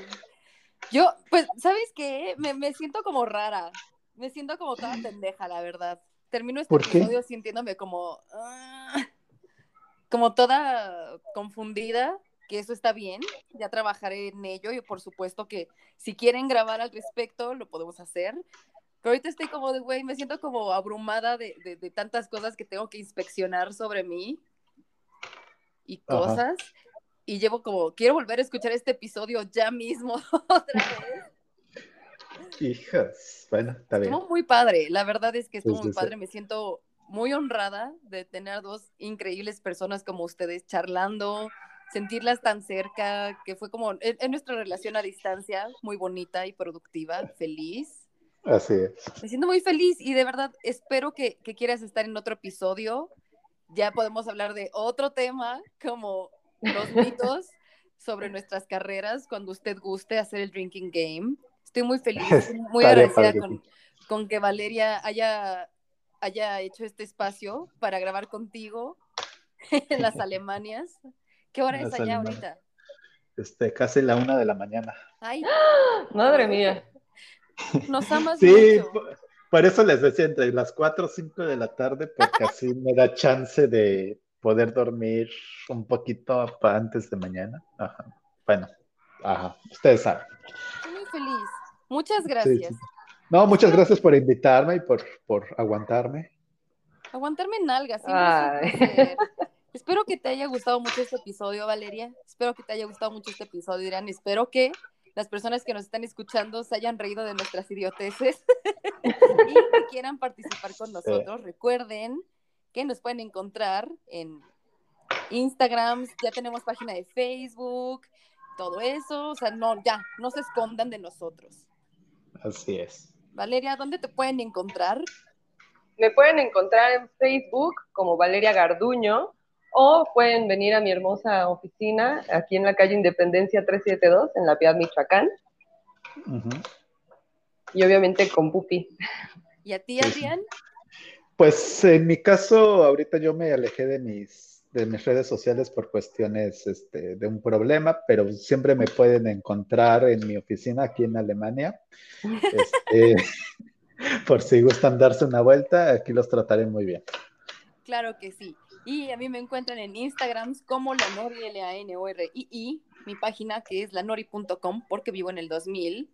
[SPEAKER 4] Yo, pues, ¿sabes qué? Me, me siento como rara. Me siento como toda pendeja, la verdad. Termino este
[SPEAKER 5] ¿Por qué?
[SPEAKER 4] episodio sintiéndome como. ah, como toda confundida, que eso está bien. Ya trabajaré en ello y por supuesto que si quieren grabar al respecto, lo podemos hacer. Pero ahorita estoy como de, güey, me siento como abrumada de, de- de tantas cosas que tengo que inspeccionar sobre mí y
[SPEAKER 5] Ajá.
[SPEAKER 4] Y llevo como, quiero volver a escuchar este episodio ya mismo otra vez.
[SPEAKER 5] hijas, bueno, está bien.
[SPEAKER 4] Estuvo muy padre, la verdad es que estuvo
[SPEAKER 5] Sí,
[SPEAKER 4] muy
[SPEAKER 5] sí.
[SPEAKER 4] padre, me siento muy honrada de tener dos increíbles personas como ustedes charlando, sentirlas tan cerca, que fue como en, en nuestra relación a distancia, muy bonita y productiva, feliz.
[SPEAKER 5] Así es.
[SPEAKER 4] Me siento muy feliz y de verdad espero que, que quieras estar en otro episodio. Ya podemos hablar de otro tema como los mitos sobre nuestras carreras cuando usted guste hacer el drinking game. Estoy muy feliz, muy
[SPEAKER 5] Estaría
[SPEAKER 4] agradecida con, con que Valeria haya, haya hecho este espacio para grabar contigo en las Alemanias. ¿Qué hora es allá ahorita?
[SPEAKER 5] Este, casi la una de la mañana.
[SPEAKER 4] Ay,
[SPEAKER 6] Madre mía.
[SPEAKER 4] nos amas
[SPEAKER 5] Sí,
[SPEAKER 4] mucho.
[SPEAKER 5] por, por eso les decía entre las 4 o 5 de la tarde, porque así me da chance de poder dormir un poquito antes de mañana. Ajá. Bueno, ajá, ustedes saben.
[SPEAKER 4] Estoy muy feliz. Muchas
[SPEAKER 5] Sí,
[SPEAKER 4] gracias.
[SPEAKER 5] sí. No, muchas gracias por invitarme y por, por aguantarme.
[SPEAKER 4] Aguantarme en placer. Espero que te haya gustado mucho este episodio, Valeria. Espero que te haya gustado mucho este episodio, Irán. Espero que las personas que nos están escuchando se hayan reído de nuestras idioteces y que quieran participar con nosotros. Recuerden que nos pueden encontrar en Instagram, ya tenemos página de Facebook, todo eso. O sea, no, ya, no se escondan de nosotros.
[SPEAKER 5] Así es.
[SPEAKER 4] Valeria, ¿dónde te pueden encontrar?
[SPEAKER 6] Me pueden encontrar en Facebook como Valeria Garduño o pueden venir a mi hermosa oficina aquí en la calle Independencia 372 en La Piedad, Michoacán y obviamente con Pupi.
[SPEAKER 4] ¿Y a ti,
[SPEAKER 5] Sí, sí. Pues en mi caso, ahorita yo me alejé de mis, de mis redes sociales por cuestiones este, de un problema, pero siempre me pueden encontrar en mi oficina aquí en Alemania. Este, por si gustan darse una vuelta, aquí los trataré muy bien.
[SPEAKER 4] Claro que sí. Y a mí me encuentran en Instagram como la Nori, L-A-N-O-R-I-I, mi página que es lanori.com porque vivo en el 2000.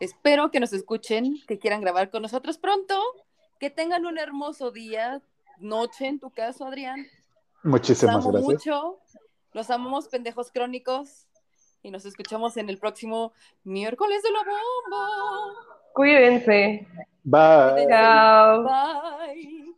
[SPEAKER 4] Espero que nos escuchen, que quieran grabar con nosotros pronto, que tengan un hermoso día, noche en tu caso, Adrián. Los
[SPEAKER 5] Muchísimas
[SPEAKER 4] amo
[SPEAKER 5] gracias.
[SPEAKER 4] mucho, los amamos, pendejos crónicos, y nos escuchamos en el próximo miércoles de la bomba.
[SPEAKER 6] Cuídense.
[SPEAKER 5] Bye.
[SPEAKER 6] Chao.
[SPEAKER 4] Bye.